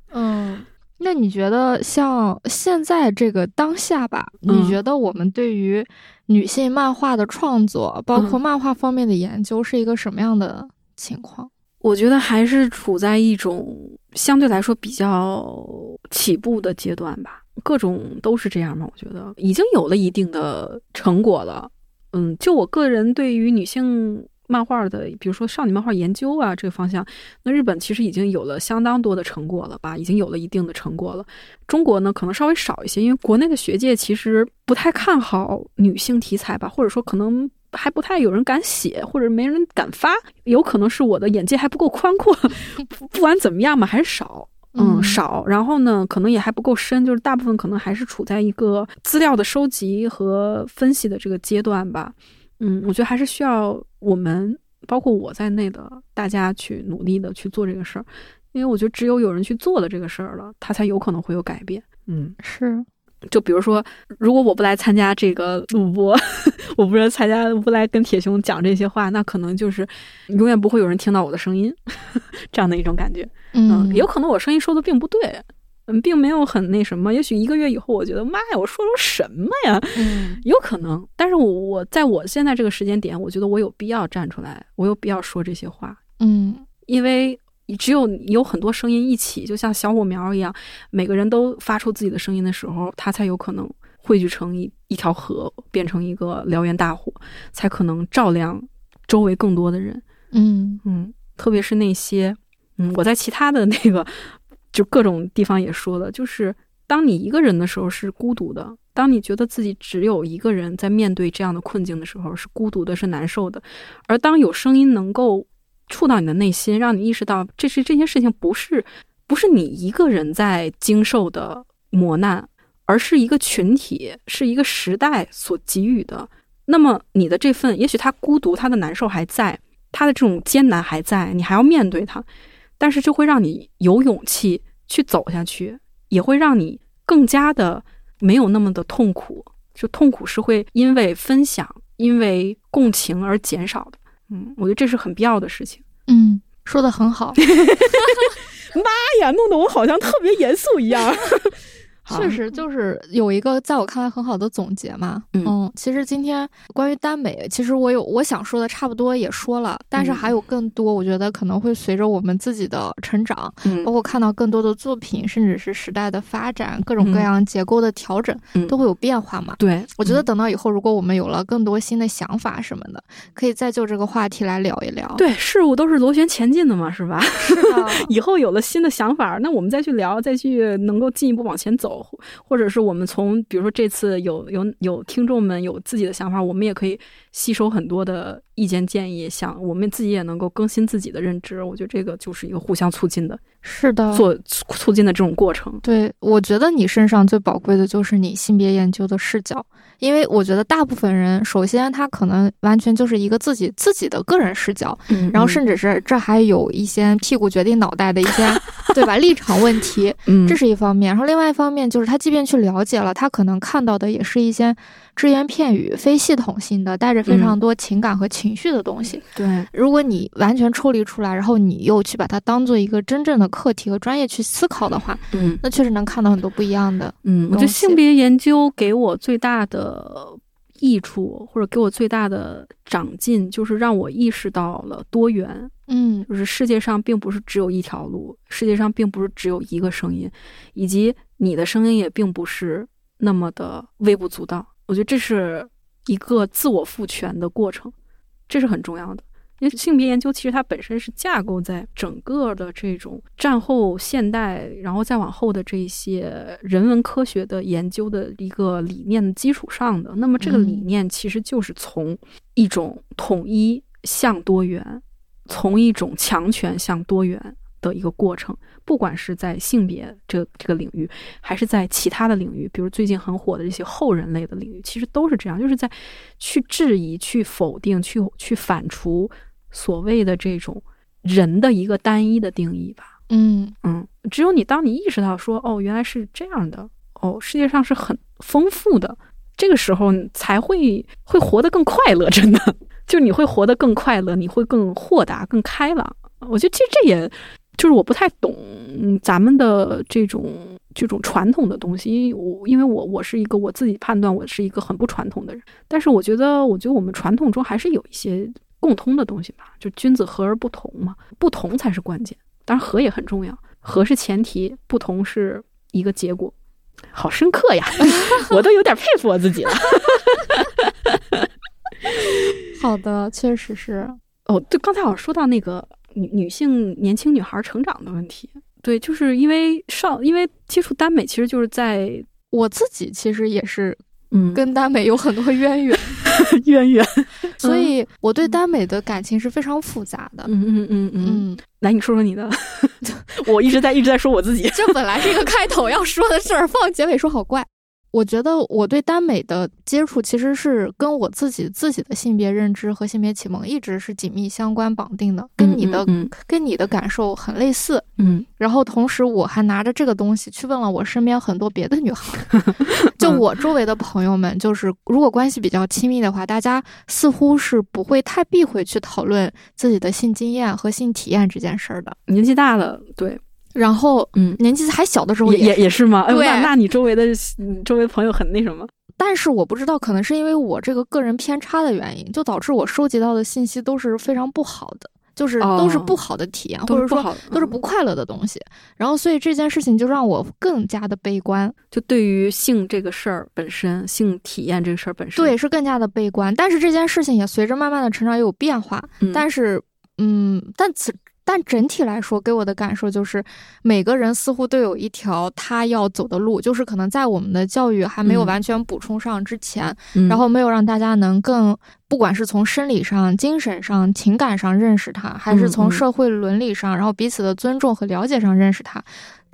嗯，那你觉得像现在这个当下吧？你觉得我们对于女性漫画的创作，包括漫画方面的研究，是一个什么样的情况？我觉得还是处在一种相对来说比较起步的阶段吧，各种都是这样嘛。我觉得已经有了一定的成果了。嗯，就我个人对于女性漫画的，比如说少女漫画研究啊这个方向，那日本其实已经有了相当多的成果了吧，已经有了一定的成果了。中国呢，可能稍微少一些，因为国内的学界其实不太看好女性题材吧，或者说可能。还不太有人敢写，或者没人敢发，有可能是我的眼界还不够宽阔。不管怎么样嘛，还是少，嗯，少。然后呢，可能也还不够深，就是大部分可能还是处在一个资料的收集和分析的这个阶段吧。嗯，我觉得还是需要我们，包括我在内的大家去努力的去做这个事儿，因为我觉得只有有人去做了这个事儿了，他才有可能会有改变。嗯，是。就比如说，如果我不来参加这个录播，我不是参加不来跟铁熊讲这些话，那可能就是永远不会有人听到我的声音，这样的一种感觉。嗯，有可能我声音说的并不对，嗯，并没有很那什么。也许一个月以后，我觉得妈呀，我说了什么呀？嗯，有可能。但是我我在我现在这个时间点，我觉得我有必要站出来，我有必要说这些话。嗯，因为。你只有有很多声音一起，就像小火苗一样，每个人都发出自己的声音的时候，它才有可能汇聚成一一条河，变成一个燎原大火，才可能照亮周围更多的人。嗯嗯，特别是那些，嗯，我在其他的那个就各种地方也说了，就是当你一个人的时候是孤独的，当你觉得自己只有一个人在面对这样的困境的时候是孤独的，是难受的，而当有声音能够。触到你的内心，让你意识到这是这些事情不是不是你一个人在经受的磨难，而是一个群体，是一个时代所给予的。那么你的这份，也许他孤独，他的难受还在，他的这种艰难还在，你还要面对他，但是就会让你有勇气去走下去，也会让你更加的没有那么的痛苦。就痛苦是会因为分享、因为共情而减少的。嗯，我觉得这是很必要的事情。嗯，说的很好。妈呀，弄得我好像特别严肃一样。确实就是有一个在我看来很好的总结嘛。嗯，其实今天关于耽美，其实我有我想说的差不多也说了，但是还有更多，我觉得可能会随着我们自己的成长，包括看到更多的作品，甚至是时代的发展，各种各样结构的调整，都会有变化嘛。对，我觉得等到以后，如果我们有了更多新的想法什么的，可以再就这个话题来聊一聊。对，事物都是螺旋前进的嘛，是吧？以后有了新的想法，那我们再去聊，再去能够进一步往前走。或者是我们从，比如说这次有有有听众们有自己的想法，我们也可以吸收很多的意见建议，想我们自己也能够更新自己的认知。我觉得这个就是一个互相促进的，是的，做促进的这种过程。对，我觉得你身上最宝贵的就是你性别研究的视角。因为我觉得大部分人，首先他可能完全就是一个自己自己的个人视角，然后甚至是这还有一些屁股决定脑袋的一些，对吧？立场问题，这是一方面。然后另外一方面就是他即便去了解了，他可能看到的也是一些。只言片语、非系统性的、带着非常多情感和情绪的东西。对，如果你完全抽离出来，然后你又去把它当做一个真正的课题和专业去思考的话，嗯，那确实能看到很多不一样的。嗯，我觉得性别研究给我最大的益处，或者给我最大的长进，就是让我意识到了多元。嗯，就是世界上并不是只有一条路，世界上并不是只有一个声音，以及你的声音也并不是那么的微不足道。我觉得这是一个自我赋权的过程，这是很重要的。因为性别研究其实它本身是架构在整个的这种战后现代，然后再往后的这些人文科学的研究的一个理念的基础上的。那么这个理念其实就是从一种统一向多元，从一种强权向多元的一个过程。不管是在性别这这个领域，还是在其他的领域，比如最近很火的这些后人类的领域，其实都是这样，就是在去质疑、去否定、去去反刍所谓的这种人的一个单一的定义吧。嗯嗯，只有你当你意识到说，哦，原来是这样的，哦，世界上是很丰富的，这个时候才会会活得更快乐。真的，就你会活得更快乐，你会更豁达、更开朗。我觉得其实这也。就是我不太懂咱们的这种这种传统的东西，因为我因为我我是一个我自己判断我是一个很不传统的人，但是我觉得我觉得我们传统中还是有一些共通的东西吧，就君子和而不同嘛，不同才是关键，当然和也很重要，和是前提，不同是一个结果，好深刻呀，我都有点佩服我自己了。好的，确实是哦，对，刚才好像说到那个。女女性年轻女孩成长的问题，对，就是因为上，因为接触耽美，其实就是在我自己其实也是，嗯，跟耽美有很多渊源，渊源，所以我对耽美的感情是非常复杂的。嗯嗯嗯嗯，来，你说说你的，我一直在一直在说我自己，这本来是一个开头要说的事儿，放结尾说好怪。我觉得我对耽美的接触其实是跟我自己自己的性别认知和性别启蒙一直是紧密相关绑定的，跟你的跟你的感受很类似。嗯，然后同时我还拿着这个东西去问了我身边很多别的女孩，就我周围的朋友们，就是如果关系比较亲密的话，大家似乎是不会太避讳去讨论自己的性经验和性体验这件事儿的。年纪大了，对。然后，嗯，年纪还小的时候也也是吗？对，那那你周围的周围朋友很那什么？但是我不知道，可能是因为我这个个人偏差的原因，就导致我收集到的信息都是非常不好的，就是都是不好的体验，或者说都是不快乐的东西。然后，所以这件事情就让我更加的悲观，就对于性这个事儿本身，性体验这个事儿本身，对，是更加的悲观。但是这件事情也随着慢慢的成长也有变化。但是，嗯，但此。但整体来说，给我的感受就是，每个人似乎都有一条他要走的路，就是可能在我们的教育还没有完全补充上之前，然后没有让大家能更，不管是从生理上、精神上、情感上认识他，还是从社会伦理上，然后彼此的尊重和了解上认识他。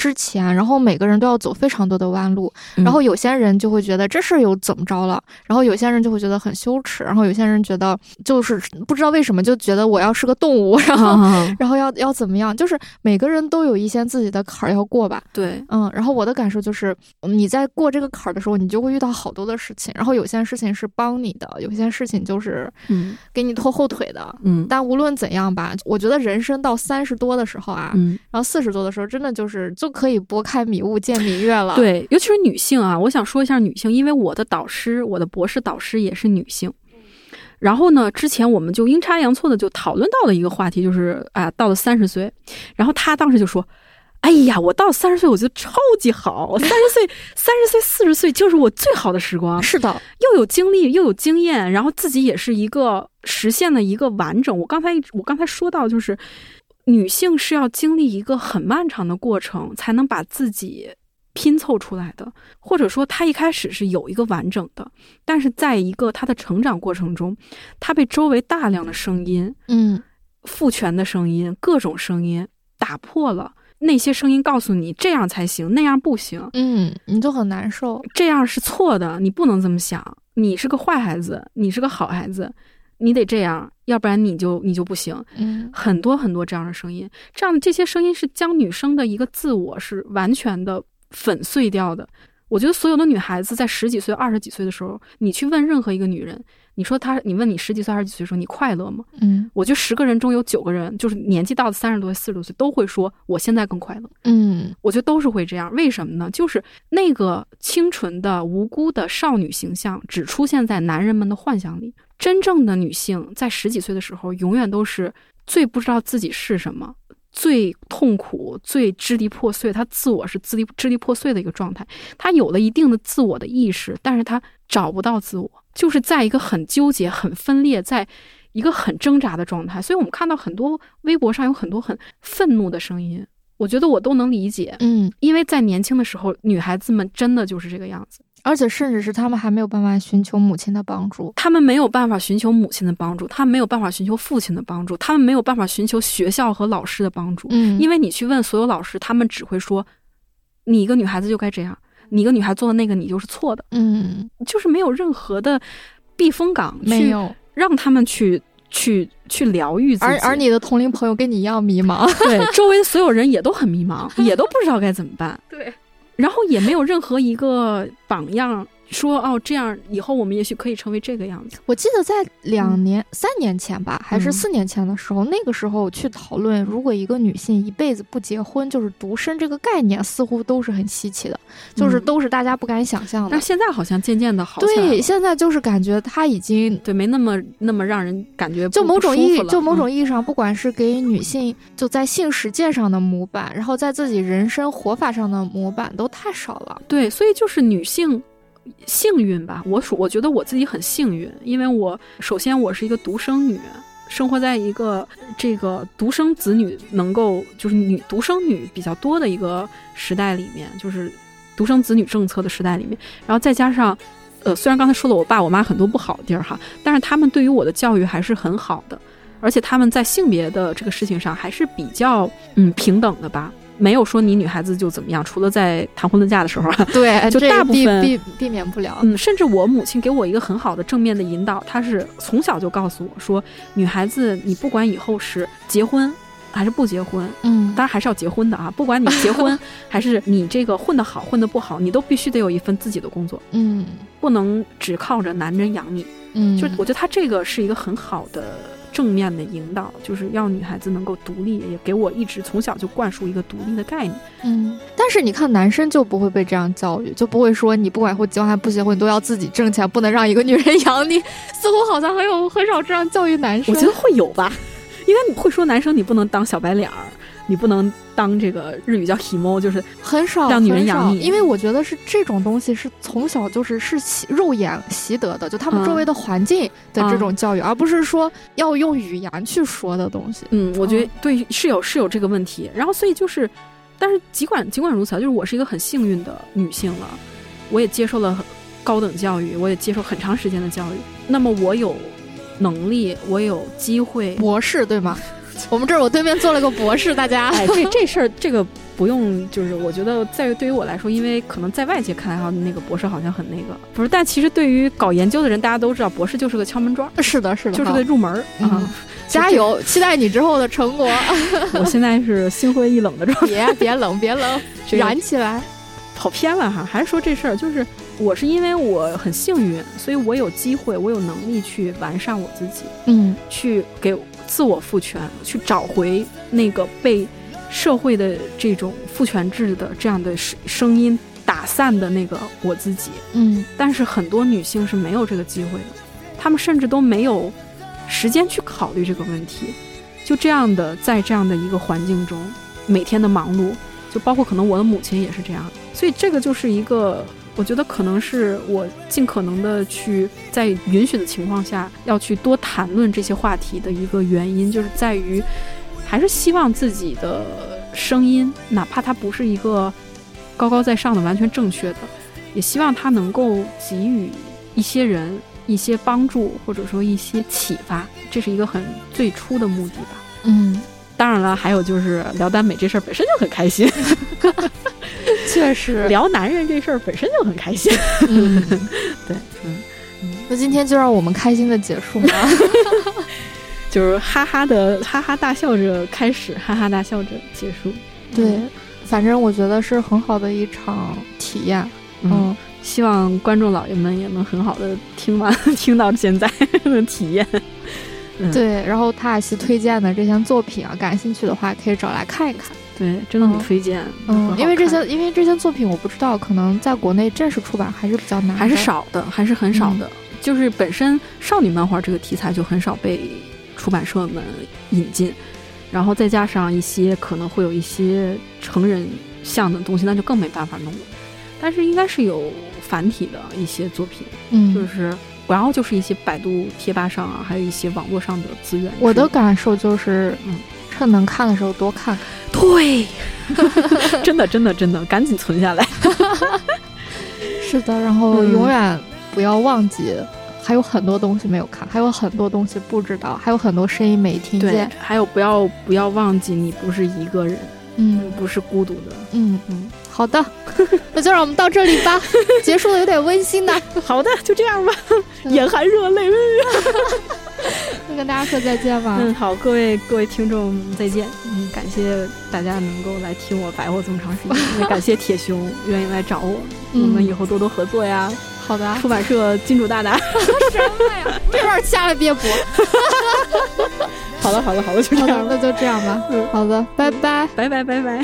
之前，然后每个人都要走非常多的弯路，然后有些人就会觉得这事儿又怎么着了，然后有些人就会觉得很羞耻，然后有些人觉得就是不知道为什么就觉得我要是个动物，然后然后要要怎么样，就是每个人都有一些自己的坎儿要过吧。对，嗯，然后我的感受就是你在过这个坎儿的时候，你就会遇到好多的事情，然后有些事情是帮你的，有些事情就是嗯给你拖后腿的。嗯，但无论怎样吧，我觉得人生到三十多的时候啊，嗯，然后四十多的时候，真的就是。就可以拨开迷雾见明月了。对，尤其是女性啊，我想说一下女性，因为我的导师，我的博士导师也是女性。然后呢，之前我们就阴差阳错的就讨论到了一个话题，就是啊，到了三十岁，然后他当时就说：“哎呀，我到三十岁，我觉得超级好，我三十岁、三十岁、四十岁就是我最好的时光。”是的，又有经历，又有经验，然后自己也是一个实现了一个完整。我刚才我刚才说到就是。女性是要经历一个很漫长的过程，才能把自己拼凑出来的，或者说她一开始是有一个完整的，但是在一个她的成长过程中，她被周围大量的声音，嗯，父权的声音，各种声音打破了。那些声音，告诉你这样才行，那样不行，嗯，你就很难受，这样是错的，你不能这么想，你是个坏孩子，你是个好孩子。你得这样，要不然你就你就不行。嗯，很多很多这样的声音，这样的这些声音是将女生的一个自我是完全的粉碎掉的。我觉得所有的女孩子在十几岁、二十几岁的时候，你去问任何一个女人，你说他，你问你十几岁、二十几岁的时候你快乐吗？嗯，我觉得十个人中有九个人，就是年纪到了三十多岁、四十多岁，都会说我现在更快乐。嗯，我觉得都是会这样。为什么呢？就是那个清纯的、无辜的少女形象，只出现在男人们的幻想里。真正的女性在十几岁的时候，永远都是最不知道自己是什么、最痛苦、最支离破碎。她自我是支离支离破碎的一个状态。她有了一定的自我的意识，但是她找不到自我，就是在一个很纠结、很分裂，在一个很挣扎的状态。所以我们看到很多微博上有很多很愤怒的声音，我觉得我都能理解。嗯，因为在年轻的时候，女孩子们真的就是这个样子。而且，甚至是他们还没有办法寻求母亲的帮助，他们没有办法寻求母亲的帮助，他们没有办法寻求父亲的帮助，他们没有办法寻求学校和老师的帮助。嗯，因为你去问所有老师，他们只会说，你一个女孩子就该这样，你一个女孩做的那个你就是错的。嗯，就是没有任何的避风港，没有让他们去去去疗愈自己。而而你的同龄朋友跟你一样迷茫，对，周围的所有人也都很迷茫，也都不知道该怎么办。对。然后也没有任何一个榜样。说哦，这样以后我们也许可以成为这个样子。我记得在两年、三年前吧，还是四年前的时候，那个时候去讨论，如果一个女性一辈子不结婚就是独身这个概念，似乎都是很稀奇的，就是都是大家不敢想象的。但现在好像渐渐的好。对，现在就是感觉她已经对没那么那么让人感觉就某种意义，就某种意义上，不管是给女性就在性实践上的模板，然后在自己人生活法上的模板都太少了。对，所以就是女性。幸运吧，我属我觉得我自己很幸运，因为我首先我是一个独生女，生活在一个这个独生子女能够就是女独生女比较多的一个时代里面，就是独生子女政策的时代里面，然后再加上，呃，虽然刚才说了我爸我妈很多不好的地儿哈，但是他们对于我的教育还是很好的，而且他们在性别的这个事情上还是比较嗯平等的吧。没有说你女孩子就怎么样，除了在谈婚论嫁的时候，对，就大部分避避免不了。嗯，甚至我母亲给我一个很好的正面的引导，她是从小就告诉我说，女孩子你不管以后是结婚还是不结婚，嗯，当然还是要结婚的啊，不管你结婚 还是你这个混得好混得不好，你都必须得有一份自己的工作，嗯，不能只靠着男人养你，嗯，就我觉得她这个是一个很好的。正面的引导，就是要女孩子能够独立，也给我一直从小就灌输一个独立的概念。嗯，但是你看，男生就不会被这样教育，就不会说你不管会结婚还不结婚，你都要自己挣钱，不能让一个女人养你。似乎好像很有很少这样教育男生。我觉得会有吧，应该你会说男生你不能当小白脸儿。你不能当这个日语叫 “himo”，就是很少让女人养你，因为我觉得是这种东西是从小就是是习肉眼习得的，就他们周围的环境的这种教育，而不是说要用语言去说的东西。嗯，我觉得对是有是有这个问题。然后所以就是，但是尽管尽管如此，就是我是一个很幸运的女性了，我也接受了高等教育，我也接受很长时间的教育。那么我有能力，我有机会，博士对吗？我们这儿我对面做了个博士，大家哎，这这事儿这个不用，就是我觉得在对于我来说，因为可能在外界看来哈，那个博士好像很那个，不是，但其实对于搞研究的人，大家都知道，博士就是个敲门砖，是的，是的，就是个入门啊。加油，期待你之后的成果。我现在是心灰意冷的状态，别别冷，别冷，燃起来。跑偏了哈，还是说这事儿，就是我是因为我很幸运，所以我有机会，我有能力去完善我自己，嗯，去给。自我赋权，去找回那个被社会的这种父权制的这样的声声音打散的那个我自己。嗯，但是很多女性是没有这个机会的，她们甚至都没有时间去考虑这个问题。就这样的，在这样的一个环境中，每天的忙碌，就包括可能我的母亲也是这样。所以这个就是一个。我觉得可能是我尽可能的去在允许的情况下要去多谈论这些话题的一个原因，就是在于还是希望自己的声音，哪怕它不是一个高高在上的、完全正确的，也希望它能够给予一些人一些帮助，或者说一些启发。这是一个很最初的目的吧。嗯，当然了，还有就是聊耽美这事儿本身就很开心。确实，聊男人这事儿本身就很开心。嗯，对，嗯，那今天就让我们开心的结束吧，就是哈哈的哈哈大笑着开始，哈哈大笑着结束。对，反正我觉得是很好的一场体验。嗯，希望观众老爷们也能很好的听完听到现在的体验。对，然后塔尔西推荐的这项作品啊，感兴趣的话可以找来看一看。对，真的很推荐。嗯，因为这些，因为这些作品我不知道，可能在国内正式出版还是比较难，还是少的，还是很少的。就是本身少女漫画这个题材就很少被出版社们引进，然后再加上一些可能会有一些成人向的东西，那就更没办法弄了。但是应该是有繁体的一些作品，嗯，就是然后就是一些百度贴吧上啊，还有一些网络上的资源。我的感受就是，嗯。趁能看的时候多看看，对，真的真的真的，赶紧存下来。是的，然后永远不要忘记，还有很多东西没有看，还有很多东西不知道，还有很多声音没听见。还有不要不要忘记，你不是一个人，嗯，不是孤独的，嗯嗯。好的，那就让我们到这里吧，结束的有点温馨呢。好的，就这样吧，眼含热泪。那跟大家说再见吧。嗯，好，各位各位听众再见。嗯，感谢大家能够来听我白活这么长时间，也感谢铁熊愿意来找我，我们以后多多合作呀。好的，出版社金主大大。什么呀？这段下了别播。好了好了好了，就这样，那就这样吧。嗯，好的，拜拜，拜拜拜拜。